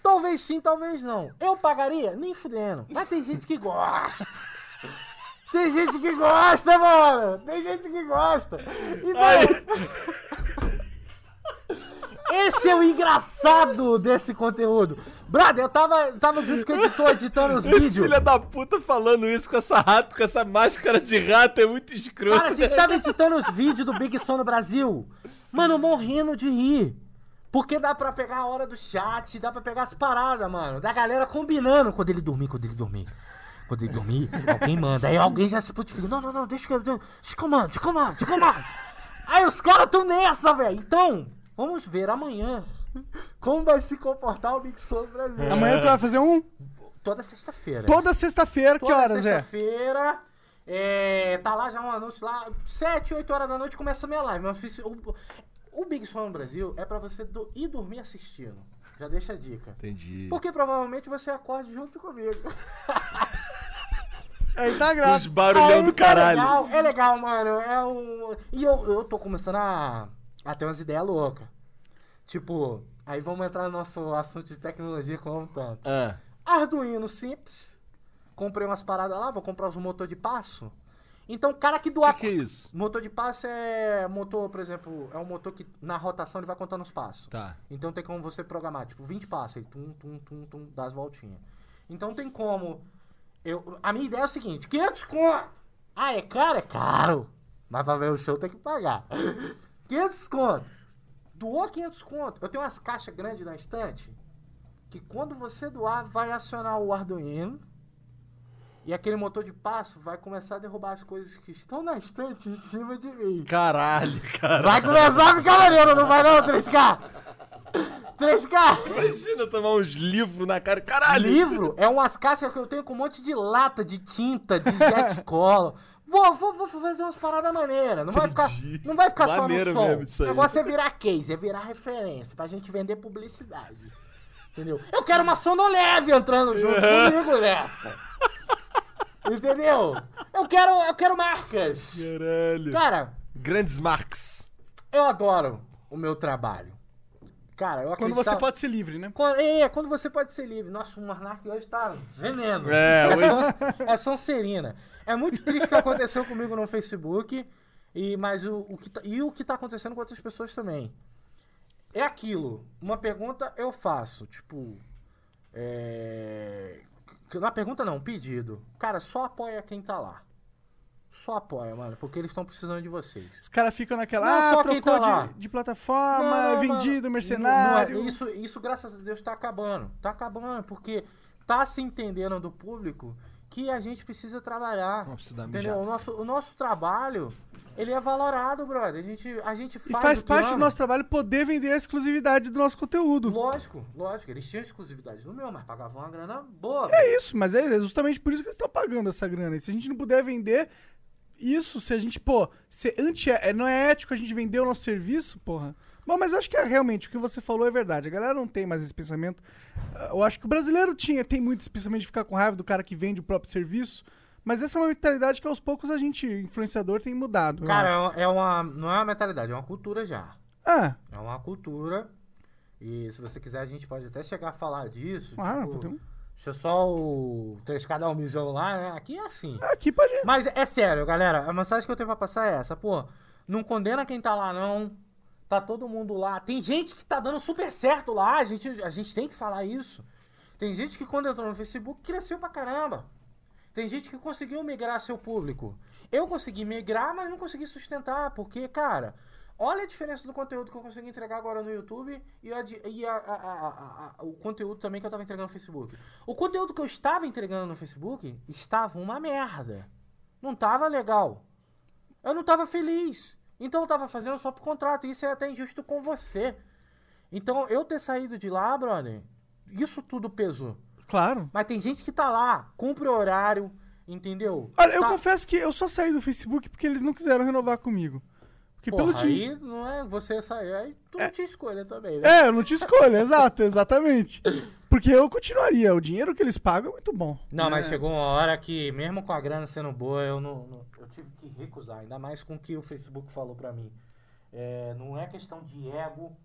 Talvez sim, talvez não. Eu pagaria? Nem fudendo. Mas tem gente que gosta. Tem gente que gosta, mano. Tem gente que gosta. Então... Esse é o engraçado desse conteúdo. Brother, eu tava, tava junto com o editor editando os *laughs* Esse vídeos. filho da puta falando isso com essa rato, com essa máscara de rato é muito escroto. Cara, a gente tava editando os vídeos do Big Som no Brasil. Mano, morrendo de rir. Porque dá pra pegar a hora do chat, dá pra pegar as paradas, mano. Da galera combinando quando ele dormir, quando ele dormir. Quando ele dormir, *laughs* alguém manda. Aí alguém já se putifica. Não, não, não, deixa que eu. Deixa que eu mando, deixa que eu mando, deixa que eu mando. Aí os caras tão nessa, velho. Então, vamos ver amanhã como vai se comportar o Big no Brasil. Amanhã tu vai fazer um? Toda sexta-feira. Toda sexta-feira, que horas é? sexta-feira. É, tá lá já um anúncio lá. 7, 8 horas da noite começa a minha live. Mas eu fiz- o, Big Fun no Brasil é pra você do- ir dormir assistindo. Já deixa a dica. Entendi. Porque provavelmente você acorde junto comigo. Aí *laughs* tá Os graça. barulhão Aí do tá caralho. legal, é legal, mano. É um... E eu, eu tô começando a, a ter umas ideias loucas. Tipo, aí vamos entrar no nosso assunto de tecnologia como tanto. Ah, Arduino simples. Comprei umas paradas lá, vou comprar os motor de passo. Então, o cara que doar. que que é isso? Motor de passo é motor, por exemplo, é um motor que na rotação ele vai contando os passos. Tá. Então tem como você programar, tipo, 20 passos, aí tum, tum, tum, tum, dá as voltinhas. Então tem como. Eu, a minha ideia é o seguinte: 500 conto! Ah, é caro? É caro! Mas pra ver o show tem que pagar. *laughs* 500 conto! Doou 500 conto. Eu tenho umas caixas grandes na estante que quando você doar, vai acionar o Arduino. E aquele motor de passo vai começar a derrubar as coisas que estão na estante em cima de mim. Caralho, cara. Vai começar a ficar maneiro, não vai não, 3K? 3K! Imagina tomar uns livros na cara. Caralho. Livro é umas caixas que eu tenho com um monte de lata, de tinta, de jet *laughs* cola. Vou, vou, vou fazer umas paradas maneiras. Não vai ficar, não vai ficar só no som. O negócio é virar case, é virar referência, pra gente vender publicidade. Entendeu? Eu quero uma sonoleve entrando junto comigo nessa. Entendeu? Eu quero, eu quero marcas. Caralho. Cara, Grandes marks. eu adoro o meu trabalho. Cara, eu Quando você pode ser livre, né? Quando, é, quando você pode ser livre. Nossa, o Monark hoje tá veneno. É, *laughs* hoje- Son- é Sonserina. É muito triste o que aconteceu comigo no Facebook, e, mas o, o que tá, e o que tá acontecendo com outras pessoas também. É aquilo. Uma pergunta eu faço, tipo. É... Na pergunta não, um pedido. Cara, só apoia quem tá lá. Só apoia, mano, porque eles estão precisando de vocês. Os caras ficam naquela, Não, ah, só quem trocou tá lá. de, de plataforma, Não, não, vendido, mercenário. Não, não é- isso, isso, graças a Deus, tá acabando. Tá acabando, porque tá se entendendo do público que a gente precisa trabalhar. Uma entendeu? O nosso, o nosso trabalho, ele é valorado, brother. A gente, a gente E faz faz o que parte do nosso trabalho poder vender a exclusividade do nosso conteúdo. Lógico, lógico. Eles tinham exclusividade no meu, mas pagavam uma grana boa. É isso, mas é justamente por isso que eles estão pagando essa grana. E se a gente não puder vender isso, se a gente, pô, se anti, é, não é ético a gente vender o nosso serviço, porra. Bom, mas eu acho que é realmente o que você falou é verdade. A galera não tem mais esse pensamento. Eu acho que o brasileiro tinha, tem muito esse pensamento de ficar com raiva do cara que vende o próprio serviço. Mas essa é uma mentalidade que aos poucos a gente, influenciador, tem mudado. Cara, é uma, não é uma mentalidade, é uma cultura já. Ah, É uma cultura. E se você quiser, a gente pode até chegar a falar disso. claro, tipo, podemos- Deixa só o 3K dar um mijão lá, né? Aqui é assim. aqui pode. Mas é sério, galera. A mensagem que eu tenho pra passar é essa, pô. Não condena quem tá lá, não. Tá todo mundo lá. Tem gente que tá dando super certo lá. A gente, a gente tem que falar isso. Tem gente que quando entrou no Facebook cresceu pra caramba. Tem gente que conseguiu migrar seu público. Eu consegui migrar, mas não consegui sustentar. Porque, cara, olha a diferença do conteúdo que eu consegui entregar agora no YouTube e, a e a- a- o conteúdo também que eu tava entregando no Facebook. O conteúdo que eu estava entregando no Facebook estava uma merda. Não tava legal. Eu não tava feliz. Então eu tava fazendo só por contrato. Isso é até injusto com você. Então eu ter saído de lá, brother, isso tudo pesou. Claro. Mas tem gente que tá lá, cumpre o horário, entendeu? Olha, eu Tá- confesso que eu só saí do Facebook porque eles não quiseram renovar comigo. Porque Porra, pelo dinheiro. aí não é você sair, aí tu não tinha escolha também, né? É, eu não te escolho, *laughs* exato, exatamente. Porque eu continuaria. O dinheiro que eles pagam é muito bom. Não, mas É. chegou uma hora que, mesmo com a grana sendo boa, eu não, não- eu tive que recusar. Ainda mais com o que o Facebook falou pra mim. É, não é questão de ego,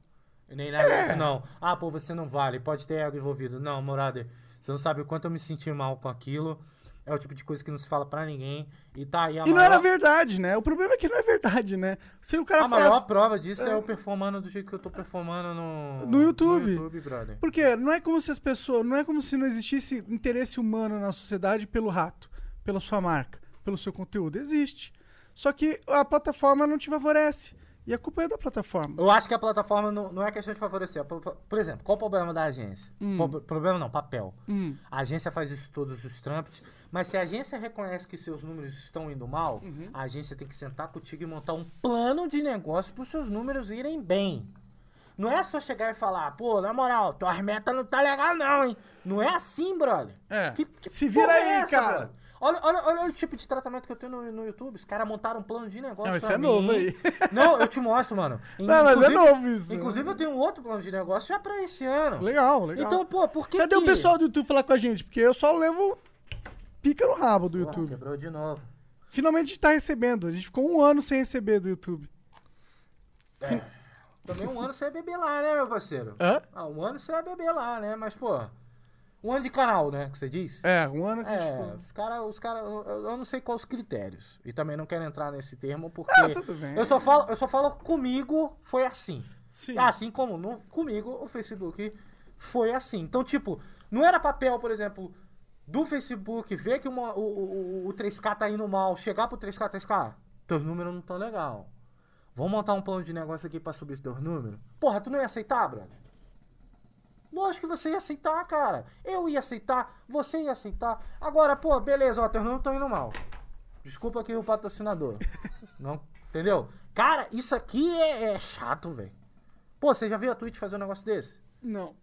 nem nada É. disso, não. Ah, pô, você não vale, pode ter ego envolvido. Não, Morada, você não sabe o quanto eu me senti mal com aquilo. É o tipo de coisa que não se fala pra ninguém. E tá aí a E não maior, era verdade, né? O problema é que não é verdade, né? Se o cara a maior prova disso é. eu performando do jeito que eu tô performando no, No YouTube. No YouTube, brother. Porque não é como se as pessoas. Não é como se não existisse interesse humano na sociedade pelo rato, pela sua marca, pelo seu conteúdo. Existe. Só que a plataforma não te favorece. E a culpa é da plataforma. Eu acho que a plataforma não, não é questão de favorecer. Por, exemplo, qual o problema da agência? Pro- problema não, papel. Hum. A agência faz isso todos os trâmites, mas se a agência reconhece que seus números estão indo mal, Uhum. a agência tem que sentar contigo e montar um plano de negócio para os seus números irem bem. Não é só chegar e falar, pô, na moral, tuas metas não tá legal não, hein? Não é assim, brother. É. Que, que Se vira aí, é essa, cara. brother? Olha, olha, olha o tipo de tratamento que eu tenho no, no YouTube. Os caras montaram um plano de negócio Não, isso é mim. novo aí. Não, eu te mostro, mano. *laughs* Não, mas é novo isso. Inclusive, eu tenho um outro plano de negócio já pra esse ano. Legal, legal. Então, pô, por que Cadê que... o pessoal do YouTube falar com a gente? Porque eu só levo pica no rabo do YouTube. quebrou de novo. Finalmente a gente tá recebendo. A gente ficou um ano sem receber do YouTube. Também um ano você ia beber lá, né, meu parceiro? Hã? Ah, um ano você beber lá, né? Mas, pô, um ano de canal, né, que você diz? É, um ano que É, os caras, os cara, eu, eu não sei quais os critérios. E também não quero entrar nesse termo porque Ah, tudo bem. eu só falo, eu só falo comigo foi assim. Sim. Assim como no, comigo o Facebook foi assim. Então, tipo, não era papel, por exemplo, do Facebook ver que uma- o, o, o 3K tá indo mal, chegar pro 3K, 3K, teus números não tão legal. Vamos montar um plano de negócio aqui pra subir os teus números? Porra, tu não ia aceitar, brother? Lógico que você ia aceitar, cara. Eu ia aceitar, você ia aceitar. Agora, pô, beleza, ó, teus números estão indo mal. Desculpa aqui o patrocinador. *laughs* Não, entendeu? Cara, isso aqui é, é chato, velho. Pô, você já viu a Twitch fazer um negócio desse? Não.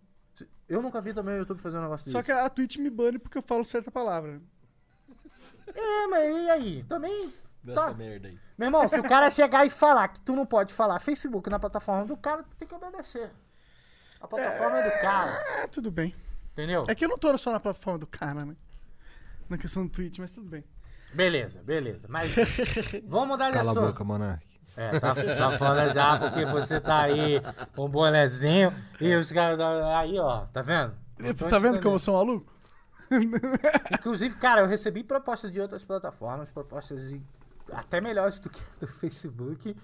Eu nunca vi também o YouTube fazer um negócio Só desse. que a Twitch me bane porque eu falo certa palavra. É, mas e aí? Também. Dessa Tá. merda aí. Meu irmão, se o cara chegar e falar que tu não pode falar Facebook na plataforma do cara, tu tem que obedecer. A plataforma é, do cara, Ah, tudo bem. entendeu? É que eu não tô só na plataforma do cara, né? Na questão do Twitch, mas tudo bem. Beleza, beleza. Mas *laughs* vamos mudar de Cala a assunto. boca, Monark. É, tá, tá falando já porque você tá aí com um bonezinho e os caras. Aí, ó, tá vendo? Tô tá vendo te como eu sou maluco? *laughs* Inclusive, cara, eu recebi propostas de outras plataformas, propostas de- até melhores do que do Facebook,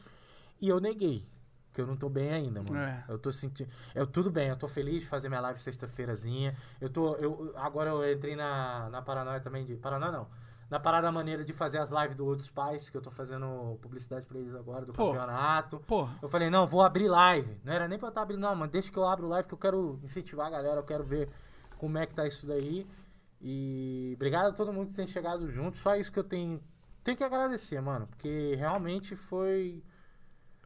e eu neguei. Que eu não tô bem ainda, mano. É. Eu tô sentindo. Eu tudo bem, eu tô feliz de fazer minha live sexta-feirazinha. Eu tô. Eu, agora eu entrei na, na Paranoia também de. Paranoia não. Na parada maneira de fazer as lives do Outros Pais, que eu tô fazendo publicidade pra eles agora, do Pô. campeonato. Porra. Eu falei, não, vou abrir live. Não era nem pra eu estar abrindo, não, mano. Deixa que eu abro live que eu quero incentivar a galera, eu quero ver como é que tá isso daí. E obrigado a todo mundo que tem chegado junto. Só isso que eu tenho, tenho que agradecer, mano. Porque realmente foi.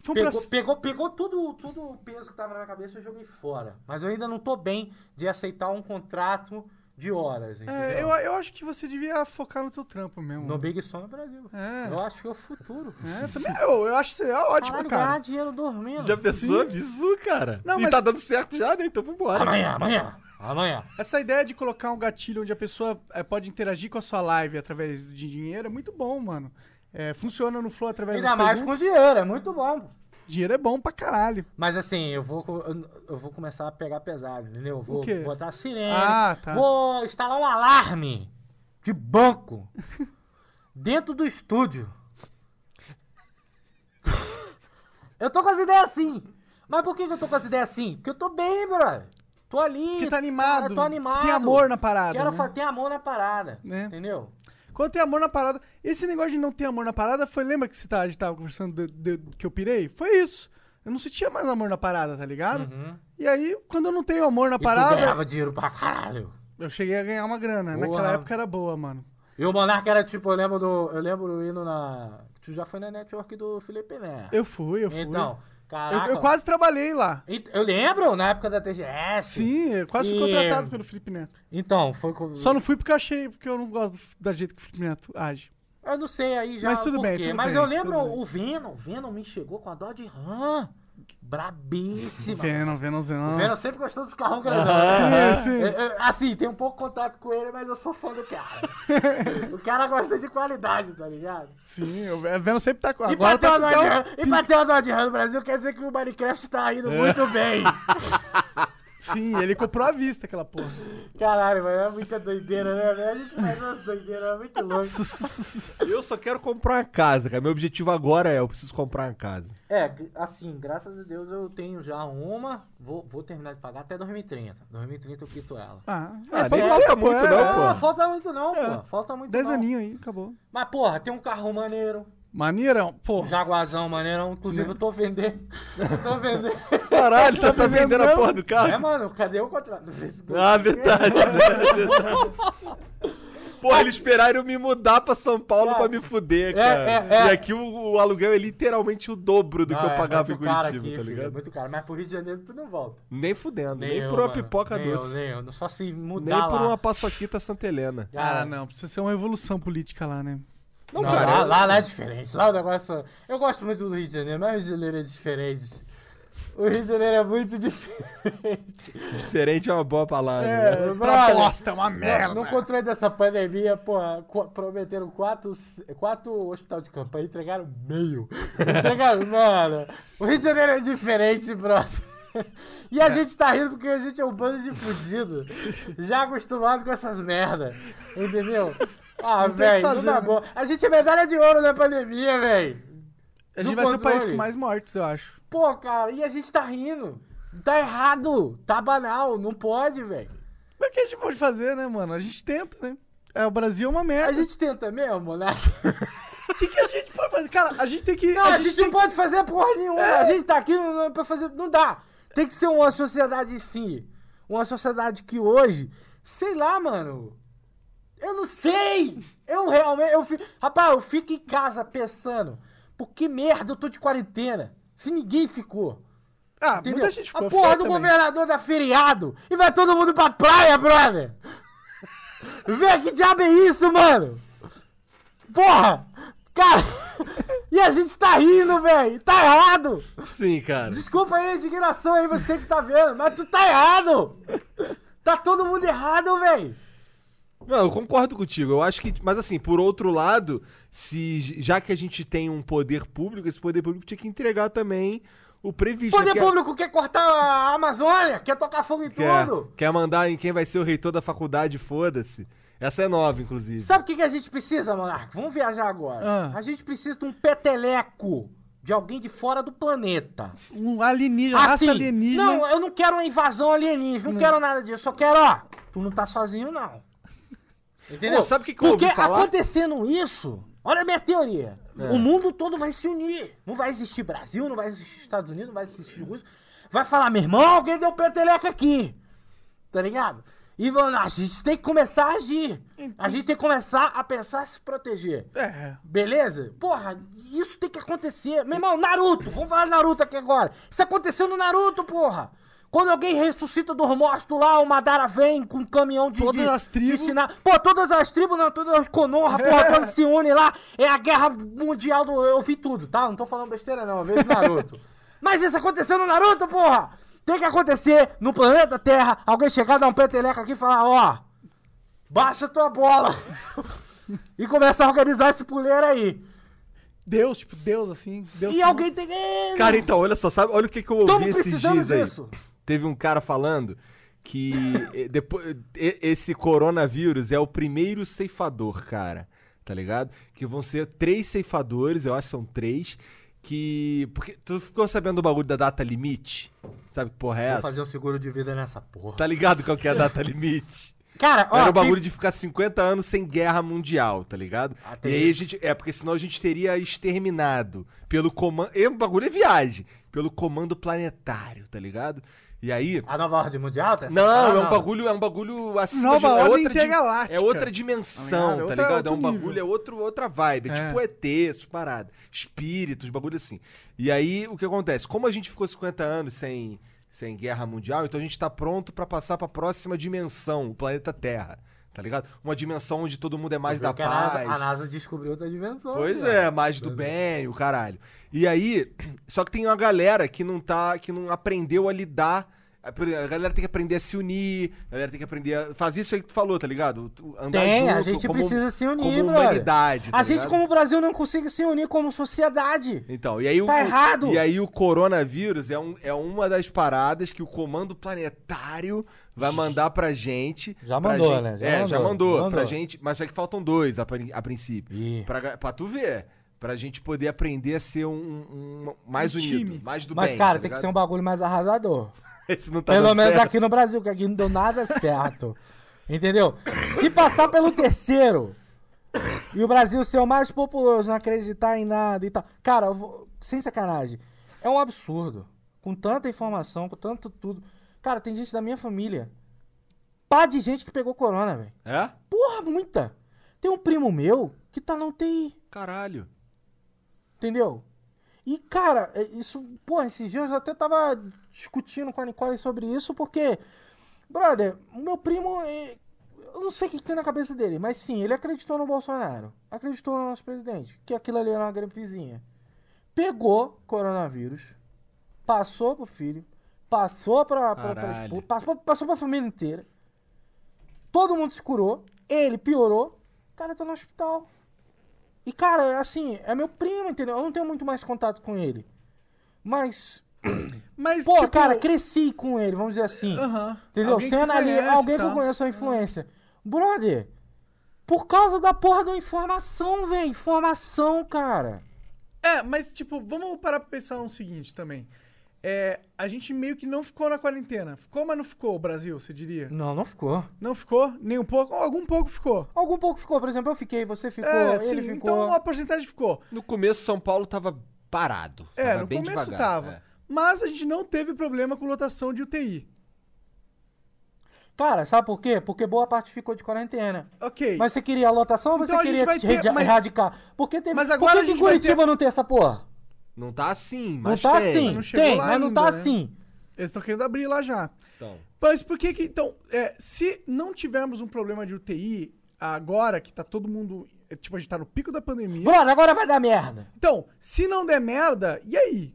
Pegou, processo- pegou, pegou tudo, tudo o peso que tava na minha cabeça e eu joguei fora. Mas eu ainda não tô bem de aceitar um contrato de horas, entendeu? É, eu, eu acho que você devia focar no teu trampo mesmo. No Big Son no Brasil. É. Eu acho que é o futuro. É, também, eu, eu acho que seria ótimo, Caralho, cara. ganhar dinheiro dormindo. Já pensou? Isso, cara. Não, e mas- tá dando certo já, né? Então vambora. Amanhã, amanhã, amanhã. Essa ideia de colocar um gatilho onde a pessoa é, pode interagir com a sua live através de dinheiro é muito bom, mano. É, funciona no Flow através Ainda mais com dinheiro, é muito bom. Dinheiro é bom pra caralho. Mas assim, eu vou, eu- vou começar a pegar pesado, entendeu? Eu Vou botar sirene. Ah, tá. Vou instalar um alarme de banco *laughs* dentro do estúdio. *laughs* Eu tô com as ideias assim. Mas por que que eu tô com as ideias assim? Porque eu tô bem, brother. Tô ali. Porque tá animado, cara, tô animado. tem amor na parada, Quero né? ter amor na parada. Né? Entendeu? Quando tem amor na parada. Esse negócio de não ter amor na parada foi. Lembra que você tava, a gente tava conversando de- de- que eu pirei? Foi isso. Eu não sentia mais amor na parada, tá ligado? Uhum. E aí, quando eu não tenho amor na E parada, ganhava dinheiro pra caralho. eu cheguei a ganhar uma grana. Porra. Naquela época era boa, mano. E o Monarca era tipo, eu lembro do. Eu lembro indo na. Tu já foi na network do Felipe Né? Eu fui, eu fui. Então, eu, caraca. eu quase trabalhei lá. Eu lembro, na época da TGS. Sim, eu quase fui E- contratado pelo Felipe Neto. Então, foi com. Só não fui porque eu achei, porque eu não gosto do, da jeito que o Felipe Neto age. Eu não sei aí já Mas tudo bem, tudo Mas bem, eu lembro o Venom. O Venom me chegou com a Dodge Ram. Brabíssima. Venom, Venom, O Venom. Sempre gostou dos carros grandões. Sim, sim. Eu- eu- assim, tem um pouco contato com ele, mas eu sou fã do cara. *laughs* o cara gosta de qualidade, tá ligado? Sim, o Venom sempre tá com. E Agora pra, ter tá uma Dodge Ram- e pra ter uma Dodge Ram no Brasil quer dizer que o Minecraft tá indo É. muito bem. *laughs* Sim, ele comprou à vista aquela porra. Caralho, mas é muita doideira, né? velho? A gente faz umas doideiras, é muito louco. *laughs* Eu só quero comprar uma casa, cara. Meu objetivo agora é eu preciso comprar uma casa. É, assim, graças a Deus eu tenho já uma. Vou, vou terminar de pagar até 2030. 2030 eu quito ela. Ah, Ah, é, nem pouco falta muito, é. não, Ah, pô. falta muito não, pô. Falta muito Dez não. aninhos aí, acabou. Mas, porra, tem um carro maneiro. Maneirão, pô. Jaguarzão maneirão. Inclusive, eu tô vendendo. Eu tô vendendo. Caralho, já tá vendendo a porra do É, carro? mano, cadê o contrato do Facebook? Ah, verdade. *laughs* Porra, eles esperaram eu me mudar pra São Paulo Cara, pra me fuder, é, cara. é, é. E aqui o, o aluguel é literalmente o dobro do Não, que eu é pagava em Curitiba, aqui, tá filho, é ligado? muito caro. Mas pro Rio de Janeiro tu não volta. Nem fudendo, nem, eu, por uma mano. pipoca nem doce. Eu, nem eu. Só se nem mudar por lá. uma paçoquita Santa Helena. Cara, Ah, não, precisa ser uma evolução política lá, né? Não, Não, cara. lá, eu- lá, lá é diferente. Lá o negócio. Eu gosto muito do Rio de Janeiro, mas o Rio de Janeiro é diferente. O Rio de Janeiro é muito *laughs* diferente. Diferente é uma boa palavra. né? É, Proposta é uma merda. No, no controle dessa pandemia, porra, co- prometeram quatro, quatro hospital de campanha e entregaram meio. entregaram, mano. O Rio de Janeiro é diferente, brother. E a gente tá rindo porque a gente é um bando de fudido. Já acostumado com essas merda. Entendeu? Ah, que velho, não dá né? bom. A gente é medalha de ouro na pandemia, velho. A gente vai ser o país com mais mortes, eu acho. Pô, cara, e a gente tá rindo. Tá errado. Tá banal. Não pode, velho. Mas o que a gente pode fazer, né, mano? A gente tenta, né? É, o Brasil é uma merda. A gente tenta mesmo, né? *laughs* O que, que a gente pode fazer? Cara, a gente tem que. Não, a, gente, não pode fazer porra nenhuma. A gente tá aqui não, pra fazer. Não dá. Tem que ser uma sociedade sim. Uma sociedade que hoje. Sei lá, mano. Eu não sei! Eu realmente. Eu fico, rapaz, eu fico em casa pensando. Por que merda eu tô de quarentena? Se ninguém ficou. Ah, Entendeu? muita gente ficou. a porra do também. governador dá feriado e vai todo mundo pra praia, brother! Vê que diabo é isso, mano! Porra! Cara! *laughs* E a gente tá rindo, velho! Tá errado! Sim, cara. Desculpa aí a indignação aí, você que tá vendo, mas tu tá errado! Tá todo mundo errado, velho! Não, eu concordo contigo. Eu acho que. Mas assim, por outro lado, se já que a gente tem um poder público, esse poder público tinha que entregar também o previsto. Poder né? Público quer cortar a Amazônia, quer tocar fogo em Quer, tudo! quer mandar em quem vai ser o reitor da faculdade, foda-se. Essa é nova, inclusive. Sabe o que, que a gente precisa, Monarca? Vamos viajar agora. Ah. A gente precisa de um peteleco de alguém de fora do planeta. Um alienígena, raça Assim, alienígena. não, eu não quero uma invasão alienígena, não, quero nada disso. Eu só quero, ó, tu não tá sozinho, não. Entendeu? Pô, sabe o que que eu ouvi Porque falar? acontecendo isso, olha a minha teoria. É. O mundo todo vai se unir. Não vai existir Brasil, não vai existir Estados Unidos, não vai existir Rússia. Vai falar, meu irmão, alguém deu peteleca aqui. Tá ligado? E a gente tem que começar a agir. A gente tem que começar a pensar em se proteger. É. Beleza? Porra, isso tem que acontecer. Meu irmão, Naruto, vamos falar de Naruto aqui agora. Isso aconteceu no Naruto, porra. Quando alguém ressuscita dos mortos lá, o Madara vem com um caminhão de. Todas de- as tribos. sinal- Pô, todas as tribos, não, todas as Konoha, porra, *laughs* todas se unem lá. É a guerra mundial do. Eu vi tudo, tá? Não tô falando besteira, não. Eu vejo *laughs* Naruto. Mas isso aconteceu no Naruto, porra! Tem que acontecer no planeta Terra. Alguém chegar, dar um peteleco aqui e falar: ó, baixa tua bola. *laughs* e começar a organizar esse puleiro aí. Deus, tipo, Deus, assim. Deus E que- alguém tem que. Cara, então, olha só, sabe? Olha o que, que eu ouvi Tamo esses dias aí. Teve um cara falando que depois, esse coronavírus é o primeiro ceifador, cara. Tá ligado? Que vão ser três ceifadores, eu acho que são três. Que. Porque tu ficou sabendo do bagulho da data limite? Sabe que porra é Vou essa? fazer um seguro de vida nessa porra. Tá ligado qual que é a data limite? *laughs* Cara, ó. Era o bagulho tem- de ficar 50 anos sem guerra mundial, tá ligado? Ah, e aí a gente. É, porque senão a gente teria exterminado pelo comando. O bagulho é viagem. Pelo comando planetário, tá ligado? E aí. A nova ordem mundial? Tá Não, parada? é um bagulho, é um bagulho acima Nova de, é ordem intergaláctica. É outra dimensão, Tá ligado? É tá outra- ligado? É um bagulho, nível. é outro, outra vibe. É, É. tipo ET, essas paradas. Espíritos, bagulho assim. E aí, o que acontece? Como a gente ficou 50 anos sem, sem guerra mundial, então a gente tá pronto pra passar pra próxima dimensão, o planeta Terra. Tá ligado? Uma dimensão onde todo mundo é mais da Porque a paz. NASA, a NASA descobriu outra dimensão. Pois ó. é, mais do bem, o caralho. E aí, *clears throat* só que tem uma galera que não tá, que não aprendeu a lidar. A galera tem que aprender a se unir, a galera tem que aprender a fazer isso aí que tu falou, tá ligado? Andar Tem, junto a gente como, precisa se unir, como humanidade, tá A gente, ligado? como Brasil, não consegue se unir como sociedade. Então, e aí o Tá errado. E aí o coronavírus é, um, é uma das paradas que o comando planetário vai mandar pra gente. Já mandou, gente- né? Já é, já mandou, mandou, mandou. pra gente, mas só que faltam dois a, a princípio. Ih. Pra, pra tu ver. Pra gente poder aprender a ser um, um- mais Um unido, time. mais do Mas, bem. cara, tá tem que ser um bagulho mais arrasador. *laughs* Não tá Pelo menos certo. aqui no Brasil, que aqui não deu nada certo. Entendeu? Se passar pelo terceiro e o Brasil ser o mais populoso, não acreditar em nada e tal. Cara, eu vou- sem sacanagem. É um absurdo. Com tanta informação, com tanto tudo. Cara, tem gente da minha família. Pá de gente que pegou corona, velho. É? Porra, muita. Tem um primo meu que tá na UTI. Caralho. Entendeu? E, cara, é, isso, pô, esses dias eu até tava discutindo com a Nicole sobre isso, porque, brother, o meu primo, é, eu não sei o que tem na cabeça dele, mas sim, ele acreditou no Bolsonaro, acreditou no nosso presidente, que aquilo ali era uma gripezinha. Pegou coronavírus, passou pro filho, passou pra, pra, pra esposa, passou, passou pra família inteira. Todo mundo se curou, ele piorou, o cara tá no hospital. E, cara, assim, é meu primo, entendeu? Eu não tenho muito mais contato com ele. Mas, *clears throat* Mas, pô, tipo, cara, cresci com ele, vamos dizer assim. aham. Entendeu? Alguém Sendo ali conhece alguém e que eu conheço, uma influência. Brother, por causa da porra da informação, velho. Informação, cara. É, mas, tipo, vamos parar pra pensar um seguinte também. É, a gente meio que não ficou na quarentena. Ficou, mas não ficou o Brasil, você diria? Não, não ficou. Não ficou? Nem um pouco? Ou algum pouco ficou. Algum pouco ficou, por exemplo, eu fiquei, você ficou, é, ele sim, ficou. então uma porcentagem ficou. No começo, São Paulo tava parado. É, tava no bem começo devagar, tava. é. Mas a gente não teve problema com lotação de UTI. Cara, sabe por quê? Porque boa parte ficou de quarentena. Ok. Mas você queria a lotação ou você Então a gente queria vai ter- redi- mas- erradicar? Porque teve... Mas Por agora que a que gente vai Curitiba ter- não tem essa porra? Não tá assim, Não mas tá tem. assim. não chegou Tem, lá mas não ainda, tá né? assim. Eles estão querendo abrir lá já. Então, Mas por que que... Então, é, se não tivermos um problema de UTI agora, que tá todo mundo... é, Tipo, a gente tá no pico da pandemia. Brother, agora vai dar merda. Então, se não der merda, e aí?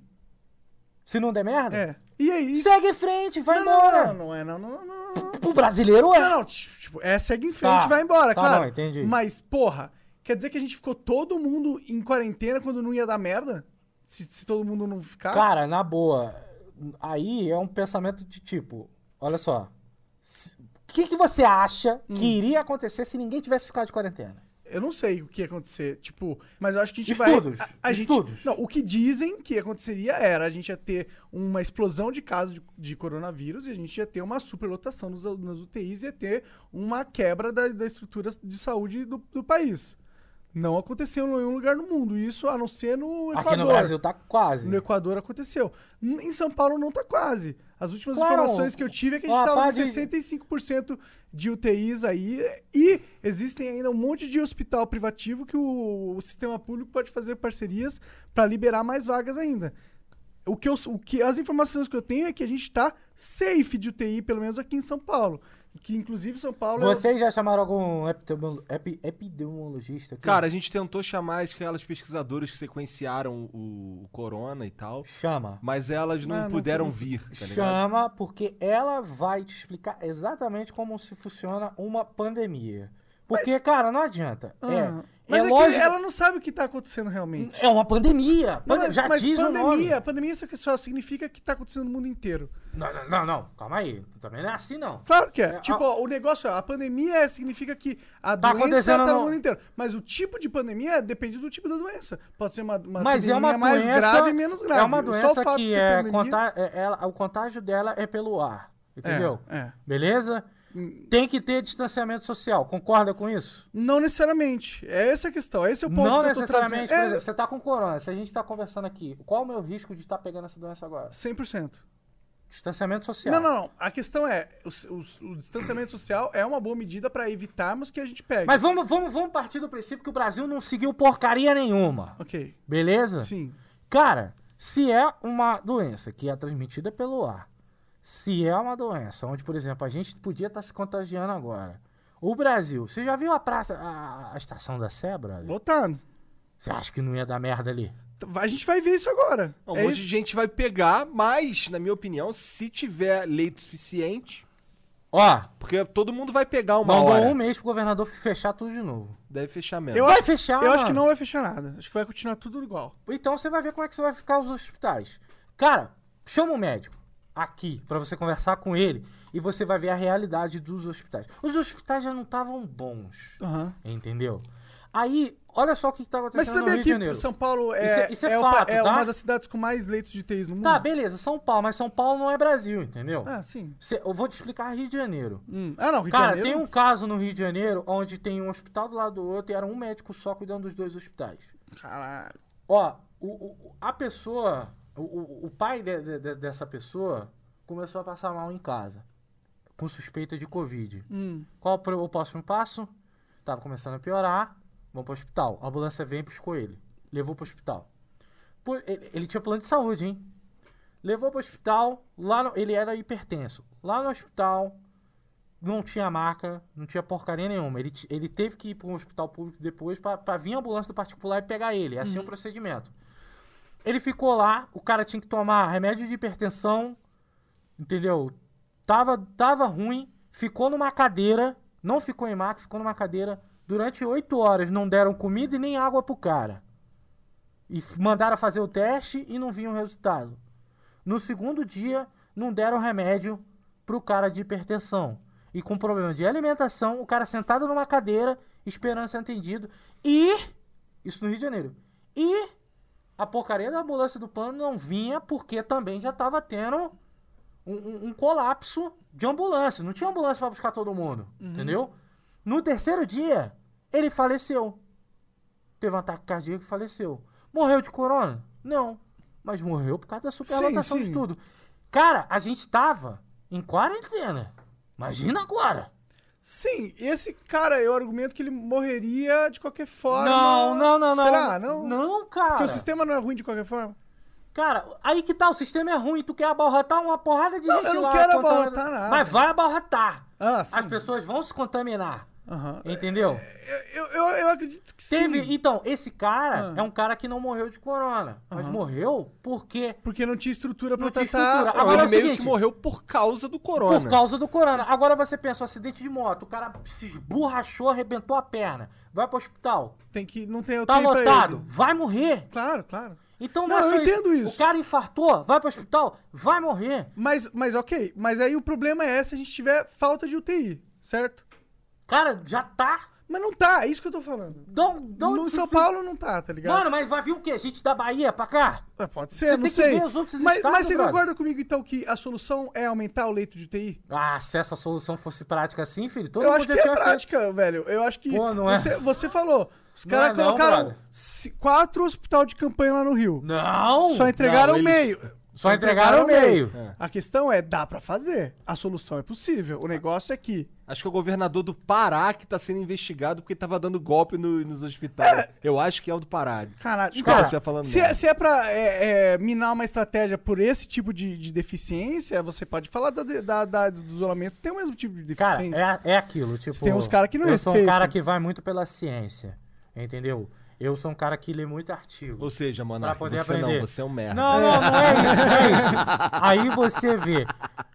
Se não der merda, É. E aí? segue em frente, vai não, não, embora. Não, não, é, não, não, não, não. O brasileiro é. Não, não, tipo, é, segue em frente, Tá. vai embora, Tá claro. bom, entendi. Mas, porra, quer dizer que a gente ficou todo mundo em quarentena quando não ia dar merda? Se, se todo mundo não ficasse? Cara, na boa, aí é um pensamento de tipo, olha só. O que, que você acha Hum. que iria acontecer se ninguém tivesse ficado de quarentena? Eu não sei o que ia acontecer, tipo, mas eu acho que a gente Estudos, vai... a- a gente- estudos. não, o que dizem que aconteceria era a gente ia ter uma explosão de casos de, de coronavírus e a gente ia ter uma superlotação nos, nas UTIs e ia ter uma quebra da, da estrutura de saúde do, do país. Não aconteceu em nenhum lugar no mundo, isso a não ser no Equador. Aqui no Brasil tá quase. No Equador aconteceu. Em São Paulo não tá quase. As últimas Claro. informações que eu tive é que a gente Ó, tava com pode- 65% de UTIs aí. E existem ainda um monte de hospital privativo que o, o sistema público pode fazer parcerias para liberar mais vagas ainda. O que, eu, o que as informações que eu tenho é que a gente tá safe de UTI, pelo menos aqui em São Paulo. Que inclusive São Paulo. é- Vocês já chamaram algum epidemiolo- epi- epidemiologista? aqui? cara, a gente tentou chamar aquelas pesquisadoras que sequenciaram o, o corona e tal, chama. mas elas não Ah, não puderam pude. vir, tá ligado? Chama, porque ela vai te explicar exatamente como se funciona uma pandemia. Porque, cara, não adianta. Ah, é, mas é é, que lógico. ela não sabe o que tá acontecendo realmente. É uma pandemia. Não, mas, já mas diz o nome. pandemia, pandemia só que só significa que tá acontecendo no mundo inteiro. Não, não, não, não. Calma aí. Também não é assim, não. Claro que é. É, tipo, a- o negócio é, a pandemia é- significa que a Tá doença tá no mundo inteiro. Mas o tipo de pandemia depende do tipo da doença. Pode ser uma, uma Mas é pandemia uma mais doença. grave e menos grave. É uma Só o doença que é, pandemia- conta- é- ela- o contágio dela é pelo ar. Entendeu? É, é. Beleza? Tem que ter distanciamento social. Concorda com isso? Não necessariamente. É essa a questão. Esse é o ponto não que eu tô necessariamente. Por É, exemplo, você tá com corona. Se a gente tá conversando aqui, qual o meu risco de estar pegando essa doença agora? 100%. Distanciamento social. Não, não, não. A questão é, o, o- o distanciamento social é uma boa medida pra evitarmos que a gente pegue. Mas vamos, vamos, vamos partir do princípio que o Brasil não seguiu porcaria nenhuma. Ok. Beleza? Sim. Cara, se é uma doença que é transmitida pelo ar, se é uma doença onde, por exemplo, a gente podia estar se contagiando agora. O Brasil, você já viu a praça, a, a estação da Sé, brother? Voltando. Você acha que não ia dar merda ali? A gente vai ver isso agora. Um É monte isso. de gente vai pegar, mas, na minha opinião, se tiver leito suficiente, Ó, porque todo mundo vai pegar uma mandou hora. um mês pro governador fechar tudo de novo. Deve fechar mesmo. Eu vai acho- fechar, Eu acho que mano. não vai fechar nada. Acho que vai continuar tudo igual. Então você vai ver como é que você vai ficar os hospitais. Cara, chama um médico aqui pra você conversar com ele e você vai ver a realidade dos hospitais. Os hospitais já não estavam bons, Aham. entendeu? Aí, olha só o que, que tá Mas acontecendo no sabia Rio de que Janeiro. São Paulo Isso é, é- isso é pa- fato, é tá? uma das cidades com mais leitos de UTIs no mundo? Tá, beleza, São Paulo, mas São Paulo não é Brasil, entendeu? Ah, sim. Cê- eu vou te explicar Rio de Janeiro. Hum. Ah, não, Rio Cara, de Janeiro. tem um caso no Rio de Janeiro onde tem um hospital do lado do outro e era um médico só cuidando dos dois hospitais. Caralho. Ó, o, o- a pessoa, o, o- pai de- de- de- dessa pessoa começou a passar mal em casa, com suspeita de Covid. Hum. Qual o pr- o próximo passo? Tava começando a piorar, vamos pro hospital. A ambulância vem e buscou ele, levou pro hospital. Pô, ele, ele tinha plano de saúde, hein? Levou pro hospital, lá no- ele era hipertenso. Lá no hospital, não tinha marca, não tinha porcaria nenhuma. Ele, ele teve que ir para um hospital público depois para vir a ambulância do particular e pegar ele. É assim o procedimento. Ele ficou lá, o cara tinha que tomar remédio de hipertensão, entendeu? Tava, tava ruim, ficou numa cadeira, não ficou em maca, ficou numa cadeira. Durante oito horas não deram comida e nem água pro cara. E mandaram fazer o teste e não vinha o resultado. No segundo dia, não deram remédio pro cara de hipertensão. E com problema de alimentação, o cara sentado numa cadeira, esperando ser atendido. E. Isso no Rio de Janeiro. E a porcaria da ambulância do plano não vinha porque também já tava tendo um, um- um colapso de ambulância. Não tinha ambulância pra buscar todo mundo. Entendeu? No terceiro dia, ele faleceu. Teve um ataque cardíaco e faleceu. Morreu de corona? Não. Mas morreu por causa da superlotação de tudo. Cara, a gente tava em quarentena. Imagina agora. Sim, esse cara, eu argumento que ele morreria de qualquer forma. Não, não, não, não. Será? Não? Não, cara. Porque o sistema não é ruim de qualquer forma? Cara, aí que tá, o sistema é ruim, tu quer abarrotar uma porrada de Não, gente eu não lá quero abarrotar nada. Mas vai abarrotar. Ah. As pessoas vão se contaminar. Aham. Entendeu? Eu, eu, eu acredito que Teve, sim. então, esse cara Ah. é um cara que não morreu de corona, mas Aham. morreu porque Porque não tinha estrutura pra Não tinha tratar. estrutura. Agora é ele o meio que morreu por causa do corona. por causa do corona. Agora você pensa, um acidente de moto, o cara se esborrachou, arrebentou a perna, vai pro hospital, Tem que, não tem tá lotado, vai morrer. Claro, claro. Então Não, é eu entendo isso. O cara infartou, vai pro hospital, vai morrer. Mas, mas ok. Mas aí o problema é se a gente tiver falta de UTI, certo? Cara, já tá. Mas não tá, é isso que eu tô falando. No São Paulo não tá, tá ligado? Mano, mas vai vir o quê? Gente da Bahia pra cá? É, pode ser, você não tem que sei. ver os outros mas, estados, mas você brother. concorda comigo, então, que a solução é aumentar o leito de UTI? Ah, se essa solução fosse prática assim, filho, todo eu mundo acho que é feito. prática, velho. Eu acho que. Pô, não é? você, você falou. Os Não caras é não, colocaram ci- quatro hospital de campanha lá no Rio. Não! Só entregaram não, meio. Só entregaram o meio. A questão é, dá pra fazer. A solução é possível. O negócio é que. Acho que é o governador do Pará que tá sendo investigado porque tava dando golpe no- nos hospitais. *coughs* Eu acho que é o do Pará. Caralho, Desculpa cara, falando se, é, se é pra é, é, minar uma estratégia por esse tipo de, de deficiência, você pode falar da, da- da- do isolamento, tem o mesmo tipo de Cara, deficiência. é, é aquilo, tipo... Tem uns cara que não Eu sou um cara que vai muito pela ciência, entendeu? Eu sou um cara que lê muito artigo. Ou seja, Monark, poder você aprender. não, você é um merda. Não, não, não é isso, não é isso. *laughs* Aí você vê.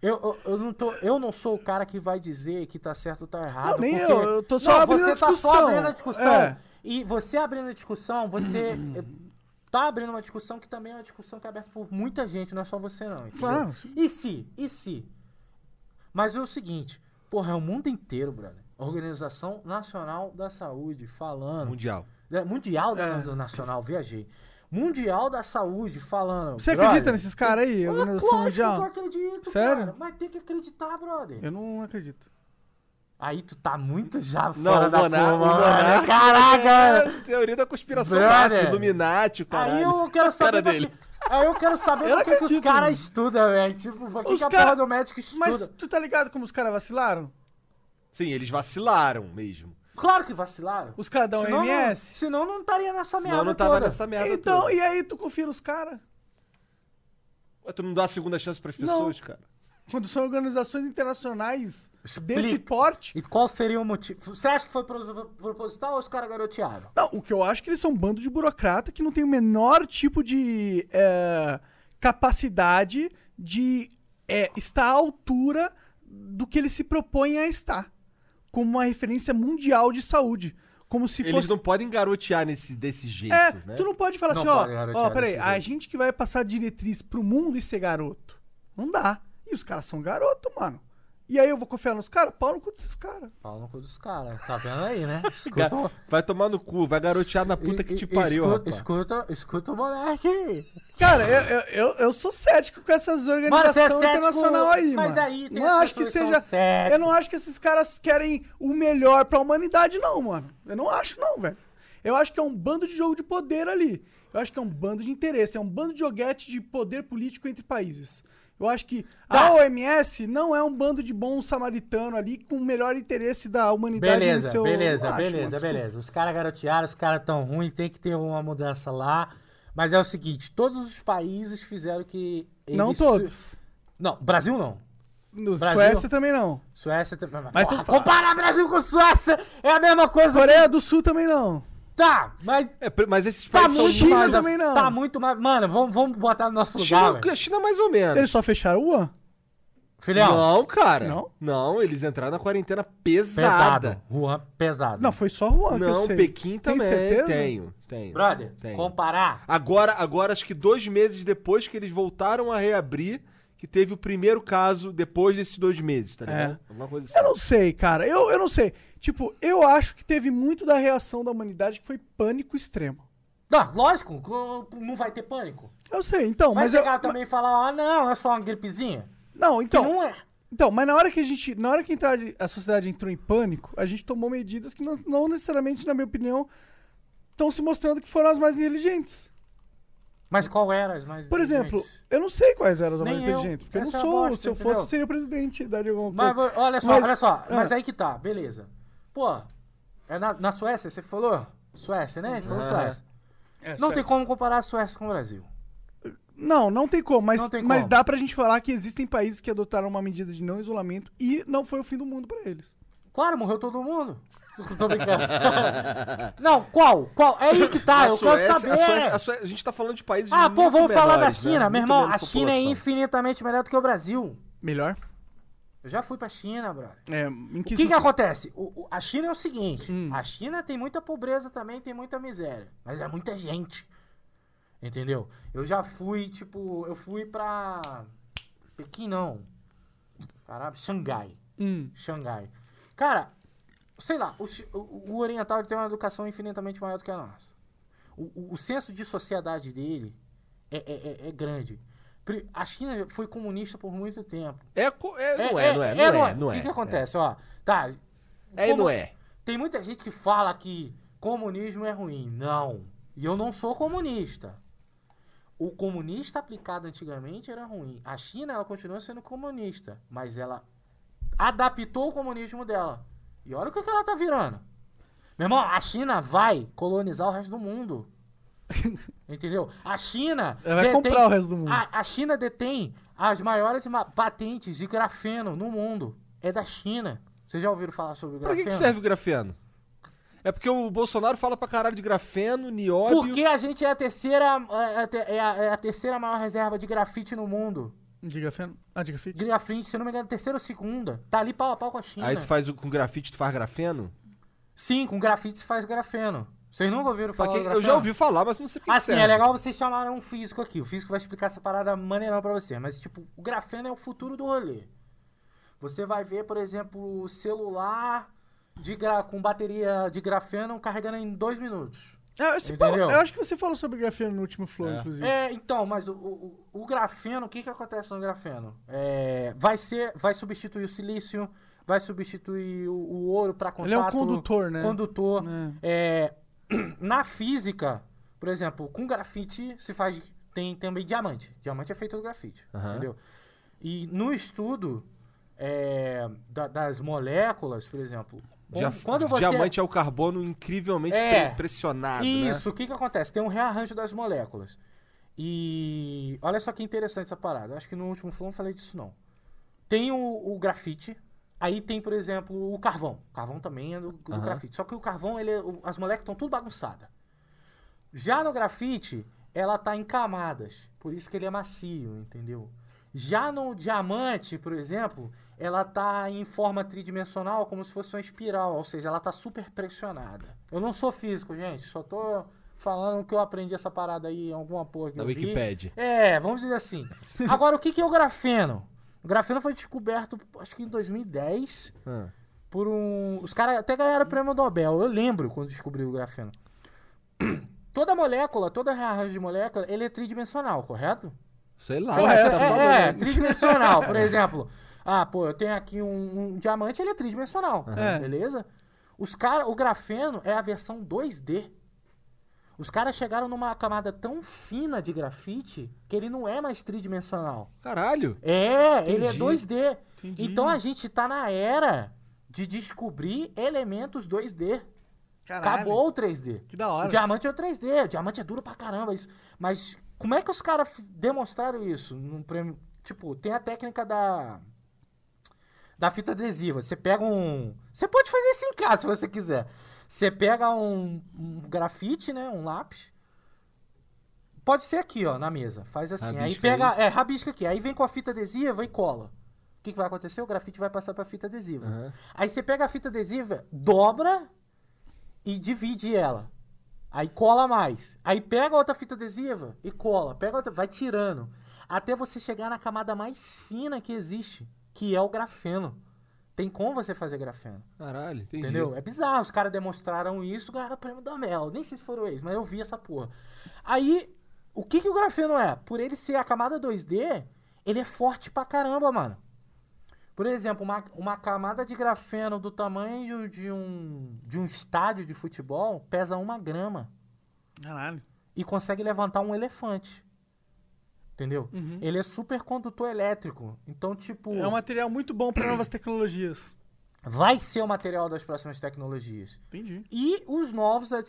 Eu, eu, eu não tô, eu não sou o cara que vai dizer que tá certo ou tá errado. Não, nem porque... eu, eu tô só Não, abrindo você a tá só discussão. abrindo a discussão. É. E você abrindo a discussão, você eh, tá abrindo uma discussão que também é uma discussão que é aberta por muita gente, não é só você não. entendeu? Claro, sim. E se? E se? Mas é o seguinte, porra, é o mundo inteiro, brother. Organização Nacional da Saúde falando. Mundial. É, Mundial da, É. do Nacional, viajei. Mundial da Saúde falando. Você brother, acredita nesses caras aí? Organização lógico Mundial? que eu acredito, Sério? cara. Mas tem que acreditar, brother. Eu não acredito. Aí tu tá muito já Não, fora o da o curva, mano. Caraca! é teoria da conspiração máxima, Illuminati, o caralho. Aí eu quero *laughs* saber. cara dele. que- Aí eu quero saber Eu por que, que os caras estudam, velho. Tipo, por que, Os que a cara- porra do médico estuda? Mas tu tá ligado como os caras vacilaram? Sim, eles vacilaram mesmo. Claro que vacilaram. Os caras da não- OMS? Senão não estaria nessa merda Senão não tava toda. nessa merda Então, toda. e aí tu confia nos caras? Tu não dá a segunda chance pras pessoas, cara? Quando são organizações internacionais Explica. desse porte? E qual seria o motivo? Você acha que foi pro- proposital ou os caras garotearam? Não, o que eu acho é que eles são um bando de burocrata que não tem o menor tipo de é, capacidade de é, estar à altura do que eles se propõem a estar. Como uma referência mundial de saúde. Como se Eles fosse. não podem garotear nesse, desse jeito, É, né? tu não pode falar Não assim, ó, pode garotear ó, peraí, a jeito. gente que vai passar diretriz pro mundo e ser garoto. Não dá. E os caras são garoto, mano. E aí eu vou confiar nos caras? Pau no cu desses caras. Pau no cu dos caras. Tá vendo aí, né? *laughs* Escuta, Vai tomar no cu, vai garotear na puta que te e- pariu, escuta, rapaz. escuta, escuta o Monark aí. Cara, eu, eu, eu, eu sou cético com essas Mano, organizações você é cético, internacionais aí, mas mano. aí tem não as acho que pessoas que são seja. céticas. Eu não acho que esses caras querem o melhor pra humanidade, não, mano. Eu não acho, não, velho. Eu acho que é um bando de jogo de poder ali. Eu acho que é um bando de interesse, é um bando de joguete de poder político entre países. Eu acho que Tá. a OMS não é um bando de bom samaritano ali com o melhor interesse da humanidade Beleza, no seu... beleza, acho, beleza, beleza. Os caras garotearam, os caras tão ruins, tem que ter uma mudança lá. Mas é o seguinte, todos os países fizeram que eles Não todos. Não, Brasil não. No Brasil- Suécia também não. Suécia também. Mas Porra, tu fala. comparar Brasil com Suécia é a mesma coisa. Coreia do Sul também não. Tá, mas É, mas esses tá países são muito China mais. também não. Tá muito mais. Mano, vamos, vamos botar no nosso A lugar. China, China mais ou menos. Eles só fecharam o Wuhan. Filhão, Não, cara. Não? Não, eles entraram na quarentena pesada. pesado. Juan, pesado. Não, foi só Wuhan que eu Não, sei. Pequim Tem também. certeza? Tenho, tenho. Brother, Tenho. comparar. Agora, agora, acho que dois meses depois que eles voltaram a reabrir, que teve o primeiro caso depois desses dois meses, tá ligado? Alguma coisa assim. Eu não sei, cara. Eu, eu não sei. Tipo, eu acho que teve muito da reação da humanidade que foi pânico extremo. Não, lógico, não vai ter pânico. Eu sei, então, Vai mas eu, chegar também e falar, ah, não, é só uma gripezinha. Não, Que então. não é. Então, mas na hora que a gente. Na hora que entrar, a sociedade entrou em pânico, a gente tomou medidas que não, não necessariamente, na minha opinião, estão se mostrando que foram as mais inteligentes. Mas qual era as mais Por exemplo, eu não sei quais eram as mais eu. inteligentes, porque eu Essa não é sou. bosta, se eu fosse, eu seria presidente da alguma Mas olha só, Mas- olha só, mas ah. aí que tá, beleza. Pô, é na, na Suécia, você falou? Suécia, né? A gente falou Aham. Suécia. É, Não tem Suécia. como comparar a Suécia com o Brasil. Não, não tem como, mas, tem mas como. dá pra gente falar que existem países que adotaram uma medida de não isolamento e não foi o fim do mundo pra eles. Claro, morreu todo mundo. *laughs* Tô brincando. *laughs* Não, qual? Qual? É aí que tá, A eu Suécia- quero saber. a Suécia- a Suécia- a gente tá falando de países Ah, pô, vamos falar da menores, né? China. Meu Muito irmão, a China é infinitamente melhor do que o Brasil. Melhor? Eu já fui pra China, brother. É, O que, que, que acontece? O- o- a China é o seguinte: Hum. a China tem muita pobreza também, tem muita miséria. Mas é muita gente. Entendeu? Eu já fui, tipo, eu fui pra. Pequim não. Caralho, Xangai. Hum. Xangai. Cara, sei lá, o, o- oriental tem uma educação infinitamente maior do que a nossa. O, o- o senso de sociedade dele é, é- é- é grande. A China foi comunista por muito tempo. É, co- é, não é, não é, não é, não O é. que, que acontece? Ó, tá. É como- não é. Tem muita gente que fala que comunismo é ruim. Não. E eu não sou comunista. O comunista aplicado antigamente era ruim. A China, ela continua sendo comunista. Mas ela adaptou o comunismo dela. E olha o que, que ela tá virando. Meu irmão, a China vai colonizar o resto do mundo. *laughs* Entendeu? A China. Ela vai comprar o resto do mundo. A, a China detém as maiores ma- patentes de grafeno no mundo. É da China. Vocês já ouviram falar sobre Pra grafeno? que, que serve o grafeno? É porque o Bolsonaro fala pra caralho de grafeno, nióbio... Porque a gente é a terceira, é a, te- é a- é a terceira maior reserva de grafite no mundo. De grafeno? Ah, de grafite? Grafite, se não me engano, terceira ou segunda. Tá ali pau a pau com a China. Aí tu faz o- com grafite, tu faz grafeno? Sim, com grafite se faz grafeno. Vocês nunca ouviram Pra falar quem- do eu já ouvi falar, mas não sei pra que Assim, serve. é legal vocês chamarem um físico aqui. O físico vai explicar essa parada maneirão pra você. Mas, tipo, o grafeno é o futuro do rolê. Você vai ver, por exemplo, o celular de gra... com bateria de grafeno carregando em dois minutos. Falou- eu acho que você falou sobre grafeno no último flow, É. inclusive. É, então, mas o, o, o grafeno, o que que acontece no grafeno? É, vai ser, vai substituir o silício, vai substituir o, o ouro para contato. Ele é um condutor, né? Condutor. É. Na física, por exemplo, com grafite se faz tem também diamante. Diamante é feito do grafite, Aham. entendeu? E no estudo é, da- das moléculas, por exemplo, Dia- quando, você Diamante é o carbono incrivelmente É. pre- pressionado, isso, né? o que que acontece? Tem um rearranjo das moléculas. E olha só que interessante essa parada. Acho que no último flow não falei disso não. Tem o, o grafite, aí tem, por exemplo, o carvão. O carvão também é do, do Aham. grafite. Só que o carvão, ele é- as moléculas estão tudo bagunçadas. Já no grafite, ela tá em camadas. Por isso que ele é macio, entendeu? Já no diamante, por exemplo, ela tá em forma tridimensional, como se fosse uma espiral, ou seja, ela tá super pressionada. Eu não sou físico, gente, só tô falando que eu aprendi essa parada aí em alguma porra que Na eu vi. Wikipédia. É, vamos dizer assim. Agora, o que que é o grafeno? O grafeno foi descoberto, acho que em 2010, Ah. por um. Os caras até ganharam o prêmio Nobel. Eu lembro quando descobriu o grafeno. *clears throat* Toda molécula, todo rearranjo de molécula, ele é tridimensional, correto? Sei lá. Correto, é, tá é, é, bom. tridimensional. Por *laughs* exemplo, ah, pô, eu tenho aqui um, um diamante, ele é tridimensional, É. beleza? Os cara, o grafeno é a versão 2D. Os caras chegaram numa camada tão fina de grafite que ele não é mais tridimensional. Caralho. É, ele é Entendi. 2D. Entendi. Então a gente tá na era de descobrir elementos 2D. Caralho. Acabou o 3D. Que da O hora. diamante é o 3D, o diamante é duro pra caramba. Isso. Mas como é que os caras demonstraram isso? Num prêmio. Tipo, tem a técnica da. Da fita adesiva. Você pega um. Você pode fazer isso em casa se você quiser. Você pega um, um grafite, né? Um lápis. Pode ser aqui, ó, na mesa. Faz assim. aí Rabisca pega. aí. É, rabisca aqui. Aí vem com a fita adesiva e cola. O que, que vai acontecer? O grafite vai passar pra fita adesiva. Aham. Aí você pega a fita adesiva, dobra e divide ela. Aí cola mais. Aí pega outra fita adesiva e cola. Pega outra, vai tirando. Até você chegar na camada mais fina que existe, que é o grafeno. Tem como você fazer grafeno. Caralho, entendi. Entendeu? É bizarro. Os caras demonstraram isso, ganharam prêmio da Mel. Nem sei se foram eles, mas eu vi essa porra. Aí, o que, que o grafeno é? Por ele ser a camada 2D, ele é forte pra caramba, mano. Por exemplo, uma, uma camada de grafeno do tamanho de um, de um estádio de futebol pesa uma grama Caralho. e consegue levantar um elefante. Entendeu? Uhum. Ele é super condutor elétrico. Então, tipo. É um material muito bom pra novas tecnologias. Vai ser o material das próximas tecnologias. Entendi. e os novos a,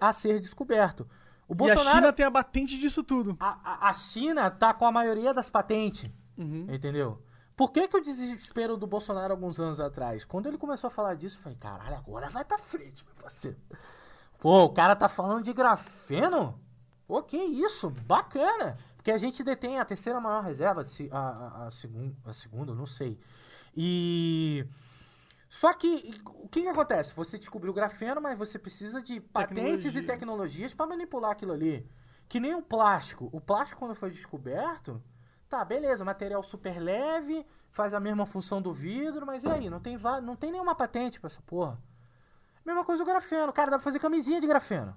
a ser descoberto. O E a Bolsonaro, China tem a batente disso tudo. a, a- a China tá com a maioria das patentes, Uhum. entendeu? Por que, que o desespero do Bolsonaro alguns anos atrás? Quando ele começou a falar disso, eu falei, caralho, agora vai pra frente, meu parceiro. Pô, o cara tá falando de grafeno? Pô, que isso, bacana. Porque a gente detém a terceira maior reserva, se- a, a, a, segun, a segunda, não sei. E... Só que, o que, que acontece? Você descobriu o grafeno, mas você precisa de patentes e Tecnologia. tecnologias para manipular aquilo ali. Que nem o plástico. O plástico, quando foi descoberto, tá, beleza, material super leve, faz a mesma função do vidro, mas e aí? Não tem, não tem nenhuma patente pra essa porra. Mesma coisa o grafeno. Cara, dá pra fazer camisinha de grafeno.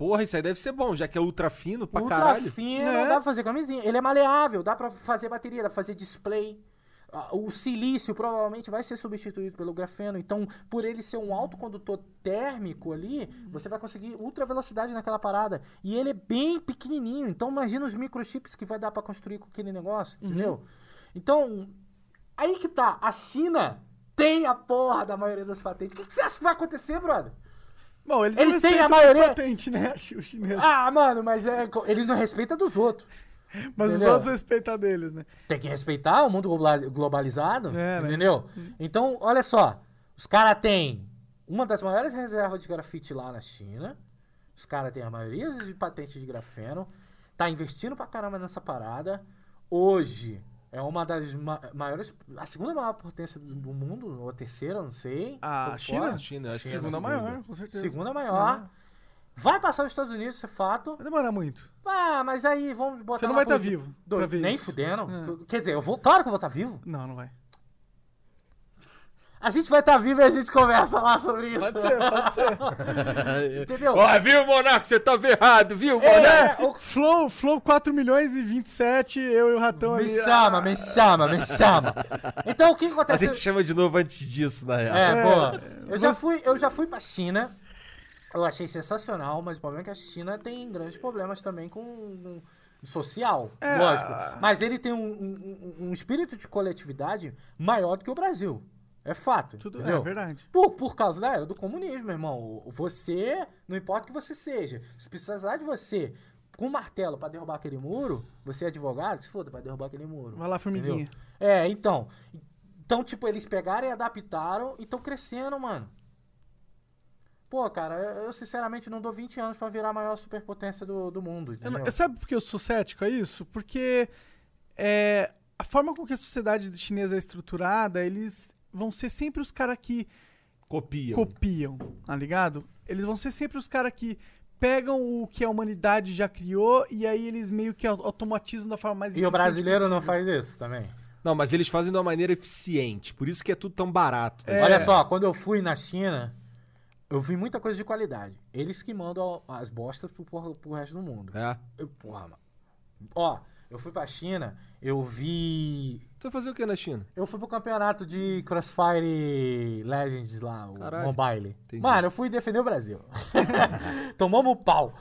Porra, isso aí deve ser bom, já que é ultra fino pra Ultra caralho. fino, É. dá pra fazer camisinha. Ele é maleável, dá pra fazer bateria, dá pra fazer display. Ah, O silício provavelmente vai ser substituído pelo grafeno. Então, por ele ser um autocondutor térmico ali, você vai conseguir ultra velocidade naquela parada. E ele é bem pequenininho. Então, imagina os microchips que vai dar pra construir com aquele negócio, entendeu? Então, aí que tá. A China tem a porra da maioria das patentes. O que que você acha que vai acontecer, brother? Bom, eles, Eles têm a maioria- patente, né? Ah, mano, mas é, eles não respeitam dos outros. Mas entendeu? os outros respeitam deles, né? Tem que respeitar o mundo global- globalizado, É, né? entendeu? Então, olha só, os caras têm uma das maiores reservas de grafite lá na China, os caras têm a maioria de patentes de grafeno, tá investindo pra caramba nessa parada. Hoje é uma das ma- maiores, a segunda maior potência do do mundo, ou a terceira, não sei. A tô China? fora. China, acho que é a Segunda segunda. maior, com certeza. Segunda maior. Vai passar os Estados Unidos, isso é fato. Vai demorar muito. Ah, mas aí vamos botar Você não vai estar por- vivo Dois- pra ver Nem isso. fudendo. É. Quer dizer, eu vou. Claro que eu vou estar vivo. Não, não vai. A gente vai estar vivo e a gente conversa lá sobre isso. Pode ser, pode ser. *laughs* Entendeu? Ó, viu, Monarco? Você tava errado, viu, Monarco? É, o Flow, Flow 4 milhões e 27, eu e o Ratão Me ali. chama, ah, me chama, me chama. Então o que que A acontece? gente chama de novo antes disso, na real. É, É, pô. Eu já fui, eu já fui pra China. Eu achei sensacional, mas o problema é que a China tem grandes problemas também com, com social, É. lógico. Mas ele tem um- um- um espírito de coletividade maior do que o Brasil. É fato. Tudo é verdade. Por, por causa da era do comunismo, meu irmão. Você, não importa o que você seja, se precisar de você com um martelo pra derrubar aquele muro, você é advogado, se foda, vai derrubar aquele muro. Vai lá, formiguinha. Entendeu? É, então. Então, tipo, eles pegaram e adaptaram e estão crescendo, mano. Pô, cara, eu, eu, sinceramente não dou 20 anos pra virar a maior superpotência do, do mundo. Eu não- Entendeu? sabe por que eu sou cético a isso? Porque é, a forma com que a sociedade chinesa é estruturada, eles vão ser sempre os caras que Copia. copiam, tá ligado? Eles vão ser sempre os caras que pegam o que a humanidade já criou e aí eles meio que au- automatizam da forma mais E o brasileiro não possível. faz isso também. Não, mas eles fazem de uma maneira eficiente. Por isso que é tudo tão barato. tá É. Olha só, quando eu fui na China, eu vi muita coisa de qualidade. Eles que mandam as bostas pro, porra- pro resto do mundo. É. Eu, porra, mano. Ó, eu fui pra China, eu vi. Tu vai fazer o que na China? Eu fui pro campeonato de Crossfire Legends lá, o Caralho. mobile. Entendi. Mano, eu fui defender o Brasil. *laughs* Tomamos um pau.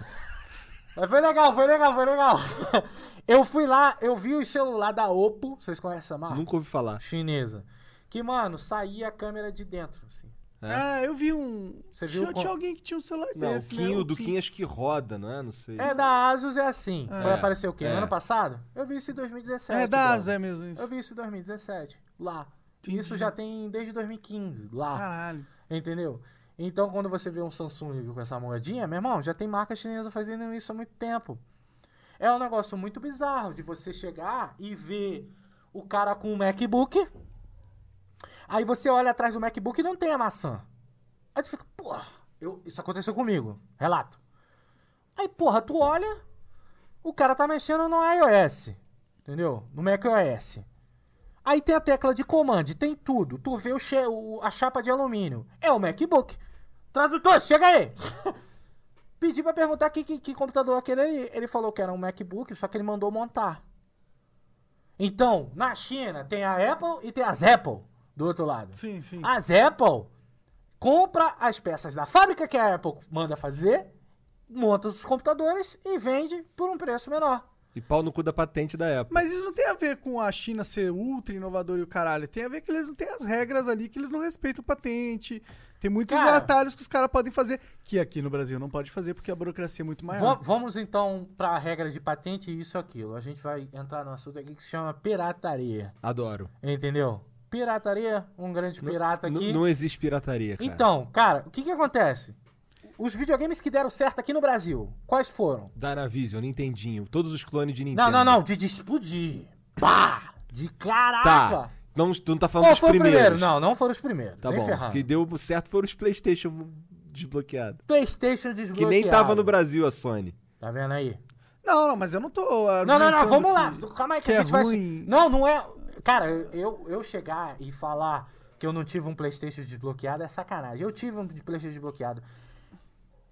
Mas foi legal, foi legal, foi legal. *laughs* Eu fui lá, eu vi o celular da Oppo, vocês conhecem essa marca? Nunca ouvi falar. Chinesa. Que, mano, saía a câmera de dentro, assim. Ah, eu vi um. Você viu tinha, com- tinha alguém que tinha um celular Não, o desse, Kim, né? o do Kim acho que roda, não é? Não sei. É, da Asus é assim. Foi É, aparecer o quê? é. Ano passado? Eu vi isso em 2017. É, da brother. Asa, é mesmo isso. Eu vi isso em 2017, lá. Entendi. Isso já tem desde 2015, lá. Caralho. Entendeu? Então, quando você vê um Samsung com essa moedinha, meu irmão, já tem marca chinesa fazendo isso há muito tempo. É um negócio muito bizarro de você chegar e ver o cara com um MacBook. Aí você olha atrás do MacBook e não tem a maçã. Aí tu fica, porra, eu, isso aconteceu comigo. Relato. Aí, porra, tu olha, o cara tá mexendo no iOS. Entendeu? No macOS. Aí tem a tecla de command, tem tudo. Tu vê o, o- a chapa de alumínio. É o MacBook. Tradutor, chega aí! *laughs* Pedi pra perguntar que, que, que computador é aquele ali. Ele falou que era um MacBook, só que ele mandou montar. Então, na China tem a Apple e tem as Apple do outro lado. Sim, sim. As Apple compra as peças da fábrica que a Apple manda fazer, monta os computadores e vende por um preço menor. E pau no cu da patente da Apple. Mas isso não tem a ver com a China ser ultra inovador e o caralho. Tem a ver que eles não têm as regras ali, que eles não respeitam patente. Tem muitos Cara- atalhos que os caras podem fazer, que aqui no Brasil não pode fazer porque a burocracia é muito maior. Va- vamos então para a regra de patente e isso aquilo. A gente vai entrar num assunto aqui que se chama pirataria. Adoro. Entendeu? Pirataria, um grande pirata N- aqui. Não existe pirataria, cara. Então, cara, o que que acontece? Os videogames que deram certo aqui no Brasil, quais foram? Dynavision, Nintendinho, todos os clones de Nintendo. Não, não, não, de, de explodir. Pá! De caraca! Tá. Não, tu não tá falando Qual dos foi o primeiro? primeiros. Não, não foram os primeiros. Tá nem bom. ferrando. O que deu certo foram os PlayStation desbloqueados. PlayStation Que desbloqueado. nem tava no Brasil a Sony. Tá vendo aí? Não, não, mas eu não tô. Não, não, não, argumentando vamos lá. que- Calma aí que, que a é gente vai. ruim. Não, não é. Cara, eu, eu chegar e falar que eu não tive um PlayStation desbloqueado é sacanagem. Eu tive um PlayStation desbloqueado.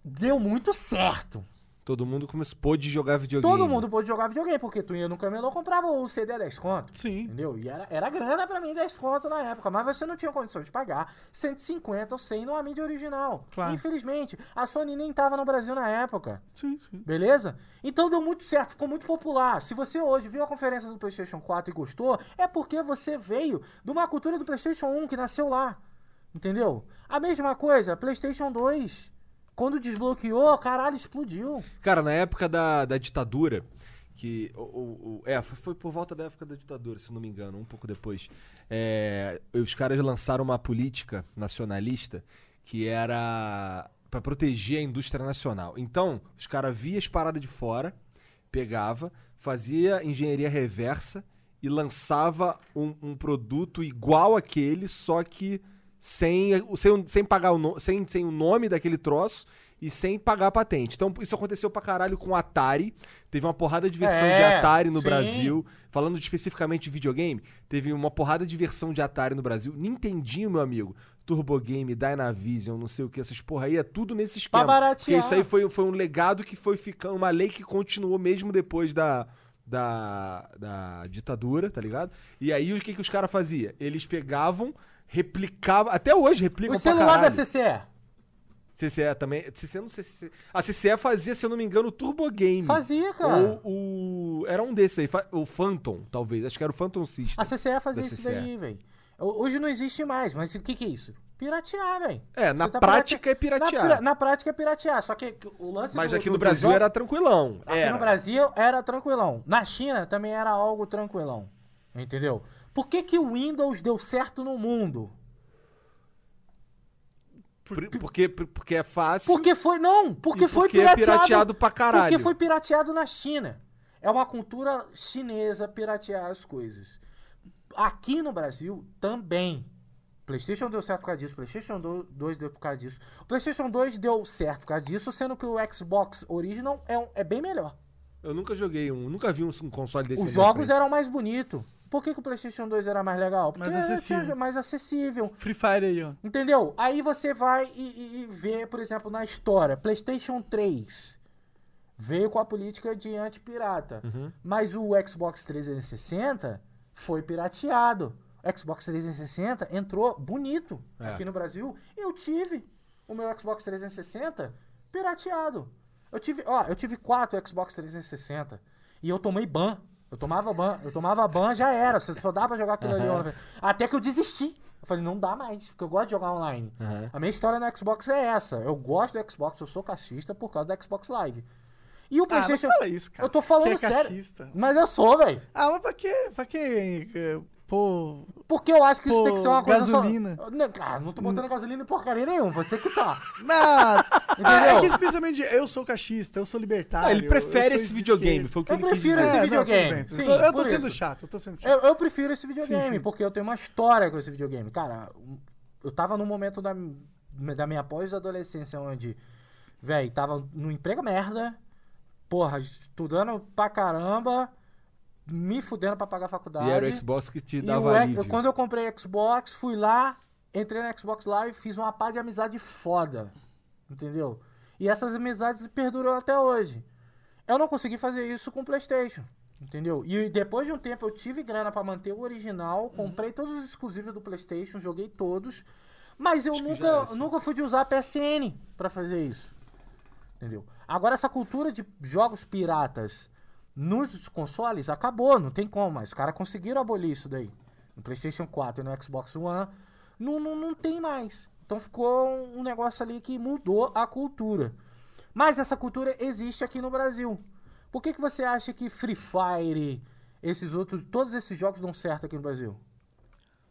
Deu muito certo. Todo mundo começou, pôde jogar videogame. Todo mundo pôde jogar videogame, porque tu ia no camelô comprava o CD a 10 conto. Sim. Entendeu? E era, era grana pra mim 10 conto na época, mas você não tinha condição de pagar 150 ou 100 numa mídia original. Claro. Infelizmente, a Sony nem tava no Brasil na época. Sim, sim. Beleza? Então deu muito certo, ficou muito popular. Se você hoje viu a conferência do PlayStation 4 e gostou, é porque você veio de uma cultura do PlayStation 1 que nasceu lá. Entendeu? A mesma coisa, PlayStation 2. Quando desbloqueou, caralho, explodiu. Cara, na época da, da ditadura, que. O, o- é, foi, por volta da época da ditadura, se não me engano, um pouco depois. É, os caras lançaram uma política nacionalista que era pra proteger a indústria nacional. Então, os caras via as paradas de fora, pegava, fazia engenharia reversa e lançava um, um produto igual aquele, só que sem, sem, sem pagar o, no- sem, sem o nome daquele troço e sem pagar a patente. Então, isso aconteceu pra caralho com o Atari. Teve uma porrada de versão de É, Atari no sim. Brasil. Falando de- especificamente de videogame, teve uma porrada de versão de Atari no Brasil. Nintendinho, meu amigo. Turbo Game, Dynavision, não sei o que, essas porra aí, é tudo nesse esquema. baratear. Porque isso aí foi, foi um legado que foi ficando, uma lei que continuou mesmo depois da, da, da ditadura, tá ligado? E aí o que, que os caras faziam? Eles pegavam, replicavam, até hoje replicam O celular da. CCE. CCE também. CCE não sei se. A CCE fazia, se eu não me engano, o Turbo Game. Fazia, cara. Ou o. Era um desses aí. O Phantom, talvez. Acho que era o Phantom System. A CCE fazia isso CCE. daí, velho. Hoje não existe mais, mas o que, que é isso? Piratear, velho. É, na tá prática é pirate- piratear. Na, na prática é piratear. Só que o lance Mas do- aqui no do Brasil jogo- era tranquilão. Aqui era. no Brasil era tranquilão. Na China também era algo tranquilão. Entendeu? Por que, que o Windows deu certo no mundo? Por- Porque, porque é fácil. Porque foi. Não, porque foi porque é pirateado. pirateado pra caralho. Porque foi pirateado na China. É uma cultura chinesa piratear as coisas. Aqui no Brasil também. PlayStation deu certo por causa disso, PlayStation 2 deu por causa disso. O PlayStation 2 deu certo por causa disso, sendo que o Xbox Original é, um- é bem melhor. Eu nunca joguei um. Nunca vi um, um console desse. Os jogos eram mais bonitos. Por que, que o PlayStation 2 era mais legal? Porque Mais era- acessível. tinha mais acessível. Free Fire aí, ó. Entendeu? Aí você vai e, e- e vê, por exemplo, na história, PlayStation 3 veio com a política de anti-pirata, Uhum. mas o Xbox 360 foi pirateado. O Xbox 360 entrou bonito É. aqui no Brasil. Eu tive o meu Xbox 360 pirateado. Eu tive, ó, eu tive quatro Xbox 360 e eu tomei ban. Eu tomava ban, eu tomava ban, já era. Só só dá pra jogar aquilo ali. online. Até que eu desisti. Eu falei, não dá mais, porque eu gosto de jogar online. Aham. A minha história no Xbox é essa. Eu gosto do Xbox, eu sou cachista por causa do Xbox Live. E o Ah, não PlayStation. fala isso, cara. Eu tô falando Que é sério. cachista. Mas eu sou, velho. Ah, mas pra quê? Pra quê? Pô, Porque eu acho que isso Pô, tem que ser uma coisa gasolina. só... Não, cara, não tô botando gasolina em porcaria nenhuma, você que tá. *laughs* não, é Entendeu? que esse pensamento de eu sou cachista, eu sou libertário. Ah, ele prefere esse de videogame, foi o que Eu prefiro esse É, videogame. Sim, eu tô, eu tô por sendo chato, eu tô sendo chato. Eu, eu prefiro esse videogame, porque eu tenho uma história com esse videogame. Cara, eu tava num momento da, da minha pós-adolescência onde, velho, tava no emprego merda, porra, estudando pra caramba, me fudendo pra pagar a faculdade. E era o Xbox que te E dava o X- alívio. quando eu comprei Xbox, fui lá, entrei no Xbox Live, fiz uma pá de amizade foda. Entendeu? E essas amizades perduram até hoje. Eu não consegui fazer isso com o PlayStation. Entendeu? E depois de um tempo eu tive grana pra manter o original, comprei todos os exclusivos do PlayStation, joguei todos. Mas eu Acho nunca, era assim. nunca fui de usar a PSN pra fazer isso. Entendeu? Agora essa cultura de jogos piratas nos consoles acabou, não tem como mais. Os caras conseguiram abolir isso daí. No PlayStation 4 e no Xbox One, não, não, não tem mais. Então ficou um negócio ali que mudou a cultura. Mas essa cultura existe aqui no Brasil. Por que, que você acha que Free Fire, esses outros, todos esses jogos dão certo aqui no Brasil?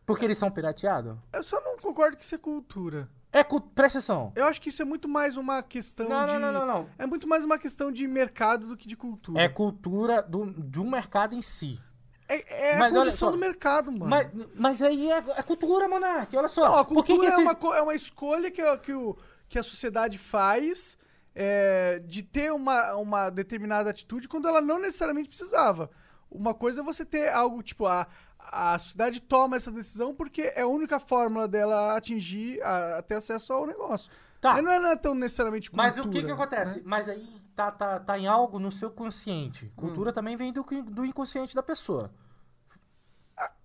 Porque eles são pirateados? Eu só não concordo que isso é cultura. É, presta atenção. Eu acho que isso é muito mais uma questão Não, de. não, não, não, não. É muito mais uma questão de mercado do que de cultura. É cultura do, do mercado em si. É, é a condição só, do mercado, mano. Mas, mas aí é, é cultura, Monark. Olha só. Não, a Por que cultura que é, esses- uma, é uma escolha que, a- que, o, que a sociedade faz é, de ter uma, uma determinada atitude quando ela não necessariamente precisava. Uma coisa é você ter algo, tipo, a, a sociedade toma essa decisão porque é a única fórmula dela atingir, a, a ter acesso ao negócio. Tá. Não é, não é tão necessariamente cultura. Mas o que que acontece? né? Mas aí tá, tá, tá em algo no seu consciente. Cultura também vem do, do inconsciente da pessoa.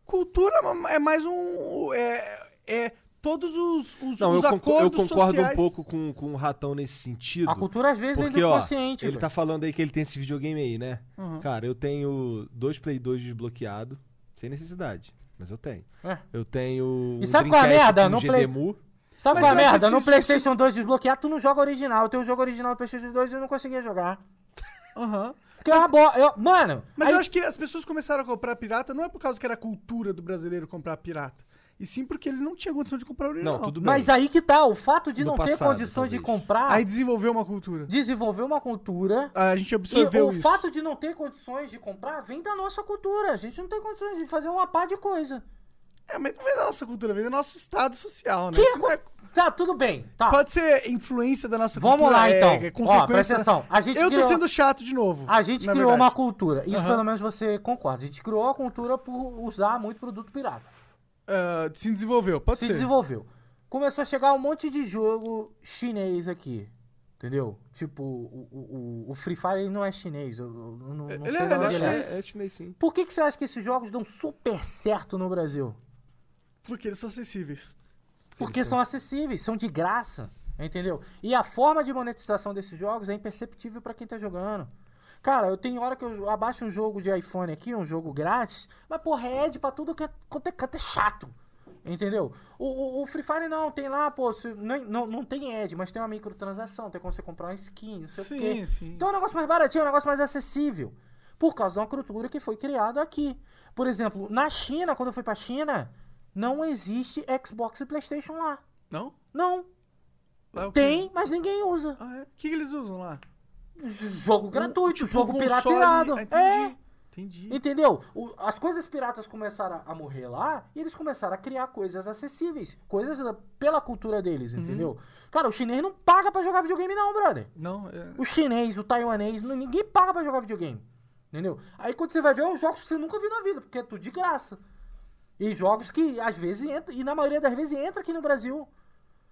Cultura é mais um... É, é todos os, os, Não, eu, os eu acordos concordo sociais. um pouco com, com o Ratão nesse sentido. A cultura às vezes Porque, vem do ó, inconsciente. ele tá falando aí que ele tem esse videogame aí, né? Uhum. Cara, eu tenho dois Play 2 desbloqueado, sem necessidade, mas eu tenho. É. Eu tenho E um sabe qual é a merda? No Play-. Sabe Mas qual é a merda? No PlayStation 2 desbloqueado, tu não joga original. Eu tenho um jogo original do PlayStation 2 e eu não conseguia jogar. Aham. Porque é uma boa. eu- Mano, Mas aí- eu acho que as pessoas começaram a comprar pirata não é por causa que era a cultura do brasileiro comprar pirata. E sim porque ele não tinha condição de comprar original. Não, tudo bem. Mas aí que tá, o fato de No não ter passado, condições de talvez. comprar, Aí desenvolveu uma cultura. desenvolver uma cultura. A gente E absorveu o isso. fato de não ter condições de comprar vem da nossa cultura. A gente não tem condições de fazer uma pá de coisa. É, mas não vem da nossa cultura, vem do nosso estado social, né? Que Isso não é- Tá, tudo bem. Tá. Pode ser influência da nossa Vamos cultura. lá, é- então. É, Ó, consequência. presta atenção. A gente eu tô criou- sendo chato de novo. A gente criou verdade. uma cultura. Isso Aham. pelo menos você concorda. A gente criou a cultura por usar muito produto pirata. Ah, se desenvolveu, pode Se ser. desenvolveu. Começou a chegar um monte de jogo chinês aqui. Entendeu? Tipo, o, o, o- Free Fire ele não é chinês. Eu, eu não, não Ele sei é- ele é ele é. chinês. É, é chinês sim. Por que, que você acha que esses jogos dão super certo no Brasil? Porque eles são acessíveis. Porque são acessíveis, são de graça, entendeu? E a forma de monetização desses jogos é imperceptível pra quem tá jogando. Cara, eu tenho hora que eu abaixo um jogo de iPhone aqui, um jogo grátis, mas porra, é ad pra tudo que é, quanto é canto, é chato. Entendeu? O, o- o Free Fire não, tem lá, pô, se- não, não, não tem ad, mas tem uma microtransação, tem como você comprar uma skin, não sei o quê. Sim, sim. Então é um negócio mais baratinho, é um negócio mais acessível. Por causa de uma cultura que foi criada aqui. Por exemplo, na China, quando eu fui pra China, não existe Xbox e Playstation lá. Não? Não. Lá é? Tem, mas ninguém usa. Ah, é? O que eles usam lá? Jogo gratuito, Tipo, jogo um console- pirateado. Ah, É. Entendi. Entendi. Entendeu? O- as coisas piratas começaram a, morrer lá e eles começaram a criar coisas acessíveis. Coisas da- pela cultura deles, entendeu? Cara, o chinês não paga pra jogar videogame, não, brother. Não, é... O chinês, o taiwanês, não- ninguém paga pra jogar videogame. Entendeu? Aí quando você vai ver, é uns jogos que você nunca viu na vida, porque é tudo de graça. E jogos que às vezes entra, e na maioria das vezes entra aqui no Brasil.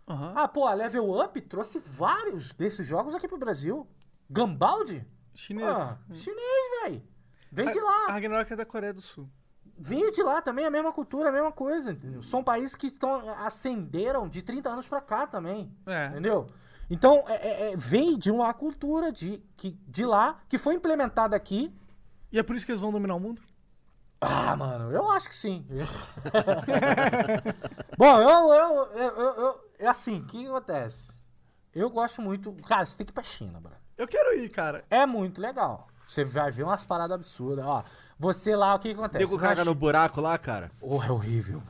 Aham. Ah, pô, a Level Up trouxe vários desses jogos aqui pro Brasil. Gambaldi? Chinês. Ah, chinês, velho. Vem de lá. A Ragnarok é da Coreia do Sul. Veio de lá também, a mesma cultura, a mesma coisa, entendeu? São países que estão, ascenderam de 30 anos pra cá também, É. entendeu? Então, é, é- é- vem de uma cultura de, que, de lá, que foi implementada aqui. E é por isso que eles vão dominar o mundo? Ah, mano, eu acho que sim. *laughs* Bom, eu, eu, eu, eu, eu- é assim, o que acontece? Eu gosto muito... Cara, você tem que ir pra China, bro. Eu quero ir, cara. É muito legal. Você vai ver umas paradas absurdas, ó. Você lá, o que, que acontece? Nego caga no buraco lá, cara? Oh, é horrível.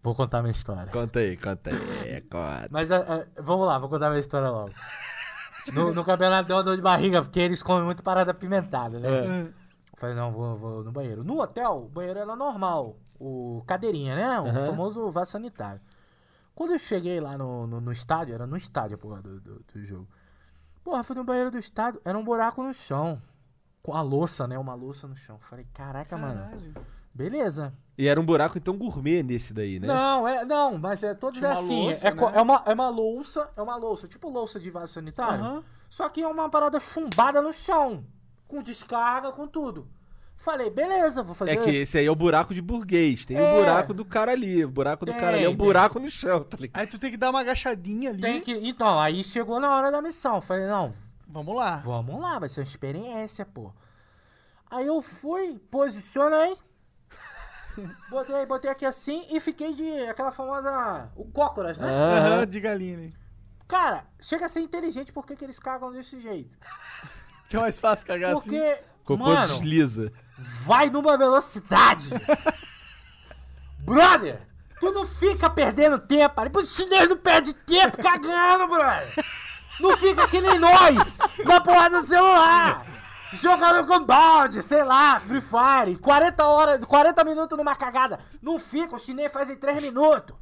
Vou contar minha história. Conta aí, conta aí. Conta. Mas ah, ah, vamos lá, vou contar minha história logo. No, no campeonato deu uma dor de barriga, porque eles comem muito parada apimentada, né? Eu falei, não, vou, vou no banheiro. No hotel, o banheiro era normal. O cadeirinha, né? O famoso vaso sanitário. Quando eu cheguei lá no, no, no estádio, era no estádio, porra, do, do, do jogo. Porra, fui no banheiro do estádio, era um buraco no chão. Com a louça, né? Uma louça no chão. Falei, caraca, mano. Caralho. Beleza. E era um buraco, então, gourmet nesse daí, né? Não, é, não, mas é todos é assim. louça, é, né? é uma, é uma louça, é uma louça, tipo louça de vaso sanitário. Aham. Só que é uma parada chumbada no chão. Com descarga, com tudo. Falei, beleza, vou fazer. É que esse aí é o buraco de burguês. Tem o É. buraco do cara ali. O buraco do Tem, cara ali é um buraco no chão, tá ligado? Aí tu tem que dar uma agachadinha ali. Tem que. Então, aí chegou na hora da missão. Falei, não, Vamos lá. vamos lá, vai ser uma experiência, pô. Aí eu fui, posicionei. *laughs* Botei, botei aqui assim e fiquei de aquela famosa. O cócoras, né? Aham, de galinha. né? Cara, chega a ser inteligente por que eles cagam desse jeito. *laughs* Que é mais fácil cagar assim. Porque, Cocô mano, desliza. Vai numa velocidade. brother, tu não fica perdendo tempo. O chinês não perde tempo cagando, brother. Não fica que nem nós, na porra do celular. Jogando com balde, sei lá, Free Fire. 40 horas, 40 minutos numa cagada. Não fica, o chinês faz em 3 minutos.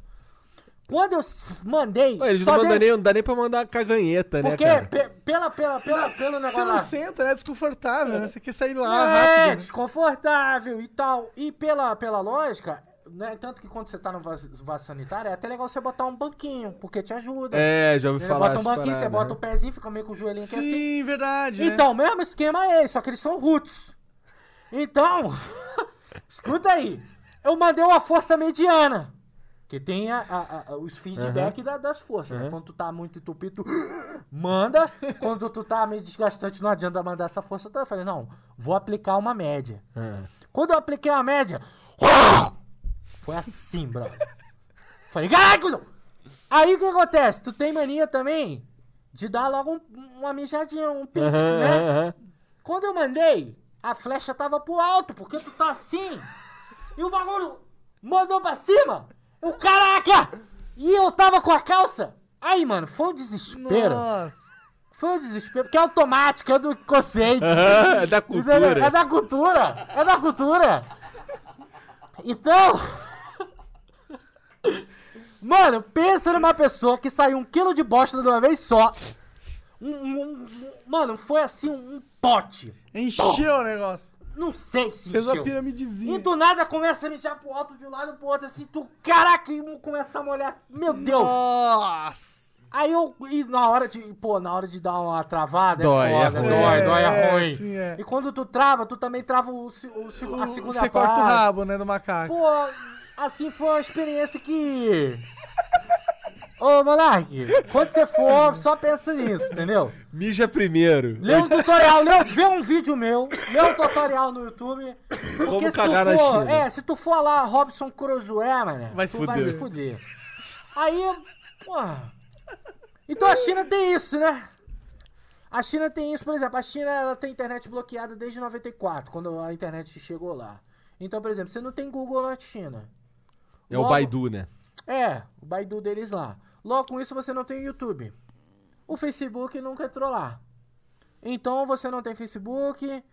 Quando eu mandei. Ué, eles só não mandam nem, não dá nem pra mandar caganheta, né, Porque cara? pe- pela, pela, pela, pelo Você negócio não lá. senta, né? É desconfortável, né? Você quer sair lá É, rápido. né? desconfortável e tal. E pela, pela lógica, né, tanto que quando você tá no vaso, vaso sanitário, é até legal você botar um banquinho, porque te ajuda. É, já ouvi Você falar bota um banquinho, você parada, bota né? o pezinho, fica meio com o joelhinho aqui assim. Sim, verdade. né? Então, mesmo esquema é esse, só que eles são roots. Então, *laughs* escuta aí. Eu mandei uma força mediana. Que tem a- a- a- os feedback da- das forças, né? Quando tu tá muito entupido, tu *gasps* manda. Quando tu tá meio desgastante, não adianta mandar essa força toda. Eu falei, não, vou aplicar uma média. Quando eu apliquei uma média, *gasps* foi assim, bro. *laughs* Falei, cuzão! Aí o que acontece? Tu tem mania também de dar logo um- uma mijadinha, um pips, né? Quando eu mandei, a flecha tava pro alto, porque tu tá assim. E o bagulho mandou pra cima. Eu, caraca! E eu tava com a calça. Aí, mano, foi um desespero. Nossa. Foi um desespero, porque é automático, é do inconsciente. *laughs* é da cultura. É da cultura. É da cultura. Então. *laughs* Mano, pensa numa pessoa que saiu um quilo de bosta de uma vez só. Um, um- um- mano, foi assim um, um pote. Encheu o negócio. Não sei se Fez uma piramidezinha. E do nada começa a mijar pro alto de um lado pro outro, assim, tu, caraca, e começa a molhar. Meu Deus! Nossa. Aí eu, e na hora de, pô, na hora de dar uma travada, Dói, é é foda, ruim. dói, dói, é É, ruim. sim, é. E quando tu trava, tu também trava o, o, se- a segunda Você parte. corta o rabo, né, do macaco. Pô, assim foi uma experiência que... Ô, Monark, quando você for, só pensa nisso, entendeu? Mija primeiro. Lê um tutorial, lê, vê um vídeo meu, lê um tutorial no YouTube. Porque Como se tu cagar na for, China. É, se tu for lá, Robson Crusoe, mano, Vai tu vai se fuder. Aí, porra. Então a China tem isso, né? A China tem isso, por exemplo, a China ela tem internet bloqueada desde 94, quando a internet chegou lá. Então, por exemplo, você não tem Google na China. É o Logo- Baidu, né? É, o Baidu deles lá. Logo com isso você não tem YouTube. O Facebook nunca entrou lá. Então você não tem Facebook.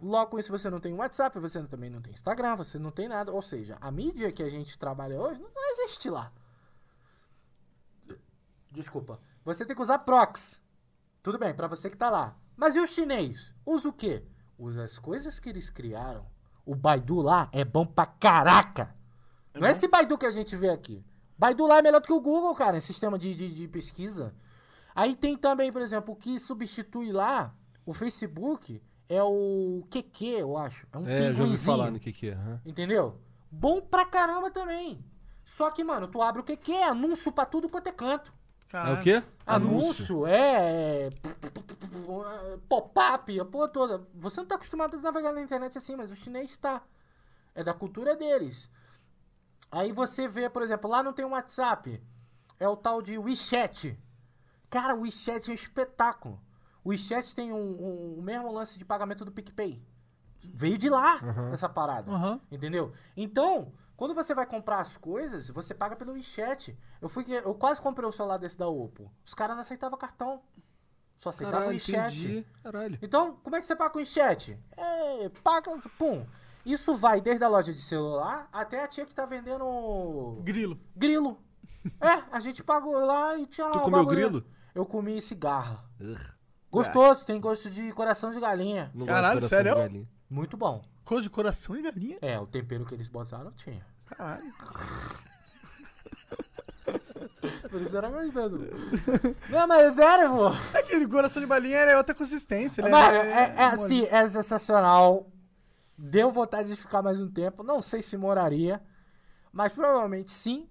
Logo com isso você não tem WhatsApp, você também não tem Instagram, você não tem nada. Ou seja, a mídia que a gente trabalha hoje não existe lá. Desculpa. Você tem que usar proxy. Tudo bem, pra você que tá lá. Mas e o chinês? Usa o quê? Usa as coisas que eles criaram. O Baidu lá é bom pra caraca. Não é esse Baidu que a gente vê aqui. Baidu lá é melhor do que o Google, cara, em sistema de, de, de pesquisa. Aí tem também, por exemplo, o que substitui lá o Facebook é o QQ, eu acho. É um É, já ouvi falar no é. aham. Entendeu? Bom pra caramba também. Só que, mano, tu abre o QQ, é anúncio pra tudo quanto é canto. É o quê? Anúncio, é. é, Pop-up, a porra toda. Você não tá acostumado a navegar na internet assim, mas o chinês tá. É da cultura deles. Aí você vê, por exemplo, lá não tem um WhatsApp. É o tal de WeChat. Cara, o WeChat é um espetáculo. O WeChat tem um, um- o mesmo lance de pagamento do PicPay. Veio de lá essa parada. Aham. Entendeu? Então, quando você vai comprar as coisas, você paga pelo WeChat. Eu fui, eu quase comprei o celular desse da Oppo. Os caras não aceitavam cartão. Só aceitavam o Caralho, WeChat. entendi. Caralho. Então, como é que você paga com o chat? É, paga, pum. Isso vai desde a loja de celular até a tia que tá vendendo Grilo. grilo. É, a gente pagou lá e tinha lá Tu comeu bagulho. grilo? Eu comi cigarra. Gostoso, tem gosto de coração de galinha. Não Caralho, gosto de coração sério? de galinha. Muito bom. Coisa de coração e galinha. É, o tempero que eles botaram tinha. Caralho. *laughs* Por isso era gostoso. Não, mas é sério, pô. Aquele coração de galinha ele é outra consistência. ele Mano, é, é mole. assim, é sensacional. Deu vontade de ficar mais um tempo. Não sei se moraria, mas provavelmente sim.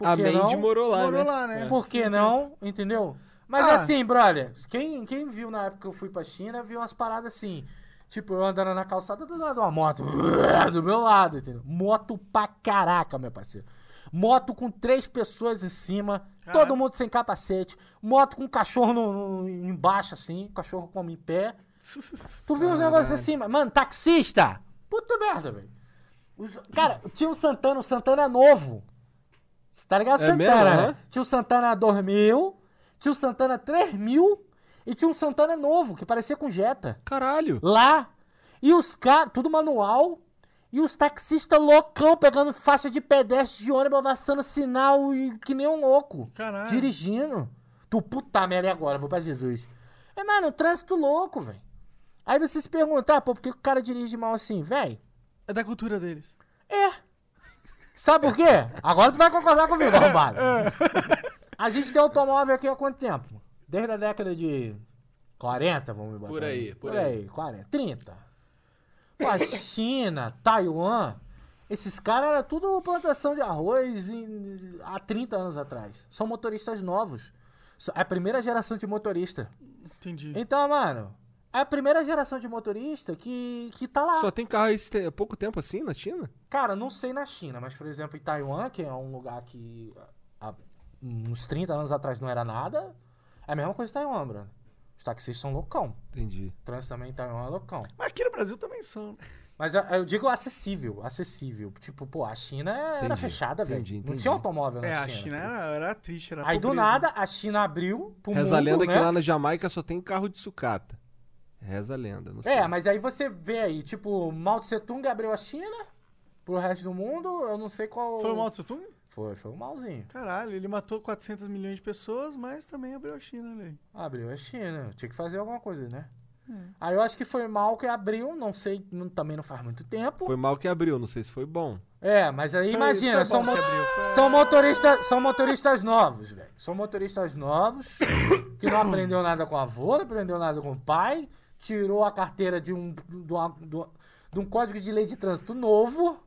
A Mandy não? morou lá, Morou né? lá, né? Por que não? Entendeu? Mas Ah. assim, brother, quem, quem viu na época que eu fui pra China, viu umas paradas assim. Tipo, eu andando na calçada do lado de uma moto. *laughs* Do meu lado, entendeu? Moto pra caraca, meu parceiro. Moto com três pessoas em cima, todo mundo sem capacete. Moto com cachorro no, no- embaixo, assim. Cachorro come em pé. Tu viu uns negócios assim, mano? Taxista! Puta merda, velho. Os- Cara, tinha o Santana, o Santana novo. Você tá ligado? É Santana, mesmo? né? Tinha o Santana 2000, tinha o Santana 3000 e tinha um Santana novo, que parecia com Jetta. Caralho. Lá. E os caras, tudo manual. E os taxistas loucão pegando faixa de pedestre de ônibus, avançando sinal e que nem um louco. Caralho. Dirigindo. Tu puta merda e agora? Vou pra Jesus. É, mano, trânsito louco, velho. Aí você se pergunta, ah, pô, por que o cara dirige mal assim, velho? É da cultura deles. É. Sabe por quê? Agora tu vai concordar comigo, arrombado. A gente tem automóvel aqui há quanto tempo? Desde a década de 40, vamos botar. Por aí, por por aí. aí. 40, 30. Pô, a China, Taiwan, esses caras eram tudo plantação de arroz em- há 30 anos atrás. São motoristas novos. É a primeira geração de motorista. Entendi. Então, mano, é a primeira geração de motorista que, que tá lá. Só tem carro te- pouco tempo assim na China? Cara, não sei na China, mas por exemplo em Taiwan, que é um lugar que há uns 30 anos atrás não era nada, é a mesma coisa em Taiwan, Bruno. Os taxistas são loucão. Entendi. O trânsito também em Taiwan é loucão. Mas aqui no Brasil também são. Mas eu, eu digo acessível, acessível. Tipo, pô, a China era Entendi, fechada, velho. entendi, Não tinha automóvel na É, China. a China era, era triste, era Aí do pobreza. nada a China abriu pro Reza a mundo, lenda né? que lá na Jamaica só tem carro de sucata. Reza a lenda, não sei. É, mas aí você vê aí, tipo, Mao Tse Tung abriu a China pro resto do mundo, eu não sei qual... Foi o Mao Tse Tung? Foi, foi o Maozinho. Caralho, ele matou 400 milhões de pessoas, mas também abriu a China ali. Abriu a China, tinha que fazer alguma coisa, né? É. Aí eu acho que foi mal que abriu, não sei, não- também não faz muito tempo. Foi mal que abriu, não sei se foi bom. É, mas aí Foi- imagina, foi são, mo- foi- são motoristas, são motoristas novos, velho. São motoristas novos *coughs* que não aprendeu nada com o avô, não aprendeu nada com o pai, tirou a carteira de um de, uma- de um código de lei de trânsito novo.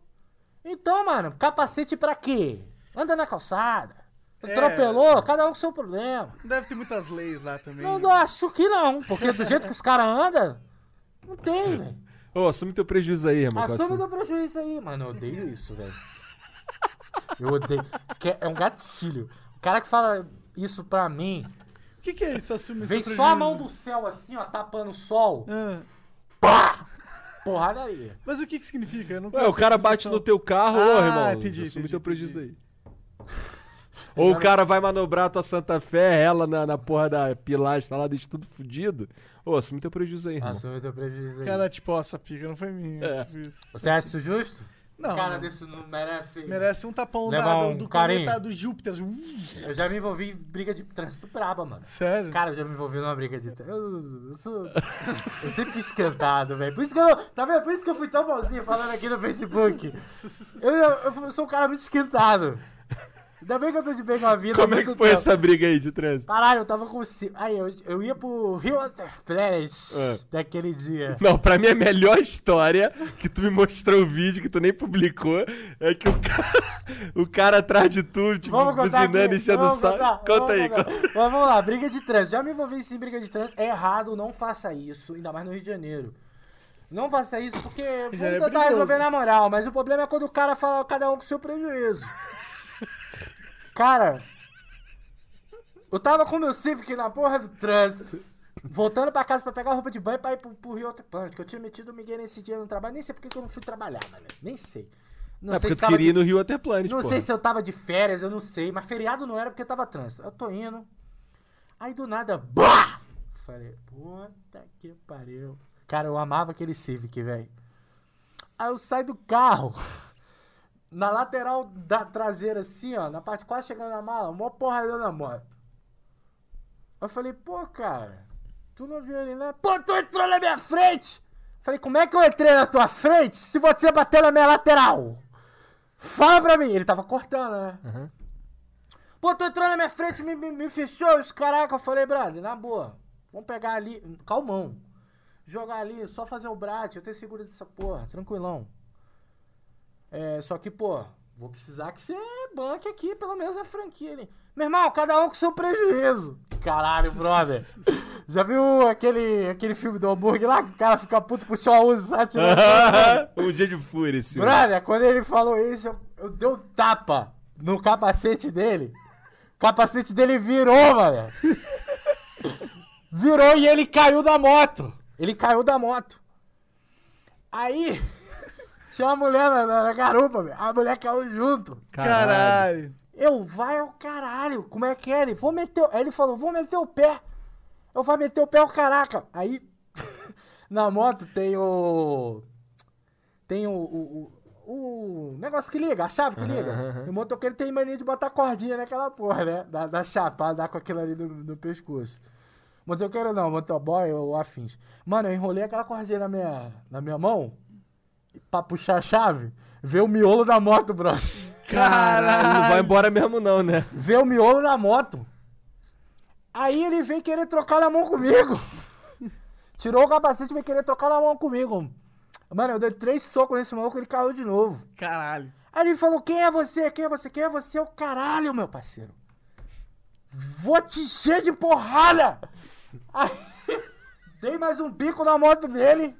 Então, mano, capacete pra quê? Anda na calçada. É. Atropelou, cada um com seu problema. Deve ter muitas leis lá também. Não, não acho que não, porque do jeito que os caras andam, não tem, velho. *laughs* Ô, assume teu prejuízo aí, irmão. Assume o teu prejuízo aí, mano. Eu odeio isso, velho. Eu odeio. Que é- é um gatilho. O cara que fala isso pra mim, O que, que é isso, assume vem só a mão do céu assim, ó, tapando o sol. Ah, Pá! Porradaria. mas o que que significa? Eu não Ué, o cara bate no teu carro, ô, Ah, irmão. entendi, assume entendi, teu prejuízo entendi. aí. *laughs* Ou o cara vai manobrar a tua Santa Fé, ela na, na porra da pilastra lá, deixa tudo fudido. Ô, assume teu prejuízo aí, irmão. Assume o teu prejuízo aí. Cara, tipo, ó, essa pica não foi minha. É. tipo isso. Você acha isso justo? Não, cara não. desse não merece. Merece um tapão da, um do carinho. do Júpiter. Uh, Eu já me envolvi em briga de trânsito braba, mano. sério? Cara, eu já me envolvi numa briga de. Eu, eu sou. Eu sempre fui esquentado, velho. Por isso que eu. Tá vendo? Por isso que eu fui tão bonzinho falando aqui no Facebook. Eu, eu, eu sou um cara muito esquentado. Ainda bem que eu tô de bem com a vida. Como é que foi tempo. essa briga aí de trânsito? Caralho, eu tava com Aí, eu, eu ia pro Rio Planet É. daquele dia. Não, pra mim a melhor história que tu me mostrou o vídeo que tu nem publicou é que o cara, *laughs* o cara atrás de tu, tipo, Vamos contar buzinando, enchendo o vamos saco. contar, Conta vamos aí, contar. Mas vamos lá, briga de trânsito. Já me envolvi sim em briga de trânsito. É errado, não faça isso. Ainda mais no Rio de Janeiro. Não faça isso porque vamos Já é tentar resolver na moral. Mas o problema é quando o cara fala cada um com seu prejuízo. Cara, eu tava com meu Civic na porra do trânsito. Voltando pra casa pra pegar roupa de banho pra ir pro, pro Rio Waterplant, que eu tinha metido o Miguel nesse dia no trabalho. Nem sei porque que eu não fui trabalhar, mano. Nem sei. Não é porque se tu queria ir de- no Rio até Planet, Não pô. sei se eu tava de férias, eu não sei. Mas feriado não era porque tava trânsito. Eu tô indo. Aí do nada, BAH! Falei, puta que pariu. Cara, eu amava aquele Civic, velho. Aí eu saio do carro. Na lateral da traseira, assim, ó, na parte quase chegando na mala, mó porradão na moto. Eu falei, pô, cara, tu não viu ele, né? Pô, tu entrou na minha frente! Falei, como é que eu entrei na tua frente se você bateu na minha lateral? Fala pra mim! Ele tava cortando, né? Pô, tu entrou na minha frente, me, me, me fechou, os caraca. Eu falei, brother, na boa, vamos pegar ali, calmão. Jogar ali, só fazer o brate, eu tenho seguro dessa porra, tranquilão. É, só que, pô, vou precisar que você banque aqui, pelo menos a franquia ali. Meu irmão, cada um com seu prejuízo. Caralho, *laughs* brother. Já viu aquele, aquele filme do hambúrguer lá que o cara fica puto, a usa, sai tirando. um *laughs* dia de fúria esse filme. Brother, quando ele falou isso, eu, eu dei um tapa no capacete dele. O capacete dele virou, mano. Virou e ele caiu da moto. Ele caiu da moto. Aí, tinha uma mulher na, na- na garupa, velho. A mulher caiu junto. Caralho. Eu, vai ao caralho. Como é que é? Ele, vou meter. Aí ele falou, vou meter o pé. Eu vou meter o pé, o caraca. Aí, *laughs* na moto tem o. Tem o. o, o- o negócio que liga, a chave que liga. E o motoqueiro tem mania de botar cordinha naquela porra, né? Da, da chave, pra dar com aquilo ali no, no pescoço. Motoqueiro não, motoboy ou afins. Mano, eu enrolei aquela cordinha na minha, na minha mão pra puxar a chave. Ver o miolo da moto, bro. Caralho, não vai embora mesmo não, né? Vê o miolo na moto. Aí ele vem querer trocar na mão comigo. Tirou o capacete e veio querer trocar na mão comigo. Mano, eu dei três socos nesse maluco e ele caiu de novo. Caralho. Aí ele falou: Quem é você? Quem é você? Quem é você? O caralho, meu parceiro. Vou te encher de porrada. Aí, *laughs* dei mais um bico na moto dele.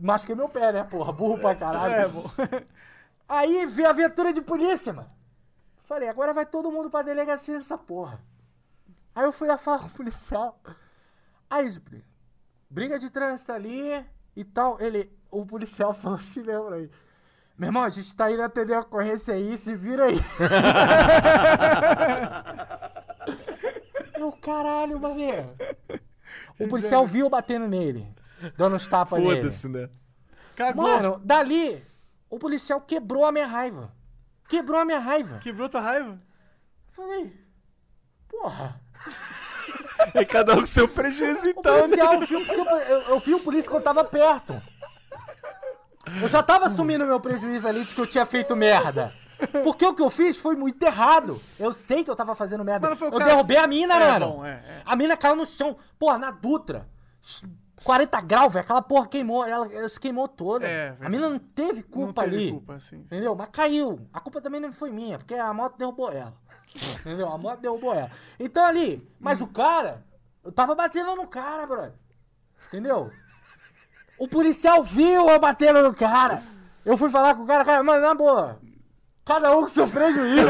Machuquei meu pé, né, porra? Burro pra caralho. É, bom. *laughs* Aí veio a viatura de polícia, mano. Falei, agora vai todo mundo pra delegacia dessa porra. Aí eu fui lá falar *laughs* com o policial. Aí, Zupri, briga de trânsito ali e tal. Ele, o policial *laughs* falou assim, lembra aí. Meu irmão, a gente tá indo atender a ocorrência aí, se vira aí. Eu, caralho, mané. O policial viu batendo nele. Dando uns tapas nele. Foda-se, né? Cagou. Mano, dali, o policial quebrou a minha raiva. Quebrou a minha raiva. Quebrou tua raiva? Falei, porra. É cada um com seu prejuízo O então, né? policial porque eu, eu, eu vi o polícia quando tava perto. Eu já tava assumindo meu prejuízo ali de que eu tinha feito merda. Porque o que eu fiz foi muito errado. Eu sei que eu tava fazendo merda. O eu cara- derrubei a mina, É, mano. bom, é, é. A mina caiu no chão. Porra, na Dutra. 40 graus, velho. Aquela porra queimou. Ela, ela se queimou toda. É, a mina não teve culpa não teve ali. culpa, assim. Entendeu? Mas caiu. A culpa também não foi minha, porque a moto derrubou ela. Entendeu? A moto derrubou ela. Então ali, mas o cara, eu tava batendo no cara, brother. Entendeu? O policial viu eu batendo no cara. Eu fui falar com o cara, cara, mano, na boa. Cada um com seu prejuízo.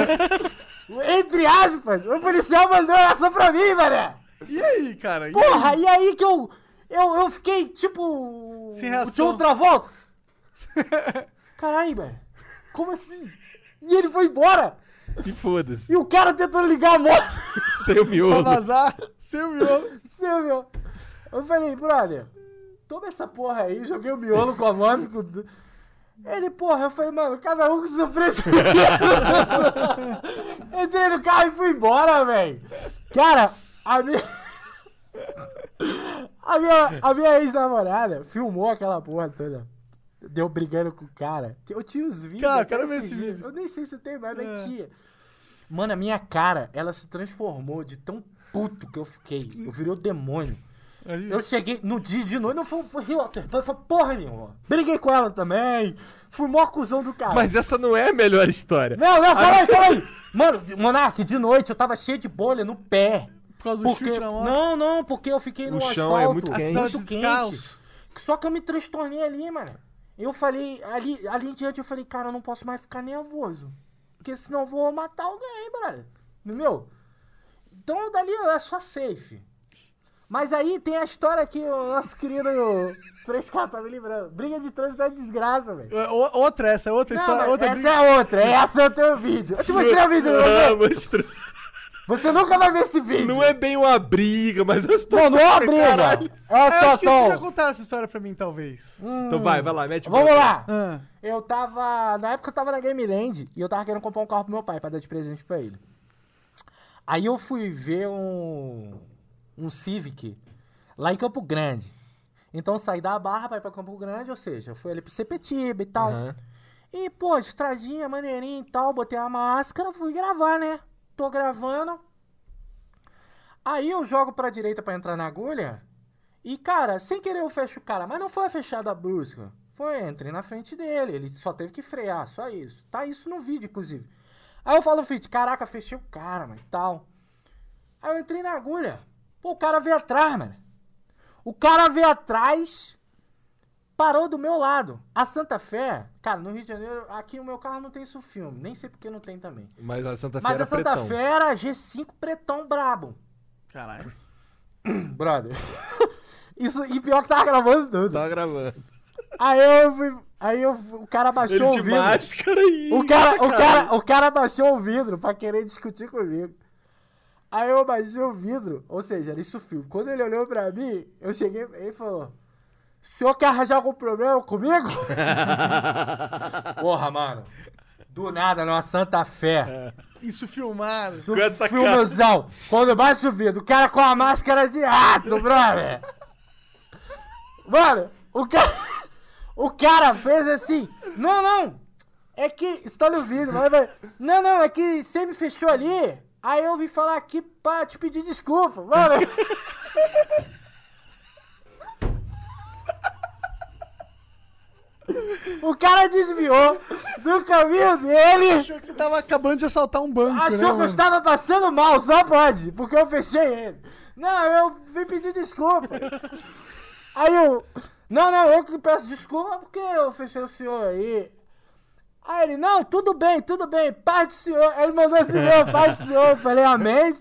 *laughs* Entre aspas, o policial mandou essa pra mim, mané. E aí, cara? Porra, e aí que eu. Eu, eu fiquei tipo. Sem reação. tio outra volta. Caralho, velho. Como assim? E ele foi embora. E foda-se. E o cara tentando ligar a moto. *laughs* Sem o Pra miolo. vazar, seu miolo. Seu meu. Eu falei, brother, toma essa porra aí. Joguei o miolo com a moto. com- Ele, porra, eu falei, mano, cada um com seu preço. *laughs* Entrei no carro e fui embora, velho. Cara, a minha. A minha, a minha ex-namorada filmou aquela porra toda. Deu brigando com o cara. Eu tinha os vídeos. Cara, até quero ver esse dias. vídeo. Eu nem sei se tem, mas É. tinha. Mano, a minha cara, ela se transformou de tão puto que eu fiquei. Eu virei o demônio. Eu cheguei no dia de noite, não foi, foi Waterpolo, foi porra nenhuma. Briguei com ela também. Fui mó cuzão do cara. Mas essa não é a melhor história. Não, não, calma aí, calma aí. Mano, Monark, de noite eu tava cheio de bolha no pé. Por causa do Porque... chute na moto. Não, não, porque eu fiquei no O chão asfalto. é muito quente. muito descalço. Só que eu me transtornei ali, mano. Eu falei, ali, ali em diante eu falei, cara, eu não posso mais ficar nervoso. Porque senão eu vou matar alguém, brother. Entendeu? Então dali é só safe. Mas aí tem a história que o nosso querido *laughs* 3K tá me lembrando. Briga de trânsito é desgraça, velho. O- Outra, essa é outra Não, história. outra essa briga. é outra, essa eu tenho vídeo. Eu te mostrei o vídeo, *laughs* não Ah, mostrei? mostrou. Você nunca vai ver esse vídeo. Não é bem uma briga, mas a Não, situação. não é uma briga. caralho. É uma Eu acho que vocês já situação. contaram essa história pra mim, talvez. Então vai, vai lá, mete o Vamos lá. Ah. Eu tava. Na época eu tava na Game Land e eu tava querendo comprar um carro pro meu pai pra dar de presente pra ele. Aí eu fui ver um. Um Civic lá em Campo Grande. Então eu saí da Barra pra ir pra Campo Grande, ou seja, eu fui ali pro Sepetiba e tal. Aham. E, pô, estradinha, maneirinha e tal, botei a máscara, fui gravar, né? Tô gravando. Aí eu jogo pra direita pra entrar na agulha. E, cara, sem querer eu fecho o cara. Mas não foi a fechada brusca. Foi, entrei na frente dele. Ele só teve que frear, só isso. Tá isso no vídeo, inclusive. Aí eu falo, Fit, caraca, fechei o cara, mano, e tal. Aí eu entrei na agulha. Pô, o cara veio atrás, mano. O cara veio atrás parou do meu lado. A Santa Fé, cara, no Rio de Janeiro, aqui o meu carro não tem isso filme, nem sei porque não tem também. Mas a Santa Fé Mas era a Santa pretão. Fé era G5 pretão brabo. Caralho. *coughs* Brother. *laughs* Isso, e pior que tava gravando tudo. Tava gravando. Aí eu fui, aí eu, o cara baixou Ele o de vidro. máscara e... O cara, o, cara, o cara baixou o vidro pra querer discutir comigo. Aí eu baixei o vidro, ou seja, era isso filme. Quando ele olhou pra mim, eu cheguei ele falou: O senhor quer arranjar algum problema comigo? *laughs* Porra, mano. Do nada, numa Santa Fé. Isso filmado. Isso Com essa filmezão. Quando baixa o vidro, o cara com a máscara de rato, brother. Mano, o cara. *laughs* O cara fez assim. Não, não. É que. Está no vídeo, mas vai. Não, não, é que você me fechou ali. Aí eu vim falar aqui pra te pedir desculpa, mano. *laughs* O cara desviou do caminho dele. Achou que você tava acabando de assaltar um banco, né, Achou que eu mano? estava passando mal, só pode, porque eu fechei ele. Não, eu vim pedir desculpa. Aí eu. Não, não, eu que peço desculpa porque eu fechei o senhor aí. Aí ele, não, tudo bem, tudo bem, paz do senhor. Aí ele mandou assim, meu, paz do senhor. Eu falei, amém.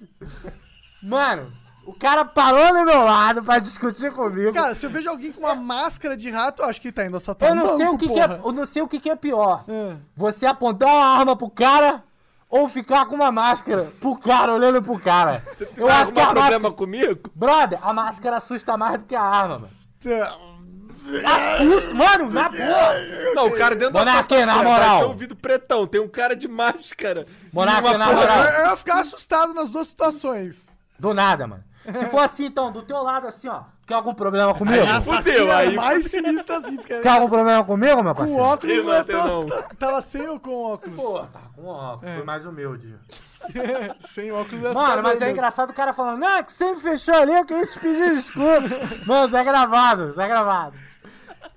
Mano, o cara parou do meu lado pra discutir comigo. Cara, se eu vejo alguém com uma máscara de rato, eu acho que tá indo assaltar eu um não banco, sei o que, que é, eu não sei o que, que é pior. É. Você apontar uma arma pro cara ou ficar com uma máscara pro cara, olhando pro cara. Eu acho que a problema máscara... comigo? Brother, a máscara assusta mais do que a arma, mano. Assusta, mano, na boa. Não, o cara dentro da Monarque, Santa na Fé, moral. um vidro pretão. Tem um cara de máscara. Monarque, na porra- moral. Eu, eu ia ficar assustado nas duas situações. Do nada, mano. Se for assim, então, do teu lado, assim, ó. Quer algum problema comigo? Fudeu, é aí. mais sinistro assim, porque Quer algum problema comigo, meu com parceiro? óculos Eu não não é não. assustado. Tava sem ou com óculos? Pô, tá com óculos. Foi mais humilde. *laughs* sem óculos é Mano, mas é mesmo. engraçado o cara falando, não, é que você me fechou ali, eu queria te pedir desculpa. *laughs* Mano, tá gravado, tá gravado.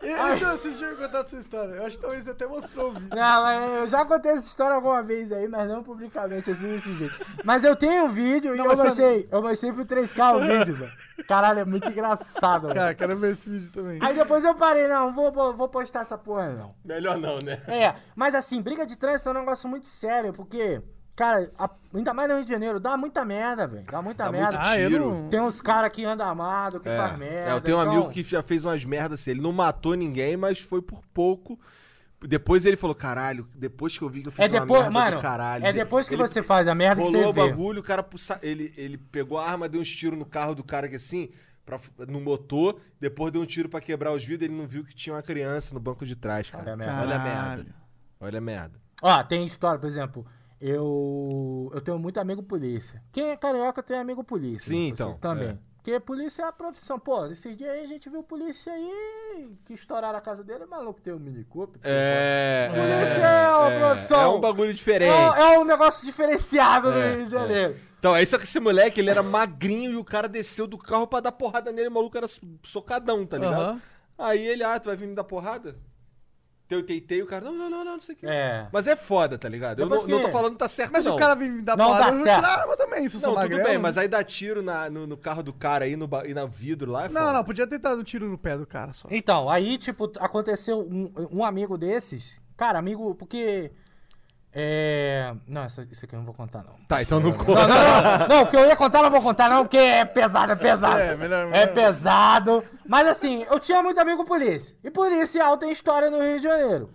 E, se vocês tinham contado essa história? Eu acho que talvez você até mostrou o vídeo. Não, mas eu já contei essa história alguma vez aí, mas não publicamente, assim, desse jeito. Mas eu tenho um vídeo Não, e eu mostrei, eu mostrei pro 3K o vídeo, velho. Caralho, é muito engraçado, velho. Cara, quero ver esse vídeo também. Aí depois eu parei, não, vou, vou, vou postar essa porra, não. Melhor não, né? É, mas assim, briga de trânsito é um negócio muito sério, porque, cara, a- ainda mais no Rio de Janeiro, dá muita merda, velho. Dá muita Dá merda. muito Ah, tiro. não... Tem uns caras que andam amado, que faz merda. É, eu tenho um então- amigo que já fez umas merdas assim. Ele não matou ninguém, mas foi por pouco. Depois ele falou, caralho, depois que eu vi que eu fiz É uma depois, merda mano, do caralho. é depois que Ele você faz a merda que você o vê. bagulho, o cara ele, ele pegou a arma, deu uns tiros no carro do cara que assim, pra, no motor, depois deu um tiro pra quebrar os vidros, ele não viu que tinha uma criança no banco de trás, cara. Olha a merda. Olha a merda. Olha a merda. Ó, tem história, por exemplo, eu eu tenho muito amigo polícia. Quem é carioca tem amigo polícia. Sim, Você então, Também. é. Porque polícia é a profissão. Pô, esses dias aí a gente viu polícia aí que estouraram a casa dele, maluco, tem um Mini Cooper. É. Polícia é uma profissão. É um bagulho diferente. É, é um negócio diferenciado no É, Rio de Janeiro. Então, é isso que esse moleque, ele era magrinho e o cara desceu do carro pra dar porrada nele, o maluco era so- socadão, tá ligado? Aham. Aí ele, ah, tu vai vir me dar porrada? Eu tentei, o cara, não, não, não, não, não sei o que. É. Mas é foda, tá ligado? Eu não, não tô que- falando que tá certo, Mas não. se o cara me dar Não porrada, dá eu certo. tirar arma também, se eu Não, tudo magrelo. bem, mas aí dá tiro na- no, no carro do cara aí no, e na vidro lá é Não, foda. não, podia ter dado um tiro no pé do cara só. Então, aí, tipo, aconteceu um, um amigo desses. Cara, amigo, porque É. Não, essa- isso aqui eu não vou contar, não. Tá, então não Não, conta. não, não, não, o que eu ia contar, eu não vou contar, não, porque é pesado, é pesado. É, melhor- É melhor. pesado. Mas assim, eu tinha muito amigo polícia. E policial tem história no Rio de Janeiro.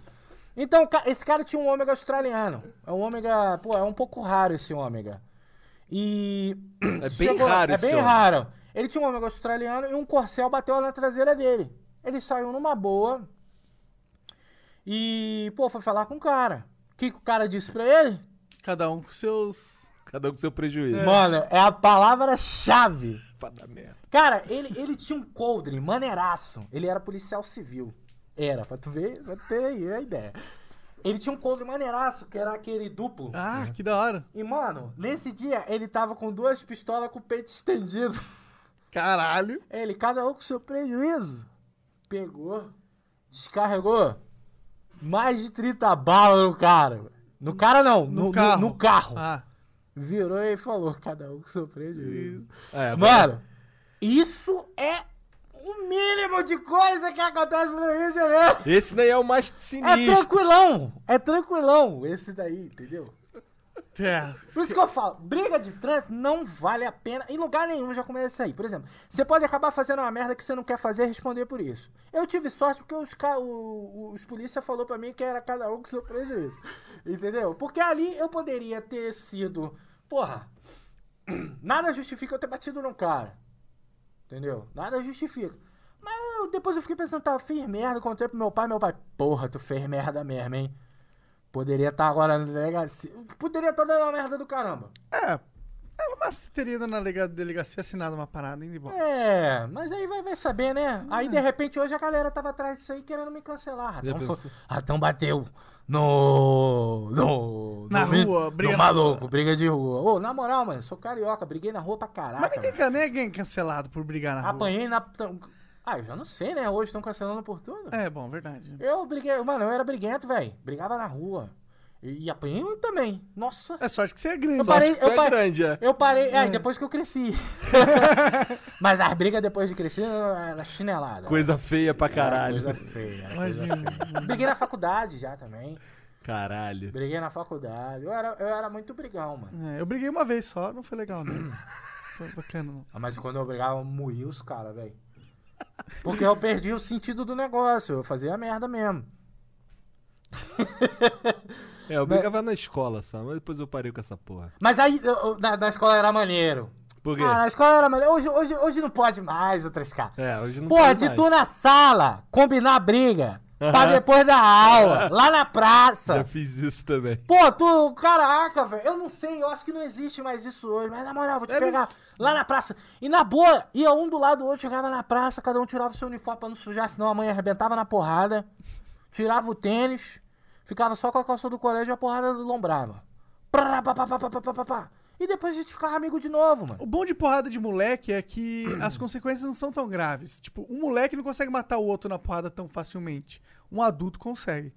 Então, esse cara tinha um ômega australiano. É um ômega. Pô, é um pouco raro esse ômega. E. É bem raro É bem ômega. raro. Ele tinha um ômega australiano e um corcel bateu na traseira dele. Ele saiu numa boa. E, pô, foi falar com o cara. O que, que o cara disse pra ele? Cada um com seus. Cada um com seu prejuízo. Mano, é a palavra-chave. Pra dar merda. Cara, ele, ele tinha um coldre maneiraço. Ele era policial civil. Era, pra tu ver, pra ter aí a ideia. Ele tinha um coldre maneiraço, que era aquele duplo. Ah, que da hora. E, mano, nesse dia ele tava com duas pistolas com o peito estendido. Caralho. Ele, cada um com seu prejuízo. Pegou, descarregou mais de 30 balas no cara. No cara não, no, no- carro. no carro. Ah. Virou e falou, cada um com seu prejuízo. É, Mano, isso é o mínimo de coisa que acontece no Rio de Janeiro. Esse daí é o mais É sinistro. tranquilão, é tranquilão esse daí, entendeu? É. Por isso que eu falo, briga de trânsito não vale a pena. Em lugar nenhum já começa aí. Por exemplo, você pode acabar fazendo uma merda que você não quer fazer e responder por isso. Eu tive sorte porque os, o- os polícia falou pra mim que era cada um com seu prejuízo. Entendeu? Porque ali eu poderia ter sido. Porra, *clears throat* nada justifica eu ter batido num cara. Entendeu? Nada justifica. Mas eu- depois eu fiquei pensando, tá, fiz merda, contei pro meu pai, meu pai, porra, tu fez merda mesmo, hein? Poderia estar agora na delegacia. Poderia estar dando uma merda do caramba. É. É, mas teria ido na lega- delegacia assinado uma parada, hein, bom. É, mas aí vai, vai saber, né? Aí de repente hoje a galera tava atrás disso aí querendo me cancelar. Ratão, foi-? Ratão bateu no. no. Na no rua, briga no na maluco, briga de rua. Ô, na moral, mano, sou carioca, briguei na rua pra Mas caraca. ninguém, ninguém é cancelado por brigar na rua. Apanhei na. Ah, eu já não sei, né? Hoje estão cancelando por tudo. É, bom, verdade. Eu briguei, mano, eu era briguento, velho. Brigava na rua. E, e apanhei também. Nossa. É sorte que você é grande. Eu parei, Tu é eu parei, grande, é. eu parei, é, depois que eu cresci. *laughs* Mas as brigas depois de crescer era chinelada. Coisa feia pra Era caralho. Coisa feia. era coisa Imagina. feia. Briguei na faculdade já também. Caralho. Briguei na faculdade. Eu era, eu era muito brigão, mano. É, eu briguei uma vez só, não foi legal, não. Foi bacana, não. Ah, Mas quando eu brigava, eu moía os caras, velho. Porque eu perdi o sentido do negócio. Eu fazia merda mesmo. *laughs* É, eu brigava na escola só, mas depois eu parei com essa porra. Mas aí, eu- eu- na, na escola era maneiro. Por quê? Ah, na escola era maneiro. Hoje, hoje, hoje não pode mais, outras caras. É, hoje não Porra, pode de mais. tu na sala, combinar briga. Pra Aham. depois da aula, *laughs* lá na praça. Já fiz isso também. Pô, tu, caraca, velho. Eu não sei, eu acho que não existe mais isso hoje. Mas na moral, vou te Deve pegar Lá na praça. E na boa, ia um do lado do outro, chegava na praça, cada um tirava o seu uniforme pra não sujar, senão a mãe arrebentava na porrada. Tirava o tênis, ficava só com a calça do colégio e a porrada lombrava. Prá, pá, pá, pá, pá, pá, pá, pá. E depois a gente ficava amigo de novo, mano. O bom de porrada de moleque é que as *clears throat* consequências não são tão graves. Tipo, um moleque não consegue matar o outro na porrada tão facilmente. Um adulto consegue.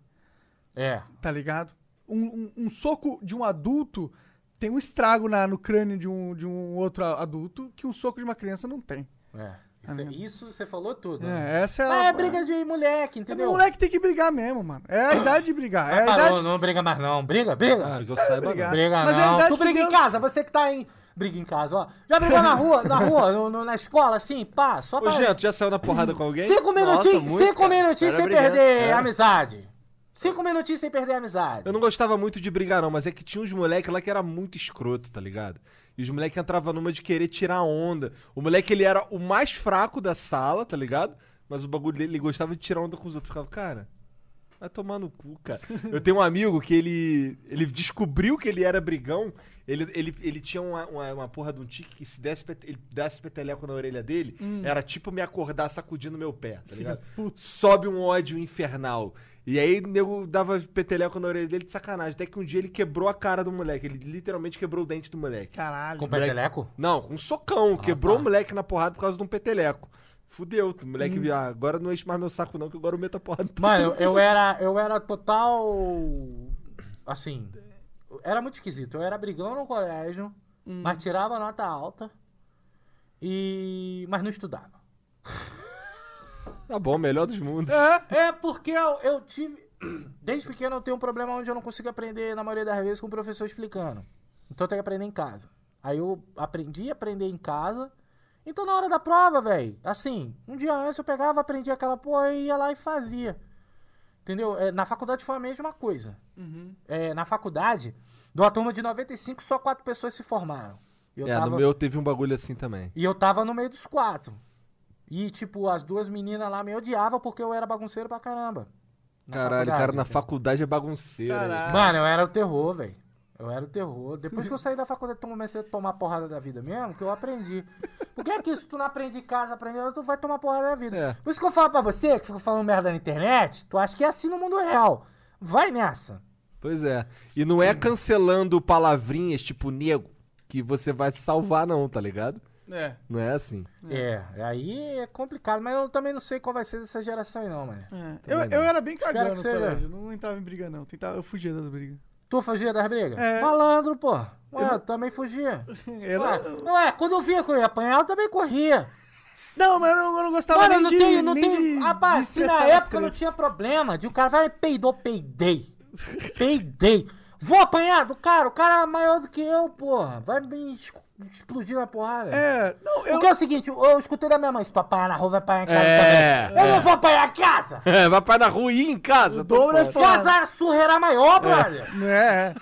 É. Tá ligado? Um, um, um soco de um adulto tem um estrago na- no crânio de um, de um outro adulto que um soco de uma criança não tem. É. Isso, isso você falou tudo. né? É, essa é Mas a. é briga de moleque, É, entendeu? moleque tem que brigar mesmo, mano. É a idade de brigar. É a parou, idade. não briga mais não. Briga, briga. Ah, que eu saiba obrigado. não. Briga Mas é a não. idade Tu briga em Deus- casa, você que tá em. Briga em casa, ó. Já brigou na rua, na rua, no- no- na escola, assim, pá, só Ô, pra. Jean, tu já saiu na porrada com alguém? Cinco minutinhos, muito, cinco cara. minutinhos Era sem brigante, perder é. amizade. Cinco minutinhos sem perder a amizade. Eu não gostava muito de brigar, não, mas é que tinha uns moleques lá que era muito escroto, tá ligado? E os moleques entravam numa de querer tirar onda. O moleque, ele era o mais fraco da sala, tá ligado? Mas o bagulho dele, ele gostava de tirar onda com os outros. Ficava, cara, vai tomar no cu, cara. *laughs* Eu tenho um amigo que ele, ele descobriu que ele era brigão. Ele, ele, ele tinha uma, uma, uma porra de um tique que se desse, ele desse peteleco na orelha dele, era tipo me acordar sacudindo meu pé, tá ligado? Sobe um ódio infernal. E aí o nego dava peteleco na orelha dele de sacanagem. Até que um dia ele quebrou a cara do moleque. Ele literalmente quebrou o dente do moleque. Caralho. Com peteleco? Não, com um socão. quebrou tá. o moleque na porrada por causa de um peteleco. Fudeu. O moleque, ah, agora não enche mais meu saco não, que agora eu meto a porrada. Mano, eu, eu era. Eu era total. Assim. Era muito esquisito. Eu era brigão no colégio, mas tirava nota alta. E. Mas não estudava. Tá bom, melhor dos mundos. É porque eu, eu tive. *clears throat* desde pequeno eu tenho um problema onde eu não consigo aprender, na maioria das vezes, com o professor explicando. Então eu tenho que aprender em casa. Aí eu aprendi a aprender em casa. Então na hora da prova, velho, assim, um dia antes eu pegava, aprendia aquela porra e ia lá e fazia. Entendeu? É, na faculdade foi a mesma coisa. É, na faculdade, de uma turma de 95, só quatro pessoas se formaram. Eu é, tava- no meu teve um bagulho assim também. e eu tava no meio dos quatro. E, tipo, as duas meninas lá me odiavam porque eu era bagunceiro pra caramba. Caralho, faculdade, cara, na faculdade é bagunceiro. hein? Caralho. Mano, eu era o terror, velho. Eu era o terror. Depois que eu saí da faculdade, eu comecei a tomar porrada da vida mesmo, que eu aprendi. Porque é que se tu não aprende em casa, aprende, tu vai tomar porrada da vida. É. Por isso que eu falo pra você, que fica falando merda na internet, tu acha que é assim no mundo real. Vai nessa. Pois é. E não é cancelando palavrinhas tipo nego que você vai se salvar, não, tá ligado? É. Não é assim. É, aí é complicado, mas eu também não sei qual vai ser dessa geração aí não, mano. É. Eu, eu era bem que no seja. colégio. eu Não entrava em briga, não. Tentava, eu fugia das brigas. Tu fugia das brigas? É. Malandro, pô. Ué, eu também fugia. *laughs* Eu Ué, é, quando eu via que eu ia apanhar, eu também corria. não, mas eu não, eu não gostava Mano, nem não de, tem, não nem tem. de, Rapaz, se na época não tinha problema de o cara vai peidou, peidei. *laughs* Peidei. Vou apanhar do cara, o cara é maior do que eu, porra. Vai me explodir na porrada. É, não, eu... Porque é o seguinte, eu, escutei da minha mãe, se tu apanhar na rua, vai apanhar em casa É, também. Eu não vou apanhar em casa. *laughs* É, vai pra na rua e em casa. O dobro é foda. Casa a surra era maior, brother. É,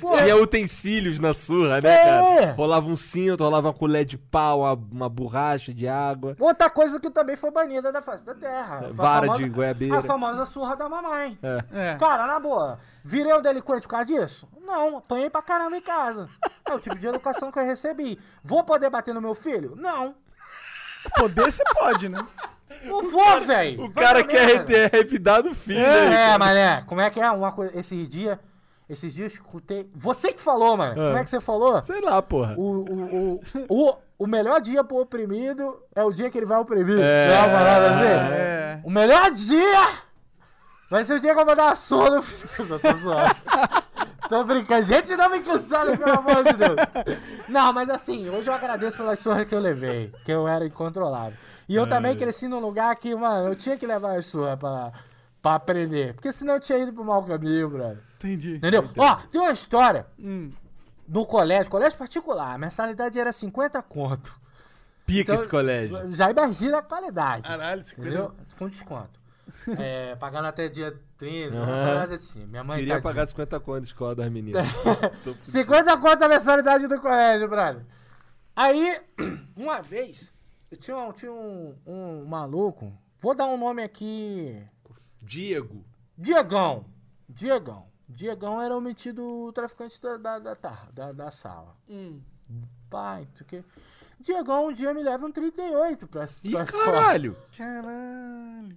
Tinha utensílios na surra, né, É. cara? Rolava um cinto, rolava uma colher de pau, uma, uma borracha de água. Outra coisa que também foi banida da face da terra. Vara famosa- de goiabeira. A famosa surra da mamãe. é. Cara, na boa, virei um delinquente por causa disso? Não, apanhei pra caramba em casa. É o tipo de educação que eu recebi. Vou poder bater no meu filho? Não. Poder você pode, né? Não vou, velho. O cara quer ter revidar do filho. né? É, mané, como é que é? Uma coisa, esses dias, esses dias eu escutei. Você que falou, mano. Como é que você falou? Sei lá, porra. O, o, o, o, o melhor dia pro oprimido é o dia que ele vai oprimir. É. É uma parada assim? É. O melhor dia vai ser o dia que eu vou dar uma surra no filho. *laughs* Eu tô zoando. Tô brincando. Gente, não me cancela, pelo amor de Deus. Não, mas assim, hoje eu agradeço pelas surras que eu levei, que eu era incontrolável. E eu também cresci num lugar que, mano, eu tinha que levar as surras pra, pra aprender. Porque senão eu tinha ido pro mau caminho, brother. Entendi. Entendeu? Ó, tem uma história Hum. do colégio, colégio particular, a mensalidade era 50 conto. Pica Então, esse colégio. Já imagina a qualidade. Caralho, 50 Entendeu? Com desconto. *laughs* É, pagando até dia 30, uma Aham. parada assim. Minha mãe Queria tadinha. pagar 50 conto de escola das meninas. *laughs* Tô fudido. 50 conto a mensalidade do colégio, brother. Aí, *clears throat* uma vez, eu tinha, um, tinha um, um maluco, vou dar um nome aqui, Diego. Diegão. Diegão. Diegão era o metido traficante da, da, da, da, da sala. Hum. Pai, o quê. Diegão um dia me leva um 38 pra, Ih, pra escola. caralho. Caralho.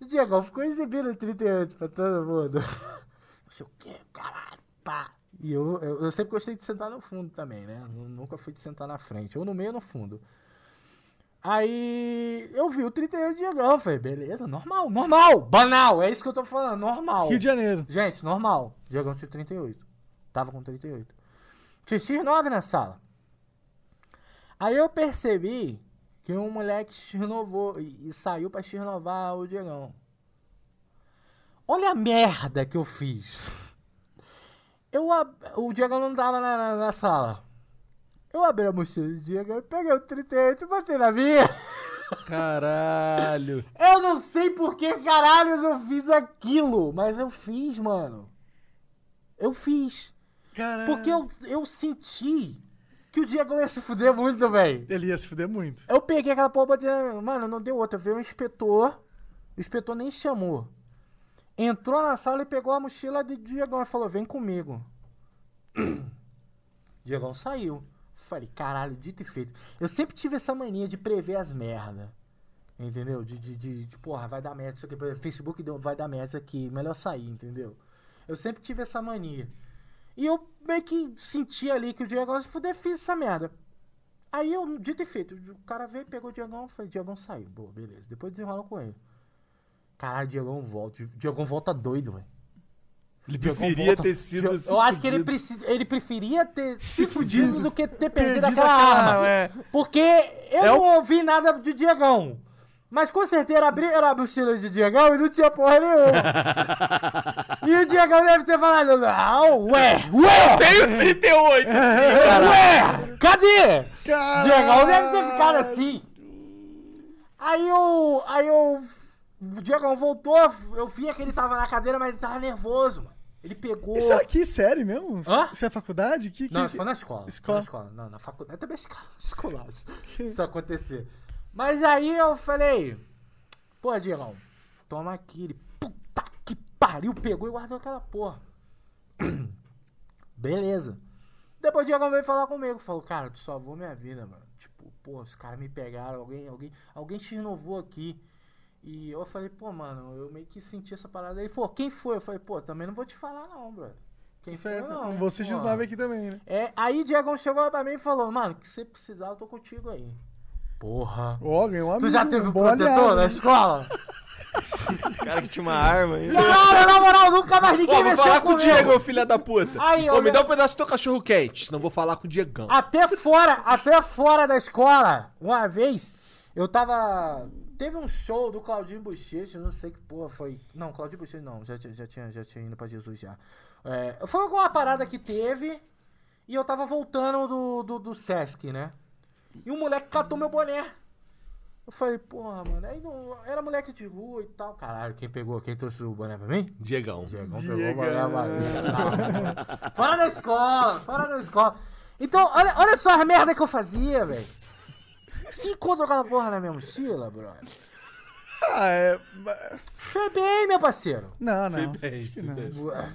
O Diegão ficou exibindo 38 pra todo mundo. *laughs* Não sei o que, caralho, pá. E eu, eu, eu sempre gostei de sentar no fundo também, né? Nu- Nunca fui de sentar na frente, ou no meio ou no fundo. Aí eu vi o 38 Diegão, falei, beleza, normal, normal, banal, é isso que eu tô falando, normal. Rio de Janeiro. Gente, normal. Diegão tinha 38. Tava com 38. Tinha X9 na sala. Aí eu percebi que um moleque X-novou e, e saiu pra X-novar o Diegão. Olha a merda que eu fiz. Eu, o Diegão não tava na, na- na sala. Eu abri a mochila do Diegão e peguei o 38 e botei na minha. Caralho. *laughs* Eu não sei por que caralhos eu fiz aquilo, mas eu fiz, mano. Eu fiz. Caralho. Porque eu, eu senti que o Diego ia se fuder muito, velho. Ele ia se fuder muito. Eu peguei aquela porra, botei na... Mano, não deu outra. Veio um inspetor. O inspetor nem chamou. Entrou na sala e pegou a mochila de Diegão e falou: Vem comigo. *clears throat* Diegão saiu. Falei, caralho, dito e feito. Eu sempre tive essa mania de prever as merda. Entendeu? De, de, de, de, porra, vai dar merda isso aqui. Facebook deu, vai dar merda isso aqui. Melhor sair, entendeu? Eu sempre tive essa mania. E eu meio que senti ali que o Diegão se fuder, fiz essa merda. Aí eu, dito e feito, o cara veio, pegou o Diegão, foi, Diegão saiu. Boa, beleza. Depois desenrola com ele. Caralho, Diegão volta. Diegão volta doido, velho. Ele preferia ter sido. Eu, eu acho que ele, ele preferia ter se fudido do que ter perdido Perdido aquela aquela- arma. é. Porque eu É o- não ouvi nada de Diegão. Mas com certeza abri, era a mochila de Diegão e não tinha porra nenhuma. *laughs* e o Diegão deve ter falado, não, ué, ué, Tenho 38! *laughs* ué, cadê? Diegão deve ter ficado assim. Aí eu, aí eu, o Diegão voltou, eu vi que ele tava na cadeira, mas ele tava nervoso, mano. Ele pegou... Isso aqui, sério mesmo? Hã? Isso é faculdade? Que, que, Não, isso foi na escola. Escola. Na escola. Não, na faculdade. Também escola. *laughs* escolar. Isso acontecer. Mas aí eu falei, pô, Diegão, toma aqui. Ele, puta que pariu, pegou e guardou aquela porra. *clears throat* Beleza. Depois o Diegão veio falar comigo. Falou, cara, tu salvou minha vida, mano. Tipo, pô, os caras me pegaram, alguém, alguém, alguém te renovou aqui. E eu falei, pô, mano, eu meio que senti essa parada aí. Pô, quem foi? Eu falei, pô, também não vou te falar não, brother. Quem Certo. foi, não. Não vou ser Pô. X9 aqui também, né? É, aí Diegão chegou pra mim e falou, mano, que você precisar, eu tô contigo aí. Porra. Ó, ganhou um amigo. Tu já teve um protetor aliado, na escola? *laughs* cara que tinha uma arma aí. Cara, na moral, nunca mais ninguém Pô, vou falar com o. Diego, filha da puta. Aí, me dá um pedaço do teu cachorro quente, senão eu vou falar com o Diegão. Até fora, até fora da escola, uma vez, eu tava... Teve um show do Claudinho Bochecha, não sei que porra foi. Não, Claudinho Bochecha não, já, tinha- já, tinha, já tinha ido pra Jesus já. É, foi alguma parada que teve e eu tava voltando do, do, do Sesc, né? E um moleque catou meu boné. Eu falei, porra, mano, aí não, era moleque de rua e tal. Caralho, quem pegou, quem trouxe o boné pra mim? Diegão. Diegão pegou o boné pra Fora da escola, fora da escola. Então, olha, olha só a merda que eu fazia, velho. Se encontra aquela porra na minha mochila, brother. Ah, é... Foi bem, meu parceiro. Não, não. bem, acho que não.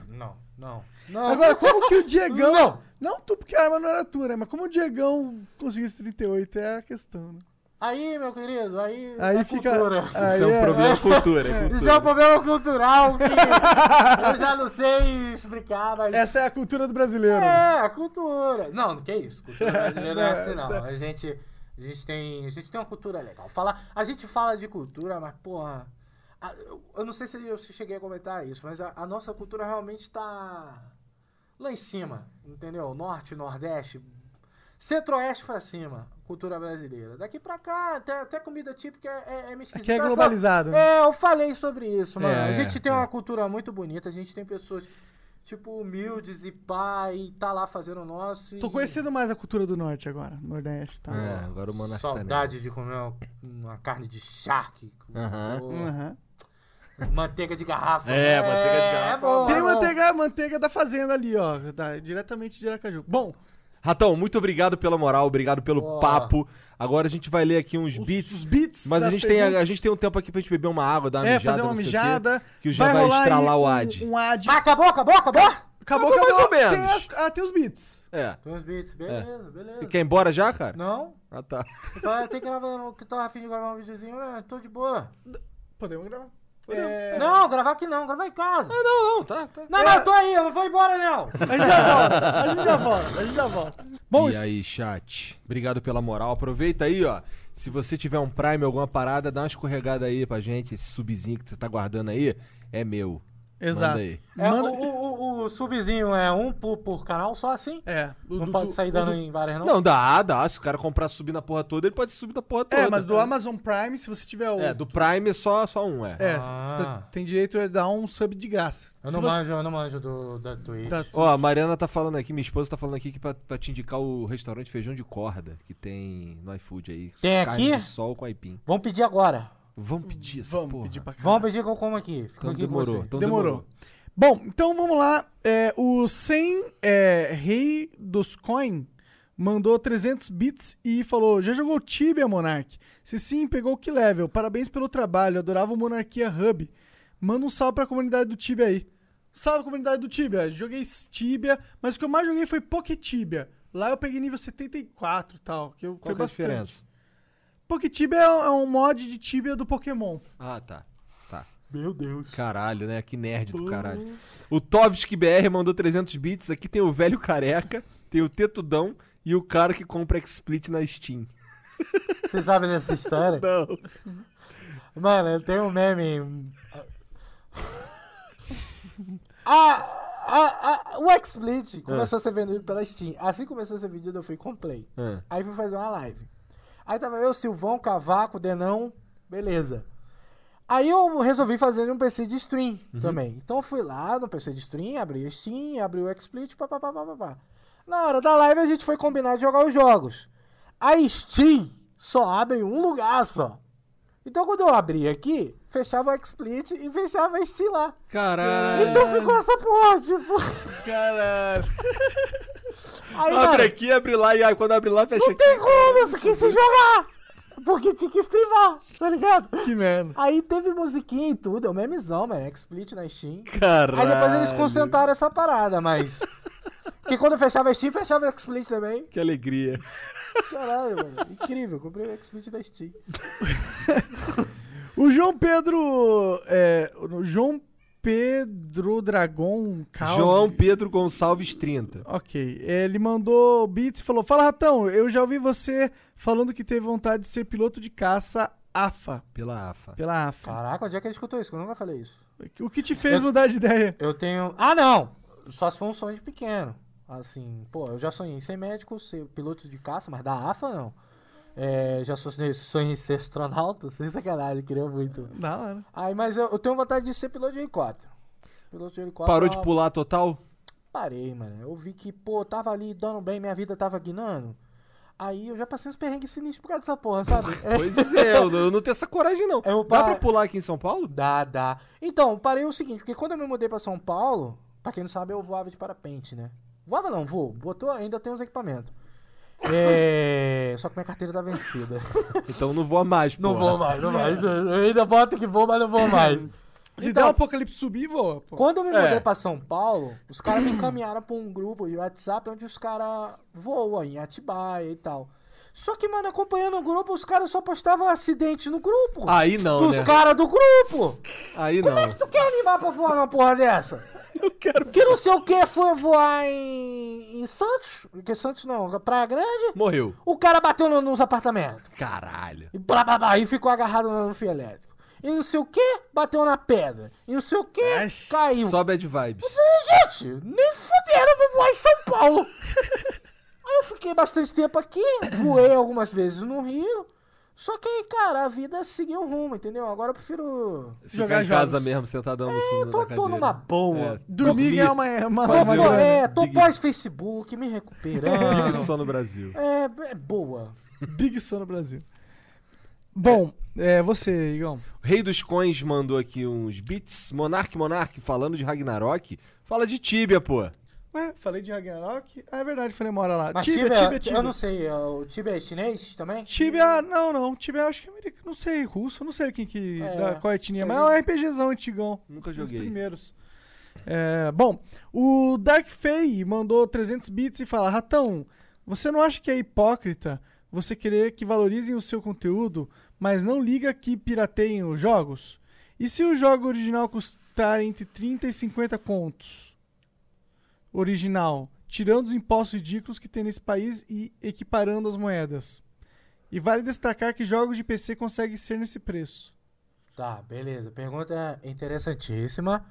Não, não. Não. Agora, como que o Diegão... Não. Não tu, porque a arma não era tua, né? Mas como o Diegão conseguiu esse 38 é a questão, né? Aí, meu querido, aí. Aí é fica... cultura. Aí Isso é um problema cultura, é *laughs* Isso cultura. é um problema cultural que *laughs* eu já não sei explicar, mas. Essa é a cultura do brasileiro. É, a cultura. Não, não que isso. Cultura brasileira não é *laughs* assim, não. A gente, a gente, tem, a gente tem uma cultura legal. Fala, a gente fala de cultura, mas, porra. a- eu, eu não sei se eu cheguei a comentar isso, mas a, a nossa cultura realmente tá lá em cima, entendeu? Norte, Nordeste, Centro-Oeste pra cima, cultura brasileira. Daqui pra cá, até, até comida típica é, é, é esquisita. Aqui é globalizado, né? É, eu falei sobre isso, mano. É, a gente é, tem é. uma cultura muito bonita, a gente tem pessoas, tipo, humildes e pá, e tá lá fazendo o nosso. Tô e- conhecendo mais a cultura do norte agora, Nordeste, tá? É, agora o Monark tá Saudade de comer uma, uma carne de charque. Aham. Manteiga de garrafa. É, manteiga de garrafa. É bom, Tem é manteiga, manteiga da fazenda ali, ó. da- diretamente de Aracaju. Bom, Ratão, muito obrigado pela moral, obrigado pelo Boa. papo. Agora a gente vai ler aqui uns os, beats. os beats. Mas a gente, tem, a, a gente tem um tempo aqui pra gente beber uma água, dar uma É, mijada. fazer uma o quê, mijada. que já vai, rolar estralar aí o um- ad. Um, ad. Ah, acabou, acabou, acabou? Acabou, Acabou acabou. mais ou menos. Tem as- ah, tem os beats. É. Tem uns beats, beleza, beleza. Você quer ir embora já, cara? Não, Ah, tá. eu tava- tem que gravar, que tava afim de gravar um videozinho, é, tô de boa. Podemos gravar. Não, gravar aqui não, gravar em casa. Não, não, tá, tá. Não, não, eu tô aí, eu não vou embora não. A gente já volta, a gente já volta, a gente já volta. Bom, e isso- aí, chat? Obrigado pela moral. Aproveita aí, ó. Se você tiver um Prime, alguma parada, dá uma escorregada aí pra gente. Esse subzinho que você tá guardando aí é meu. Exato. É, Manda- o, o, o, subzinho é um por, por canal só assim? É, o Não do- pode sair dando do- em várias não? Não, dá, dá. Se o cara comprar subir na porra toda, ele pode subir na porra toda. É, mas do Amazon Prime, se você tiver o. É, do Prime é só, só um, é. É, Ah. você tá- tem direito a dar um sub de graça. Eu Se não você- manjo, eu não manjo do, da Twitch. da- Ó, a Mariana tá falando aqui, minha esposa tá falando aqui que pra, pra te indicar o restaurante Feijão de Corda, que tem no iFood aí. Tem carne aqui? de sol com aipim. Vamos pedir agora. Vamos pedir essa Vamos porra. pedir pra cá. Vamos pedir que eu como aqui. Fico Então aqui com demorou. você. Então Demorou. Bom, então vamos lá. É, o 100 é, Rei dos Coin mandou 300 bits e falou: Já jogou Tibia, Monark? Se sim, pegou que level. Parabéns pelo trabalho. Adorava o Monarquia Hub. Manda um salve pra comunidade do Tibia aí. Salve, comunidade do Tibia. Joguei Tibia, mas o que eu mais joguei foi Poketibia. Lá eu peguei nível 74 e tal. Que eu, Qual foi que é a bastante. diferença? Poketibia é é um mod de Tibia do Pokémon. Ah, tá. Tá. Meu Deus. Caralho, né? Que nerd do caralho. O Tovski BR mandou 300 bits. Aqui tem o velho careca, tem o tetudão e o cara que compra XSplit na Steam. Você sabe dessa história? Não. Mano, tem um meme. Ah, ah, ah, o XSplit começou a ser vendido pela Steam. Assim que começou a ser vendido, eu fui e comprei. Ah. Aí fui fazer uma live. Aí tava eu, Silvão, Cavaco, Denão Beleza. Aí eu resolvi fazer um PC de stream Uhum. também. Então eu fui lá no PC de stream, abri o Steam, abri o XSplit, papapá, papapá. Na hora da live a gente foi combinar de jogar os jogos. A Steam só abre um lugar só. Então quando eu abri aqui, fechava o XSplit e fechava a Steam lá. Caralho. Então ficou essa porra, tipo. Caralho. *laughs* Aí, Abre aqui, abre lá e aí quando abre lá, fecha não aqui. tem como, eu fiquei sem jogar. Porque tinha que streamar, tá ligado? Que merda. Aí teve musiquinha e tudo, é o memezão, mano. XSplit na Steam. Caralho. Aí depois eles concentraram essa parada, mas. Porque quando eu fechava a Steam, fechava o XSplit também. Que alegria. Caralho, mano. Incrível, comprei o XSplit da Steam. *laughs* O João Pedro. É, o João Pedro Dragon Calvi. João Pedro Gonçalves 30. Ok. Ele mandou beats e falou: Fala, Ratão, eu já ouvi você falando que teve vontade de ser piloto de caça AFA. Pela AFA. Pela AFA. Caraca, onde é que ele escutou isso? Que eu nunca falei isso. O que te fez mudar de ideia? Eu tenho. Ah, não! Só se for um sonho de pequeno. Assim, pô, eu já sonhei em ser médico, ser piloto de caça, mas da AFA não. É, já sonhei, sonhei em ser astronauta, *laughs* sem sacanagem, queria muito. Da hora. Aí, mas eu, eu tenho vontade de ser piloto de helicóptero. Piloto de helicóptero. Parou de é uma- pular total? Parei, mano. Eu vi que, pô, tava ali dando bem, minha vida tava guinando. Aí eu já passei uns perrengues sinistros por causa dessa porra, sabe? É, *laughs* Pois é, eu não, eu não tenho essa coragem não. Eu Dá pa- pra pular aqui em São Paulo? Dá, dá. Então, parei o seguinte, porque quando eu me mudei pra São Paulo, pra quem não sabe, eu voava de parapente, né? Voava não, vou. Botou, ainda tem uns equipamentos. É... Só que minha carteira tá vencida. *laughs* Então não voa mais, pô. Não vou mais, não mais. Eu ainda boto que vou, mas não vou mais. Se Então, der um apocalipse subir, voa. Pô. Quando eu me É. mudei pra São Paulo, os caras me encaminharam pra um grupo de WhatsApp onde os caras voam em Atibaia e tal. Só que, mano, acompanhando o grupo, os caras só postavam acidente no grupo. Aí não, dos né? caras do grupo. Aí Como é não. que tu quer animar pra voar numa porra dessa? *laughs* Eu quero. Que não sei o que foi voar em, em Santos, que Santos não, Praia Grande, Morreu. o cara bateu no- nos apartamentos. Caralho. E blá blá blá, e ficou agarrado no, fio elétrico. E não sei o que, bateu na pedra. E não sei o que, caiu. Só bad vibes. Gente, nem fuderam, eu vou voar em São Paulo. *laughs* Aí eu fiquei bastante tempo aqui, voei algumas vezes no Rio. Só que cara, a vida seguiu um rumo, entendeu? Agora eu prefiro. Ficar Jogar em casa jogos. mesmo, sentadão no Eu fundo tô, da tô cadeira. numa boa. É. Dormir é uma, é uma, Tô, uma um- é, tô Big- pós-Facebook, me recuperando. Isso só no Brasil. é, é boa. Big Sun no Brasil. Bom, é você, Igão. O Rei dos Coins mandou aqui uns beats. Monark Monark falando de Ragnarok. Fala de Tibia, pô. Ué, falei de Ragnarok? Ah, é verdade, falei uma hora lá. Mas Tibia, Tibia, Tibia, Tibia. eu não sei, é, o Tibia é chinês também? Tibia, não, não. Tibia, acho que é americano. Não sei, russo. Não sei quem que. É, da, qual etnia. que Mas é um RPGzão antigão. Nunca Os joguei. primeiros. É, bom, o Dark Fay mandou 300 bits e fala: Ratão, você não acha que é hipócrita você querer que valorizem o seu conteúdo, mas não liga que pirateiem os jogos? E se o jogo original custar entre 30 e 50 contos? Original, tirando os impostos ridículos que tem nesse país e equiparando as moedas. E vale destacar que jogos de PC conseguem ser nesse preço. Tá, beleza. Pergunta interessantíssima.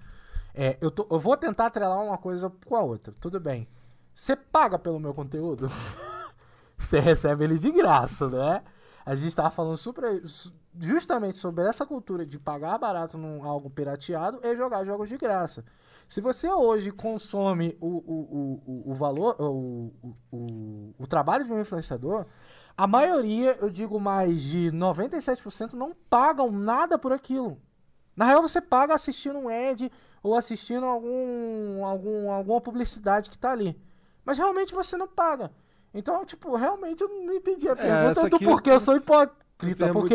É, eu, tô- eu vou tentar atrelar uma coisa com a outra. Tudo bem. Você paga pelo meu conteúdo? *laughs* Você recebe ele de graça, né? A gente tava falando sobre, su- justamente sobre essa cultura de pagar barato num algo pirateado e jogar jogos de graça. Se você hoje consome o, o, o, o, valor, o, o, o, trabalho de um influenciador, a maioria, eu digo mais de 97%, não pagam nada por aquilo. Na real, você paga assistindo um ad ou assistindo algum, algum, alguma publicidade que tá ali. Mas realmente você não paga. Então, tipo, realmente eu não entendi a pergunta essa do aqui porquê eu sou hipócrita. Muito Porque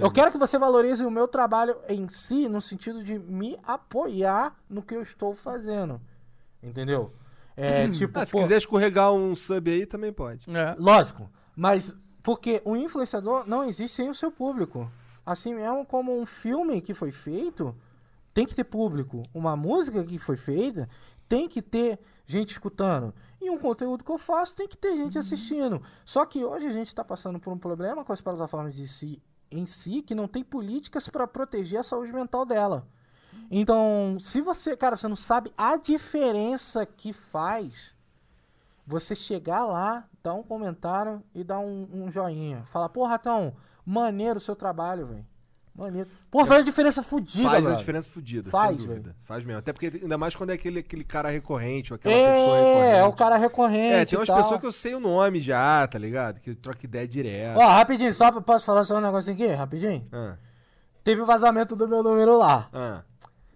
eu quero que você valorize o meu trabalho em si, no sentido de me apoiar no que eu estou fazendo. Entendeu? É, tipo, Ah, se pô, quiser escorregar um sub aí, também pode. É. Lógico, mas porque o influenciador não existe sem o seu público. Assim mesmo como um filme que foi feito tem que ter público. Uma música que foi feita tem que ter gente escutando. E um conteúdo que eu faço tem que ter gente assistindo. Só que hoje a gente está passando por um problema com as plataformas de si, em si que não tem políticas para proteger a saúde mental dela. Então, se você, cara, você não sabe a diferença que faz você chegar lá, dar um comentário e dar um, um joinha. Fala, pô, Ratão, maneiro o seu trabalho, velho. Maneiro. Pô, faz a diferença fodida, Faz mano. a diferença fodida, sem dúvida. Faz mesmo. Até porque ainda mais quando é aquele, aquele cara recorrente ou aquela pessoa É, recorrente. é o cara recorrente. É, tem umas pessoas que eu sei o nome já, tá ligado? Que troca ideia direto. Ó, rapidinho, só posso falar só um negocinho aqui? Rapidinho? Ah, Teve o vazamento do meu número lá. ah.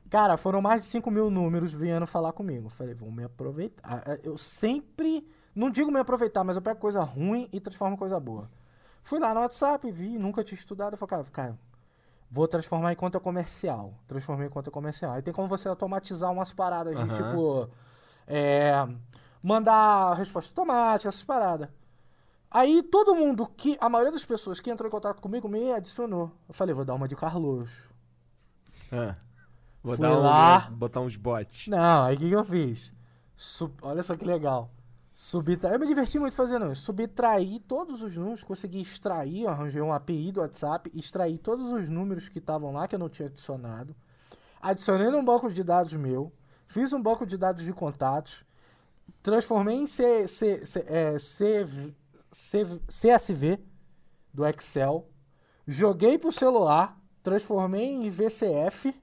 Cara, foram mais de 5 mil números vindo falar comigo. Falei, vou me aproveitar. Ah, Eu sempre. Não digo me aproveitar, mas eu pego coisa ruim e transformo em coisa boa. Fui lá no WhatsApp, vi, nunca tinha estudado. Eu falei, cara, cara, vou transformar em conta comercial. Transformei em conta comercial. Aí tem como você automatizar umas paradas de Aham. tipo. É, mandar resposta automática, essas paradas. Aí todo mundo que. A maioria das pessoas que entrou em contato comigo me adicionou. Eu falei, vou dar uma de Carlos. ah. Vou Fui dar um, lá. botar uns bots. Não, aí o que, que eu fiz? Sub- Olha só que legal. Subtra... Eu me diverti muito fazendo isso. Subtraí todos os números, consegui extrair, arranjei um API do WhatsApp, extraí todos os números que estavam lá que eu não tinha adicionado. Adicionei num banco de dados meu, fiz um banco de dados de contatos, transformei em C, C, C, é, CSV do Excel, joguei pro celular, transformei em VCF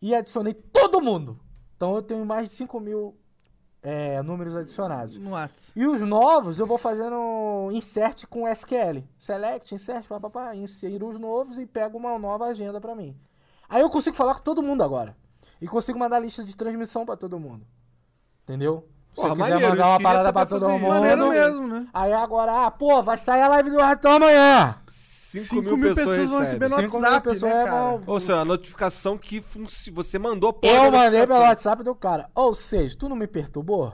e adicionei todo mundo. Então eu tenho mais de 5 mil é, números adicionados. No Whats. E os novos eu vou fazendo insert com SQL. Select, insert, papapá, insiro os novos e pego uma nova agenda pra mim. Aí eu consigo falar com todo mundo agora. E consigo mandar lista de transmissão pra todo mundo. Entendeu? Se Porra, você quiser maneiro, mandar uma parada pra todo isso. mundo. Maneiro mesmo, né? Aí agora, ah, pô, vai sair a live do Ratão amanhã. 5 mil, pessoas, vão recebem. receber no mil WhatsApp, pessoas né, vão- cara? Ou seja, a notificação que funci... você mandou porra Eu mandei pelo. WhatsApp do cara. Ou seja, tu não me perturbou?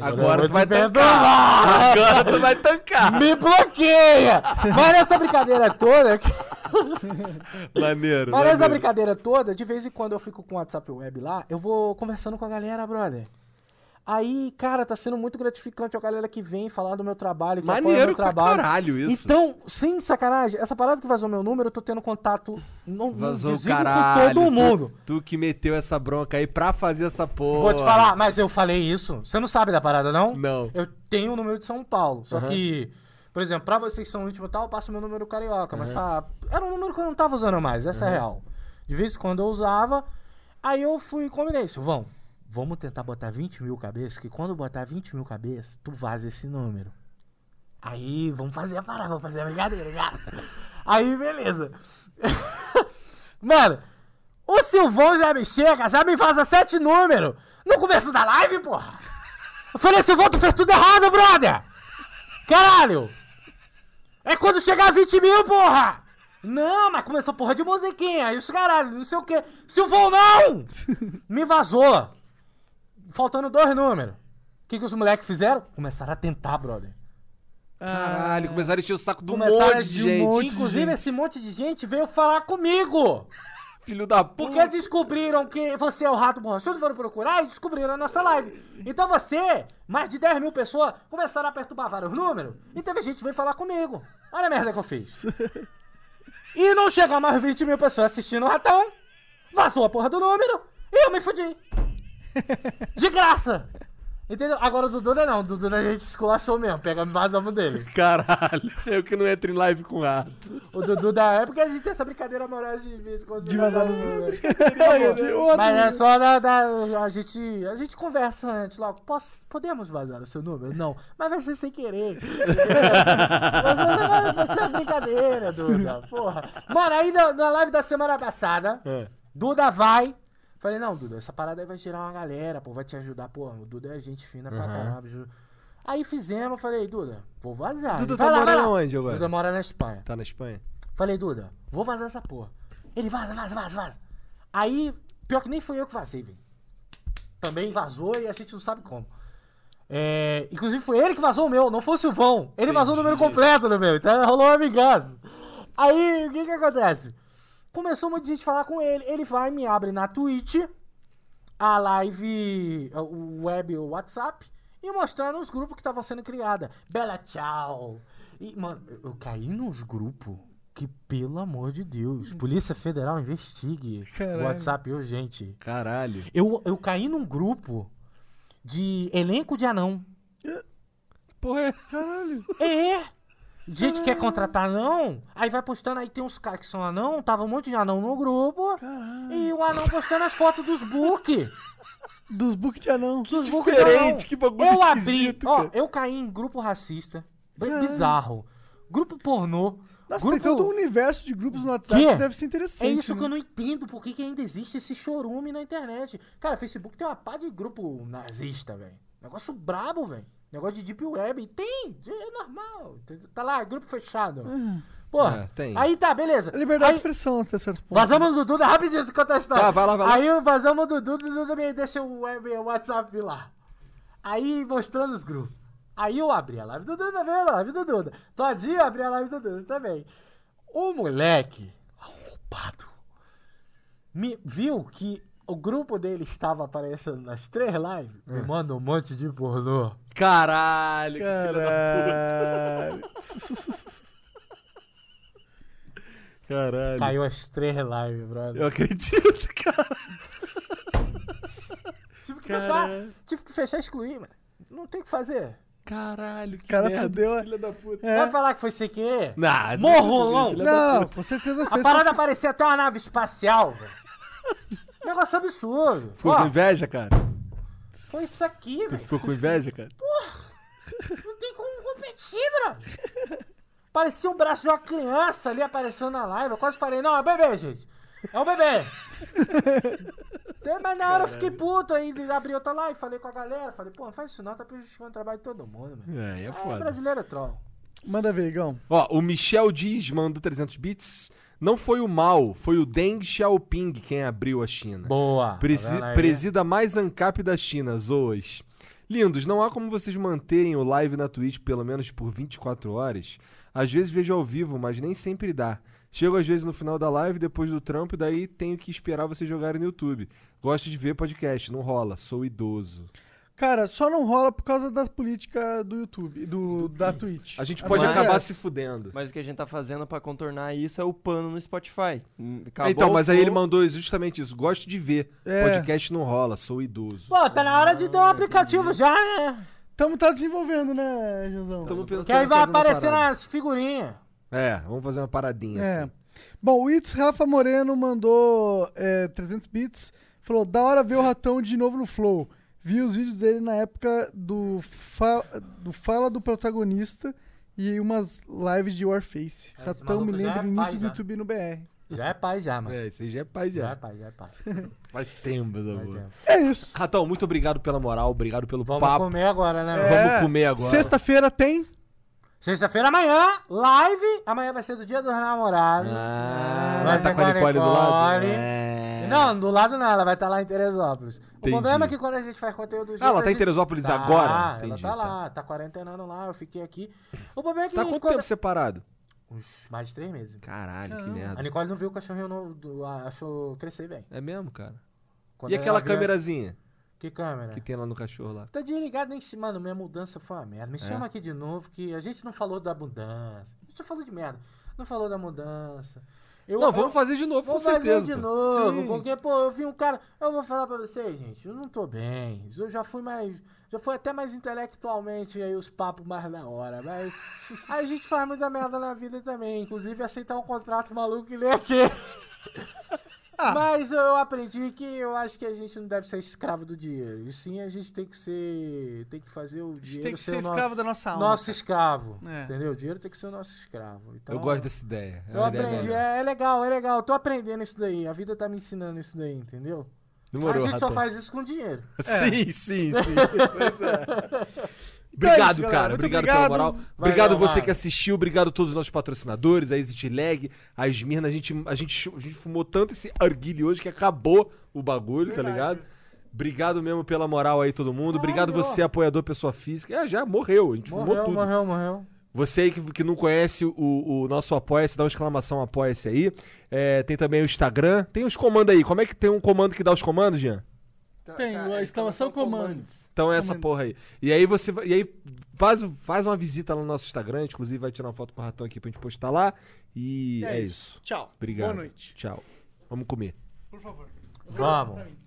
Agora eu tu vai tancar. Agora tu vai tancar. Me bloqueia! Mas nessa brincadeira toda. *laughs* Maneiro. Mas nessa brincadeira toda, de vez em quando eu fico com o WhatsApp web lá, eu vou conversando com a galera, brother. Aí, cara, tá sendo muito gratificante a galera que vem falar do meu trabalho, que apoia Maneiro meu pra trabalho. caralho isso. Então, sem sacanagem, essa parada que vazou meu número, eu tô tendo contato não, Vazou o desligo caralho. com todo tu- mundo. Tu, que meteu essa bronca aí pra fazer essa porra. Vou te falar, mas eu falei isso. Você não sabe da parada, não? Não. Eu tenho o número de São Paulo. Só Aham. que, por exemplo, pra vocês que são íntimo e tal, eu passo meu número carioca. Mas pra... era um número que eu não tava usando mais, essa é a real. De vez em quando eu usava. Aí eu fui e combinei, Silvão, vamos tentar botar 20 mil cabeças, que quando botar 20 mil cabeças, tu vaza esse número. Aí, vamos fazer a parada, vamos fazer a brincadeira, já. Aí, beleza. *laughs* Mano, o Silvão já me chega, já me vaza sete números no começo da live, porra. Eu falei, Silvão, tu fez tudo errado, brother. Caralho. É quando chegar a 20 mil, porra. Não, mas começou porra de musiquinha. E os caralho, não sei o quê. Silvão, não! *laughs* Me vazou. Faltando dois números. O que, que os moleques fizeram? Começaram a tentar, brother. Caralho, começaram a encher o saco do Começaram monte de um gente. monte de Inclusive, esse monte de gente veio falar comigo. *laughs* Filho da puta. Porque descobriram que você é o rato borrachudo, foram procurar e descobriram a nossa live. Então você, mais de 10 mil pessoas, começaram a perturbar vários números e teve gente que veio falar comigo. Olha a merda que eu fiz. E não chegar mais 20 mil pessoas assistindo o ratão, vazou a porra do número e eu me fudi. *laughs* De graça. Entendeu? Agora o Dudu não, o Dudu a gente esculachou mesmo, pegamos e vazamos dele. Caralho, *laughs* eu que não entro em live com rato. O Dudu da época a gente tem essa brincadeira amorosa de vez em quando. De vazar no número. *laughs* De outro. Mas é só da, da- a gente a gente conversa antes logo. Posso, podemos vazar o seu número? Não, mas vai ser sem querer. vai, vai ser uma brincadeira, Duda. Porra. Mano, aí na, na live da semana passada, É. Duda vai. Falei, não, Duda, essa parada aí vai gerar uma galera, pô, vai te ajudar, pô. O Duda é gente fina pra caramba. ju- Aí fizemos, falei, Duda, vou vazar. Duda tá vai lá, vai morando lá. onde agora? Duda mora na Espanha. Tá na Espanha? Falei, Duda, vou vazar essa porra. Ele vaza, vaza, vaza, vaza. Aí, pior que nem foi eu que vazei, velho. Também vazou e a gente não sabe como. É, inclusive foi ele que vazou o meu, não foi o Silvão. Ele vazou o número completo no meu, então rolou uma vingança. Aí, o que que acontece? Começou muita gente a falar com ele. Ele vai e me abre na Twitch a live, o web, o WhatsApp, e mostrando os grupos que estavam sendo criados. Bela tchau. E, mano, eu, eu caí nos grupos que, pelo amor de Deus, Polícia Federal investigue o Caralho. WhatsApp urgente. Caralho. Eu, eu caí num grupo de elenco de anão. Porra, é. É! Gente quer contratar anão, aí vai postando, aí tem uns caras que são anão, tava um monte de anão no grupo, e o anão postando as fotos dos book. *laughs* Dos book de anão. dos book de diferente, anão. que bagulho Eu abri, ó, cara. eu caí em grupo racista, bem bizarro, grupo pornô, Nossa, grupo... tem todo um universo de grupos no WhatsApp Quê? que deve ser interessante. É isso que né? eu não entendo, por que, que ainda existe esse chorume na internet. Cara, Facebook tem uma pá de grupo nazista, velho. Negócio brabo, velho. Negócio de Deep Web. Tem, é normal. Tá lá, grupo fechado. Porra, É, tem. aí tá, beleza. É Liberdade aí, de expressão até certo ponto. Vazamos do Duda, rapidinho, você conta a história. Tá, vai lá, vai lá. Aí vazamos do Duda, o Duda me deixa o, web, o WhatsApp lá. Aí mostrando os grupos. Aí eu abri a live do Duda, veio a live do Duda. Todinho eu abri a live do Duda também. O moleque, arrombado, me viu que o grupo dele estava aparecendo nas três lives. É. Me manda um monte de pornô. Caralho, que filha da Caralho. *laughs* Caralho. Caiu as três lives, brother. Eu acredito, cara. *laughs* Tive que fechar, tive que fechar e excluir, mano. Não tem o que fazer. Caralho, que cara merda, fudeu, filha da puta. É. Vai falar que foi sem querer? Não, você Morrolão. Não, puta. com certeza A fez parada parecia até uma nave espacial, velho. *laughs* Negócio absurdo. Ficou Ó, com inveja, cara? foi isso aqui, Tu velho. ficou com inveja, cara? Não tem como competir, bro. Parecia um braço de uma criança ali apareceu na live. Eu quase falei, não, é bebê, gente. É um bebê. Mas na hora eu fiquei puto aí, abri outra live, falei com a galera. Falei, pô, não faz isso não, tá prejudicando o trabalho de todo mundo, mano. É, aí é É, foda. brasileiro é troll. Manda ver, Igão. Ó, o Michel Diz mandou 300 bits. Não foi o mal, foi o Deng Xiaoping quem abriu a China. Boa. Presi- Tá vendo aí? presida mais ANCAP da China, Zoas. Lindos, não há como vocês manterem o live na Twitch pelo menos por 24 horas. Às vezes vejo ao vivo, mas nem sempre dá. Chego às vezes no final da live, depois do trampo, e daí tenho que esperar vocês jogarem no YouTube. Gosto de ver podcast, não rola, sou idoso. Cara, só não rola por causa da política do YouTube, do, da Twitch. A gente pode Mas- acabar se fudendo. Mas o que a gente tá fazendo pra contornar isso é o pano no Spotify. Hum, acabou então, mas aí ele mandou justamente isso. Gosto de ver. É. Podcast não rola, sou idoso. Pô, tá na hora de ter um aplicativo já, né? Tamo tá desenvolvendo, né, Josão? Tamo pensando Que aí em vai fazer uma aparecer parada. nas figurinhas. É, vamos fazer uma paradinha É. assim. Bom, o Itz Rafa Moreno mandou é, 300 bits. Falou, da hora ver o Ratão de novo no Flow. Vi os vídeos dele na época do, fa do Fala do Protagonista e umas lives de Warface. É, Ratão me maluco já lembra é o início pai do já. YouTube no BR. Já é pai já, mano. É, aí já é pai Já é já. pai, já é pai. *laughs* Faz tempo, tempo. É isso. Ratão, muito obrigado pela moral, obrigado pelo Vamos papo. comer agora, né, mano? Vamos É, comer agora. Sexta-feira tem. Sexta-feira amanhã, live. Amanhã vai ser do dia dos namorados. Ah, Vai tá ser com a a Nicole do lado? É. Não, do lado não, ela vai estar lá em Teresópolis. Entendi. O problema é que quando a gente faz conteúdo Ah, ela a tá em gente- Teresópolis Tá, agora? Ela Entendi, tá tá. lá, tá quarentenando lá, eu fiquei aqui. O problema é que. Tá quanto quando- tempo separado? Uns mais de três meses. Caralho, que A merda. Nicole não viu o cachorrinho novo, do- a- achou crescer bem. É mesmo, cara. Quando E aquela ela viu- câmerazinha Que câmera? que tem lá no cachorro lá? Tá desligado, nem se. Mano, minha mudança foi uma merda. Me É? chama aqui de novo que a gente não falou da mudança. A gente só falou de merda. Não falou da mudança. Eu, Não, eu- vamos fazer de novo, com Vou fazer certeza. de novo, Sim. porque, pô, eu vi um cara. Eu vou falar pra vocês, gente, eu não tô bem. Eu já fui mais. Já fui até mais intelectualmente aí os papos mais da hora. Mas *laughs* a gente faz muita merda na vida também. Inclusive aceitar um contrato maluco e ler aqui. Ah. Mas eu aprendi que eu acho que a gente não deve ser escravo do dinheiro. E sim a gente tem que ser. Tem que fazer o A gente dinheiro tem que ser no- escravo da nossa alma. nosso escravo. É. Entendeu? O dinheiro tem que ser o nosso escravo. Então, Eu gosto dessa ideia. É eu ideia aprendi, melhor. é, é legal, é legal. Eu tô aprendendo isso daí. A vida tá me ensinando isso daí, entendeu? Demorou, a gente só faz isso com dinheiro. *laughs* Sim, sim, sim. *laughs* Pois é. *laughs* É Obrigado, isso, cara. Muito Obrigado, obrigado. pela moral. Valeu, obrigado você que assistiu. Obrigado a todos os nossos patrocinadores, a Exit Lag, a Esmirna. A gente, a, gente, a gente fumou tanto esse arguilho hoje que acabou o bagulho, tá ligado? Obrigado mesmo pela moral aí, todo mundo. Obrigado você, apoiador, pessoa física. É, já morreu. A gente fumou Morreu, tudo. morreu, morreu. Você aí que, que não conhece o, o nosso Apoia-se, dá uma exclamação Apoia-se aí. É, tem também o Instagram. Tem os comandos aí. Como é que tem um comando que dá os comandos, Jean? Tem, a exclamação comando. Então é essa porra aí. E aí você vai- e aí faz, faz uma visita lá no nosso Instagram, inclusive vai tirar uma foto com o ratão aqui pra gente postar lá. E é, É isso. Tchau. Obrigado. Boa noite. Tchau. Vamos comer. Por favor. Vamos.